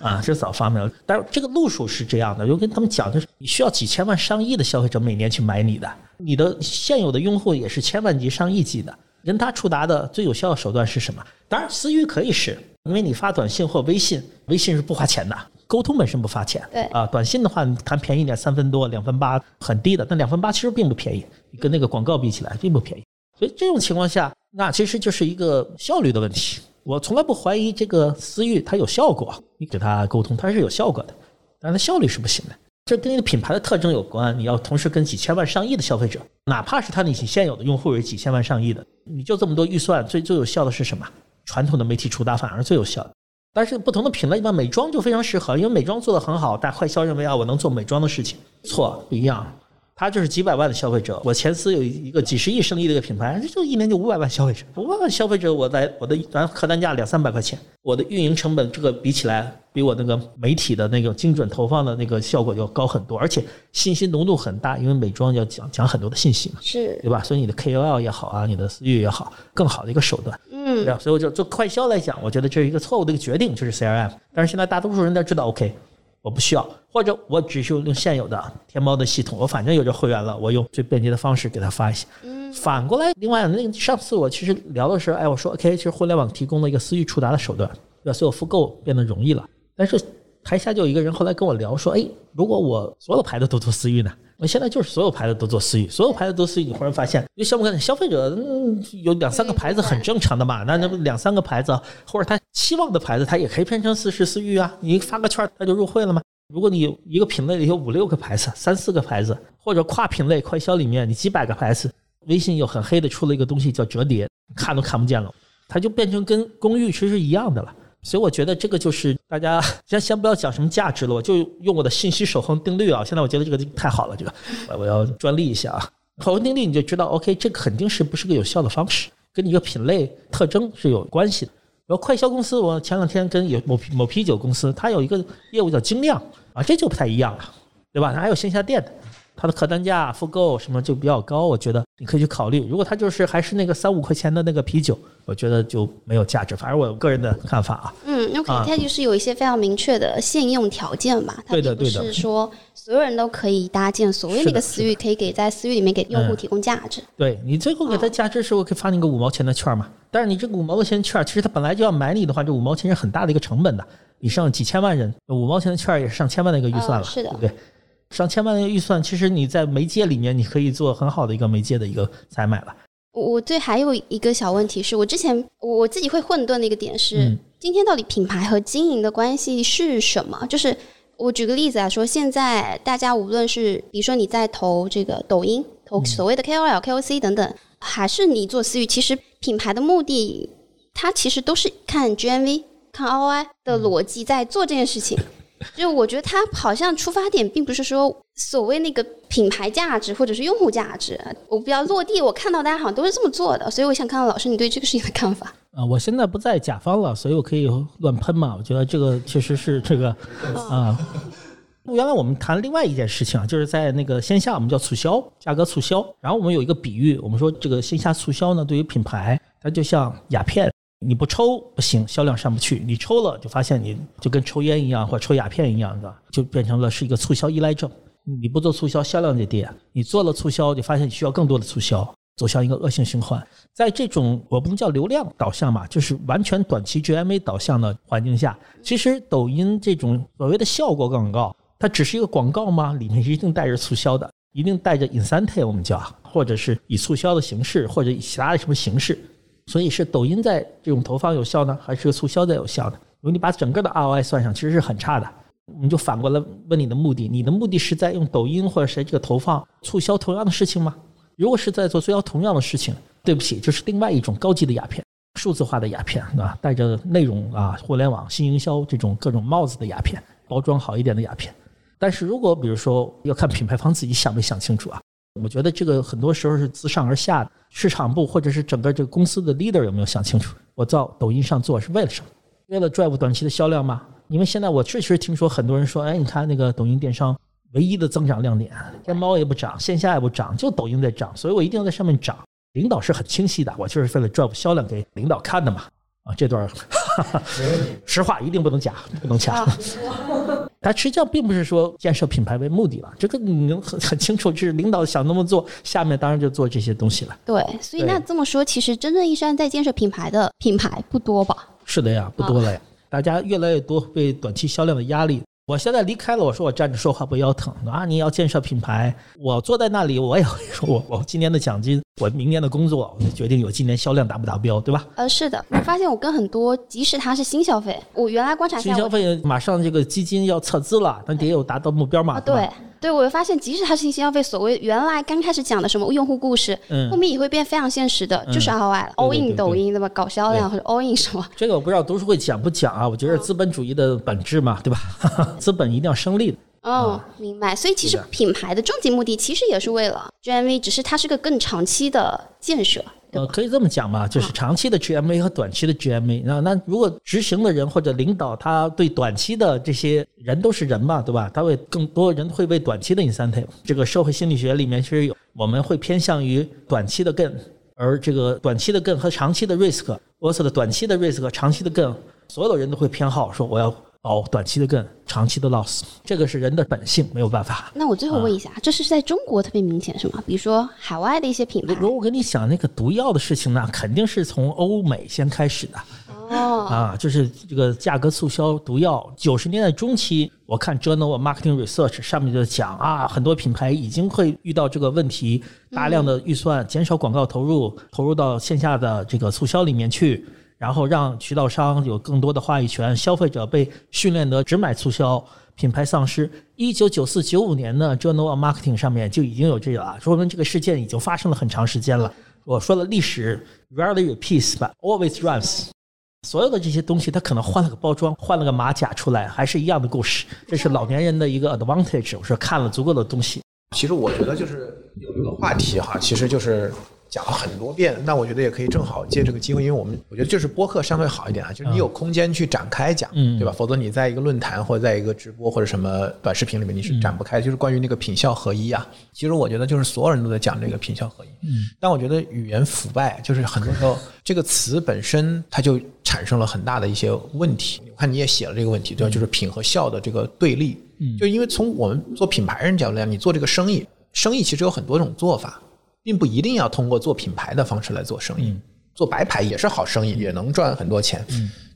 Speaker 3: 啊，这早发明了。但是这个路数是这样的，就跟他们讲，就是你需要几千万、上亿的消费者每年去买你的，你的现有的用户也是千万级、上亿级的。跟他触达的最有效的手段是什么？当然，私域可以是，因为你发短信或微信，微信是不花钱的，沟通本身不花钱。
Speaker 6: 对
Speaker 3: 啊，短信的话，你谈便宜点，三分多、两分八，很低的。但两分八其实并不便宜，跟那个广告比起来并不便宜。所以这种情况下，那其实就是一个效率的问题。我从来不怀疑这个私域它有效果，你给他沟通它是有效果的，但是它效率是不行的。这跟你的品牌的特征有关，你要同时跟几千万、上亿的消费者，哪怕是他你现有的用户有几千万、上亿的，你就这么多预算，最最有效的是什么？传统的媒体触达反而最有效。但是不同的品类，一般，美妆就非常适合，因为美妆做得很好，但坏销认为啊，我能做美妆的事情，错，不一样。他就是几百万的消费者，我前司有一个几十亿生意的一个品牌，这就一年就五百万消费者，五百万消费者，我在我的咱客单价两三百块钱，我的运营成本这个比起来，比我那个媒体的那个精准投放的那个效果要高很多，而且信息浓度很大，因为美妆要讲讲很多的信息嘛，
Speaker 6: 是
Speaker 3: 对吧？所以你的 KOL 也好啊，你的私域也好，更好的一个手段，
Speaker 6: 嗯
Speaker 3: 对吧？所以我就做快销来讲，我觉得这是一个错误的一个决定，就是 CRM。但是现在大多数人都知道，OK，我不需要，或者我只是用现有的天猫的系统，我反正有这会员了，我用最便捷的方式给他发一些。反过来，另外那个上次我其实聊的时候，哎，我说 OK，其实互联网提供了一个私域触达的手段，对吧？所以我复购变得容易了。但是台下就有一个人后来跟我聊说，哎，如果我所有牌子都做私域呢？我现在就是所有牌子都做私域，所有牌子都私域，你忽然发现，因为消费消费者嗯有两三个牌子很正常的嘛，那那不两三个牌子或者他期望的牌子，他也可以变成私是私域啊，你发个券他就入会了吗？如果你有一个品类里有五六个牌子、三四个牌子，或者跨品类快销里面你几百个牌子，微信又很黑的出了一个东西叫折叠，看都看不见了，它就变成跟公寓其实是一样的了。所以我觉得这个就是大家 先先不要讲什么价值了，我就用我的信息守恒定律啊。现在我觉得这个太好了，这个我要专利一下啊。守恒定律你就知道，OK，这肯定是不是个有效的方式，跟你一个品类特征是有关系的。然后快销公司，我前两天跟有某某啤酒公司，它有一个业务叫精酿啊，这就不太一样了，对吧？它还有线下店的，它的客单价、复购什么就比较高，我觉得你可以去考虑。如果它就是还是那个三五块钱的那个啤酒，我觉得就没有价值。反正我个人的看法啊。
Speaker 6: 嗯，OK，
Speaker 3: 啊
Speaker 6: 它就是有一些非常明确的限用条件嘛，它并不
Speaker 3: 对的对的
Speaker 6: 是说所有人都可以搭建所谓那个私域，可以给在私域里面给用户
Speaker 3: 嗯
Speaker 6: 提供价值。
Speaker 3: 对你最后给他价值时候可以发你个五毛钱的券嘛？但是你这个五毛钱券，其实它本来就要买你的话，这五毛钱是很大的一个成本的。你上几千万人，五毛钱的券也是上千万的一个预算了，
Speaker 6: 嗯是的
Speaker 3: 对不对？上千万的预算，其实你在媒介里面，你可以做很好的一个媒介的一个采买了。
Speaker 6: 我我对还有一个小问题是我之前我我自己会混沌的一个点是，
Speaker 3: 嗯
Speaker 6: 今天到底品牌和经营的关系是什么？就是我举个例子来说，现在大家无论是比如说你在投这个抖音，
Speaker 3: 嗯
Speaker 6: 投所谓的 KOL、KOC 等等，还是你做私域，其实品牌的目的，它其实都是看 GMV、看 ROI 的
Speaker 3: 嗯
Speaker 6: 逻辑在做这件事情。就我觉得它好像出发点并不是说所谓那个品牌价值或者是用户价值，我比较落地，我看到大家好像都是这么做的，所以我想看看老师你对这个事情的看法。
Speaker 3: 啊，我现在不在甲方了，所以我可以乱喷嘛。我觉得这个确实是这个啊。原来我们谈另外一件事情啊，就是在那个线下我们叫促销，价格促销。然后我们有一个比喻，我们说这个线下促销呢，对于品牌，它就像鸦片，你不抽不行，销量上不去；你抽了，就发现你就跟抽烟一样，或者抽鸦片一样的，就变成了是一个促销依赖症。你不做促销，销量就跌；你做了促销，就发现你需要更多的促销，走向一个恶性循环。在这种我不能叫流量导向嘛，就是完全短期 GMA 导向的环境下，其实抖音这种所谓的效果广告，它只是一个广告吗？里面一定带着促销的，一定带着 incentive，我们叫，或者是以促销的形式，或者以其他的什么形式。所以是抖音在这种投放有效呢，还是促销在有效呢？如果你把整个的 ROI 算上，其实是很差的。我们就反过来问你的目的，你的目的是在用抖音或者谁这个投放促销同样的事情吗？如果是在做促销同样的事情，对不起，这是另外一种高级的鸦片，数字化的鸦片，对吧？带着内容啊、互联网新营销这种各种帽子的鸦片，包装好一点的鸦片。但是如果比如说要看品牌方自己想没想清楚啊，我觉得这个很多时候是自上而下的，市场部或者是整个这个公司的 leader 有没有想清楚？我到抖音上做是为了什么？为了 drive 短期的销量吗？因为现在我确实听说很多人说，哎，你看那个抖音电商唯一的增长亮点，天猫也不涨，线下也不涨，就抖音在涨，所以我一定要在上面涨。领导是很清晰的，我就是为了 drive 销量给领导看的嘛。啊，这段 实话一定不能假，不能掐。他实际上并不是说建设品牌为目的了，这个你能很很清楚，就是领导想那么做，下面当然就做这些东西了。
Speaker 6: 对，所以那这么说，其实真正意义上在建设品牌的品牌不多吧？
Speaker 3: 是的呀，不多了呀，大家越来越多被短期销量的压力。我现在离开了，我说我站着说话不腰疼啊！你要建设品牌，我坐在那里，我也会说我我今年的奖金，我明年的工作，我决定我今年销量达不达标，对吧？
Speaker 6: 呃，是的，我发现我跟很多，即使他是新消费，我原来观察
Speaker 3: 新消费马上这个基金要撤资了，那得有达到目标嘛？
Speaker 6: 对。对，我发现即使它是新消费，所谓原来刚开始讲的什么用户故事，后面也会变非常现实的，就是 ROI，all in 抖音对吧？搞销量或者 all in 什么？
Speaker 3: 这个我不知道读书会讲不讲啊？我觉得资本主义的本质嘛，对吧？资本一定要生利的。
Speaker 6: 哦，明白。所以其实品牌的终极目的其实也是为了 GMV，只是它是个更长期的建设。
Speaker 3: 呃，可以这么讲嘛，就是长期的 GMA 和短期的 GMA。那那如果执行的人或者领导他对短期的这些人都是人嘛，对吧？他会更多人会为短期的 incentive。这个社会心理学里面其实有，我们会偏向于短期的 gain，而这个短期的 gain 和长期的 risk，我说的短期的 risk 和长期的 gain，所有的人都会偏好说我要。哦，短期的更，长期的 loss，这个是人的本性，没有办法。
Speaker 6: 那我最后问一下，这是在中国特别明显是吗？比如说海外的一些品牌。
Speaker 3: 如果我跟你讲那个毒药的事情呢，肯定是从欧美先开始的。
Speaker 6: 哦。
Speaker 3: 啊，就是这个价格促销毒药。九十年代中期，我看 Journal of Marketing Research 上面就讲啊，很多品牌已经会遇到这个问题，大量的预算减少广告投入，投入到线下的这个促销里面去。然后让渠道商有更多的话语权，消费者被训练得只买促销，品牌丧失。一九九四九五年呢，Journal Marketing 上面就已经有这个了，说明这个事件已经发生了很长时间了。我说了，历史 rarely repeats but always runs。所有的这些东西，它可能换了个包装，换了个马甲出来，还是一样的故事。这是老年人的一个 advantage。我说看了足够的东西。
Speaker 2: 其实我觉得就是有一个话题哈，其实就是。讲了很多遍，那我觉得也可以正好借这个机会，因为我们我觉得就是播客相对好一点啊，就是你有空间去展开讲，对吧？否则你在一个论坛或者在一个直播或者什么短视频里面你是展不开。就是关于那个品效合一啊，其实我觉得就是所有人都在讲这个品效合一。嗯，但我觉得语言腐败就是很多时候 这个词本身它就产生了很大的一些问题。我看你也写了这个问题，对吧？就是品和效的这个对立。嗯，就因为从我们做品牌人角度来讲，你做这个生意，生意其实有很多种做法。并不一定要通过做品牌的方式来做生意，做白牌也是好生意，也能赚很多钱。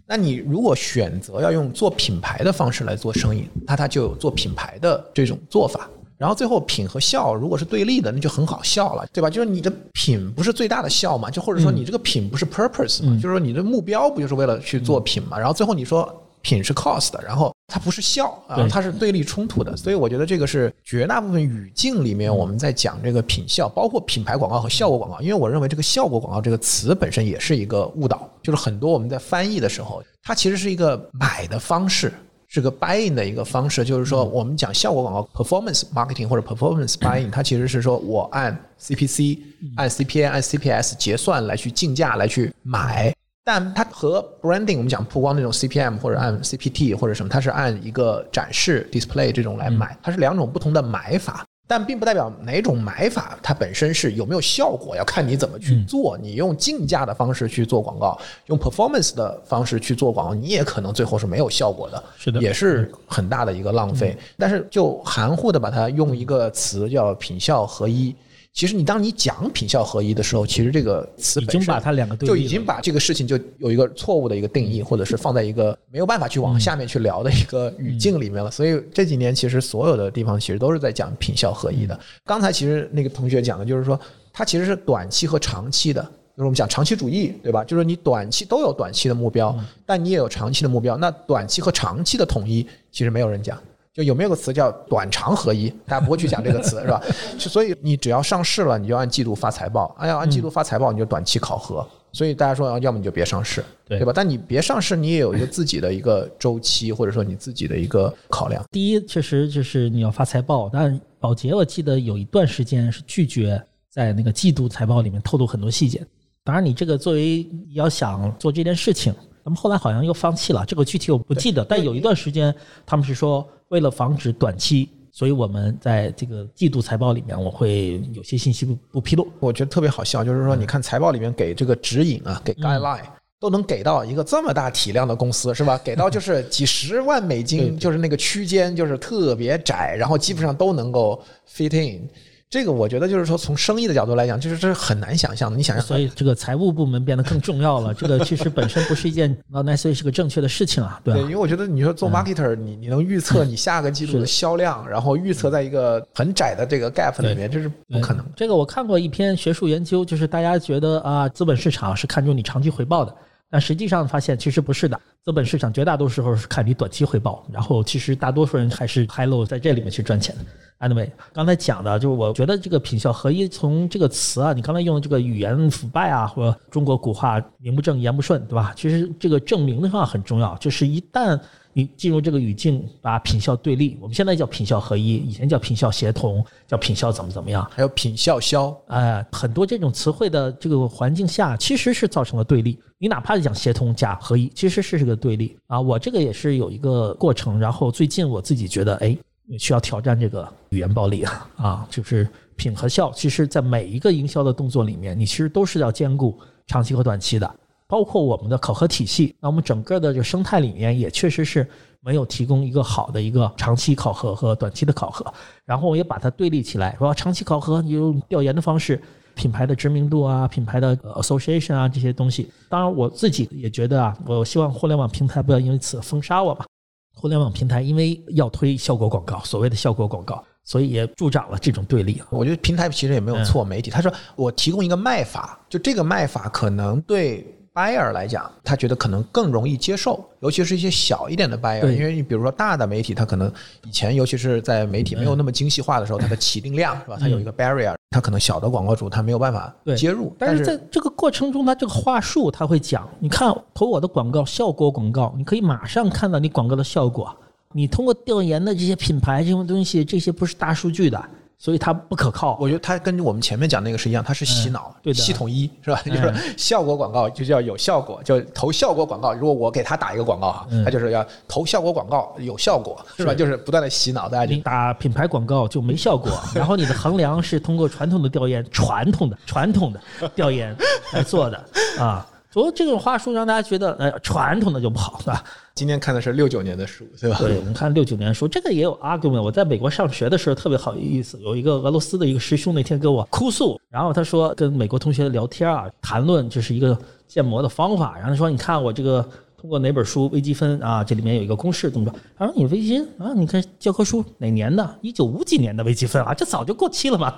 Speaker 2: 那你如果选择要用做品牌的方式来做生意，那它就有做品牌的这种做法。然后最后品和效如果是对立的，那就很好笑了，对吧？就是你的品不是最大的效嘛？就或者说你这个品不是 purpose 嘛？就是说你的目标不就是为了去做品嘛？然后最后你说。品是 cost 的，然后它不是效啊，它是对立冲突的，所以我觉得这个是绝大部分语境里面我们在讲这个品效，包括品牌广告和效果广告，因为我认为这个效果广告这个词本身也是一个误导，就是很多我们在翻译的时候，它其实是一个买的方式，是个 buying 的一个方式，就是说我们讲效果广告 performance marketing 或者 performance buying，它其实是说我按 CPC、按 CPA、按 CPS 结算来去竞价来去买。但它和 branding 我们讲曝光那种 CPM 或者按 CPT 或者什么，它是按一个展示 display 这种来买，它是两种不同的买法，但并不代表哪种买法它本身是有没有效果，要看你怎么去做。你用竞价的方式去做广告，用 performance 的方式去做广告，你也可能最后是没有效果的，
Speaker 3: 是的，
Speaker 2: 也是很大的一个浪费。但是就含糊的把它用一个词叫品效合一。其实你当你讲品效合一的时候，其实这个词
Speaker 3: 已经把它两个
Speaker 2: 就已经把这个事情就有一个错误的一个定义，或者是放在一个没有办法去往下面去聊的一个语境里面了。所以这几年其实所有的地方其实都是在讲品效合一的。刚才其实那个同学讲的就是说，它其实是短期和长期的，就是我们讲长期主义，对吧？就是你短期都有短期的目标，但你也有长期的目标。那短期和长期的统一，其实没有人讲。就有没有个词叫短长合一？大家不会去讲这个词，是吧？所以你只要上市了，你就按季度发财报。哎呀，按季度发财报，你就短期考核。所以大家说，要么你就别上市，对吧？但你别上市，你也有一个自己的一个周期，或者说你自己的一个考量。
Speaker 3: 第一，确实就是你要发财报，但保洁我记得有一段时间是拒绝在那个季度财报里面透露很多细节。当然，你这个作为要想做这件事情。咱们后来好像又放弃了，这个具体我不记得。但有一段时间，他们是说为了防止短期所以我们在这个季度财报里面，我会有些信息不不披露。
Speaker 2: 我觉得特别好笑，就是说，你看财报里面给这个指引啊，给 guideline、都能给到一个这么大体量的公司，是吧？给到就是 几十万美金，就是那个区间就是特别窄，然后基本上都能够 fit in。这个我觉得就是说，从生意的角度来讲，就是这是很难想象的。你想象，
Speaker 3: 所以这个财务部门变得更重要了。这个其实本身不是一件 necessarily 是个正确的事情啊，对
Speaker 2: 对，因为？我觉得你说做 marketer，、你你能预测你下个季度的销量，然后预测在一个很窄的这个 gap 里面，这是不可能。
Speaker 3: 这个我看过一篇学术研究，就是大家觉得啊，资本市场是看重你长期回报的，但实际上发现其实不是的。资本市场绝大多数时候是看你短期回报，然后其实大多数人还是 high low 在这里面去赚钱的。Anyway，刚才讲的就是我觉得这个品效合一从这个词啊，你刚才用的这个语言腐败啊，或者中国古话名不正言不顺，对吧？其实这个证明的话很重要，就是一旦你进入这个语境，把品效对立，我们现在叫品效合一，以前叫品效协同，叫品效怎么怎么样，
Speaker 2: 还有品效销，
Speaker 3: 哎，很多这种词汇的这个环境下，其实是造成了对立。你哪怕是讲协同加合一，其实是这个对立啊。我这个也是有一个过程，然后最近我自己觉得，哎，需要挑战这个语言暴力啊啊，就是品和效。其实，在每一个营销的动作里面，你其实都是要兼顾长期和短期的。包括我们的考核体系，那我们整个的这个生态里面也确实是没有提供一个好的一个长期考核和短期的考核，然后我也把它对立起来，说长期考核你用调研的方式，品牌的知名度啊，品牌的呃 association 啊这些东西。当然我自己也觉得啊，我希望互联网平台不要因此封杀我吧。互联网平台因为要推效果广告，所谓的效果广告，所以也助长了这种对立。
Speaker 2: 我觉得平台其实也没有错，媒体他说我提供一个卖法，就这个卖法可能对 buyer 来讲，他觉得可能更容易接受，尤其是一些小一点的 buyer，因为你比如说大的媒体，他可能以前尤其是在媒体没有那么精细化的时候，它的起定量是吧？它有一个 barrier，它可能小的广告主他没有办法接入，
Speaker 3: 但
Speaker 2: 但
Speaker 3: 是在这个过程中，他这个话术他会讲，你看投我的广告，效果广告，你可以马上看到你广告的效果。你通过调研的这些品牌这种东西，这些不是大数据的，所以它不可靠。
Speaker 2: 我觉得它跟我们前面讲那个是一样，它是洗脑，
Speaker 3: 嗯对的
Speaker 2: 系统一是吧？
Speaker 3: 嗯
Speaker 2: 就是效果广告就叫有效果，就投效果广告。如果我给他打一个广告哈，
Speaker 3: 嗯
Speaker 2: 他就是要投效果广告有效果是吧？就是不断的洗脑大家就
Speaker 3: 你打品牌广告就没效果，然后你的衡量是通过传统的调研、传统的传统的调研来做的啊。所以这种话术让大家觉得，呃，传统的就不好，是吧？
Speaker 2: 今天看的是六九年的书，对吧？
Speaker 3: 对，我们看六九年书，这个也有 argument。我在美国上学的时候特别好意思，有一个俄罗斯的一个师兄那天跟我哭诉，然后他说跟美国同学聊天啊，谈论这是一个建模的方法，然后他说你看我这个通过哪本书微积分啊，这里面有一个公式怎么着？他说你微积分啊，你看教科书哪年的？一九五几年的微积分啊，这早就过期了嘛。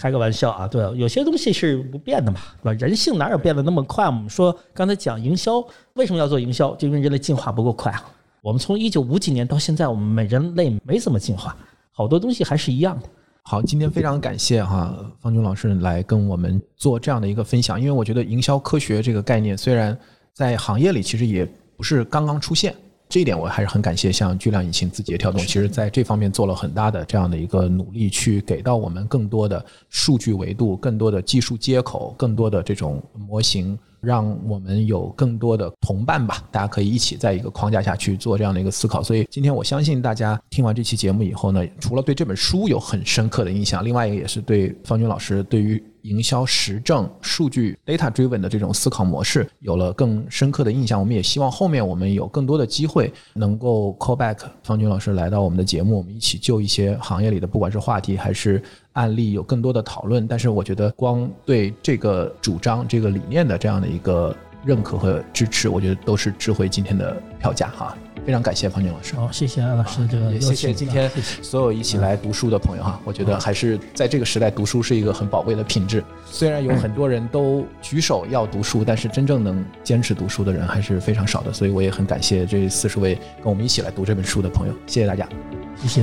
Speaker 3: 开个玩笑啊，对，有些东西是不变的嘛，对吧？人性哪有变得那么快？我们说刚才讲营销，为什么要做营销？就因为人类进化不够快啊。我们从一九五几年到现在，我们每人类没怎么进化，好多东西还是一样的。
Speaker 2: 好，今天非常感谢哈方军老师来跟我们做这样的一个分享，因为我觉得营销科学这个概念虽然在行业里其实也不是刚刚出现，这一点我还是很感谢像巨量引擎、字节跳动，其实在这方面做了很大的这样的一个努力，去给到我们更多的数据维度、更多的技术接口、更多的这种模型。让我们有更多的同伴吧，大家可以一起在一个框架下去做这样的一个思考。所以今天我相信大家听完这期节目以后呢，除了对这本书有很深刻的印象，另外一个也是对方军老师对于营销实证、数据 data driven 的这种思考模式有了更深刻的印象。我们也希望后面我们有更多的机会能够 call back 方军老师来到我们的节目，我们一起就一些行业里的不管是话题还是案例有更多的讨论。但是我觉得光对这个主张、这个理念的这样的一个认可和支持，我觉得都是智慧今天的票价哈。非常感谢方军老师。
Speaker 3: 好，谢谢安老师的这个
Speaker 2: 也谢谢今天 所有一起来读书的朋友哈，我觉得还是在这个时代读书是一个很宝贵的品质。虽然有很多人都举手要读书，但是真正能坚持读书的人还是非常少的。所以我也很感谢这四十位跟我们一起来读这本书的朋友，谢谢大家。
Speaker 3: 谢谢。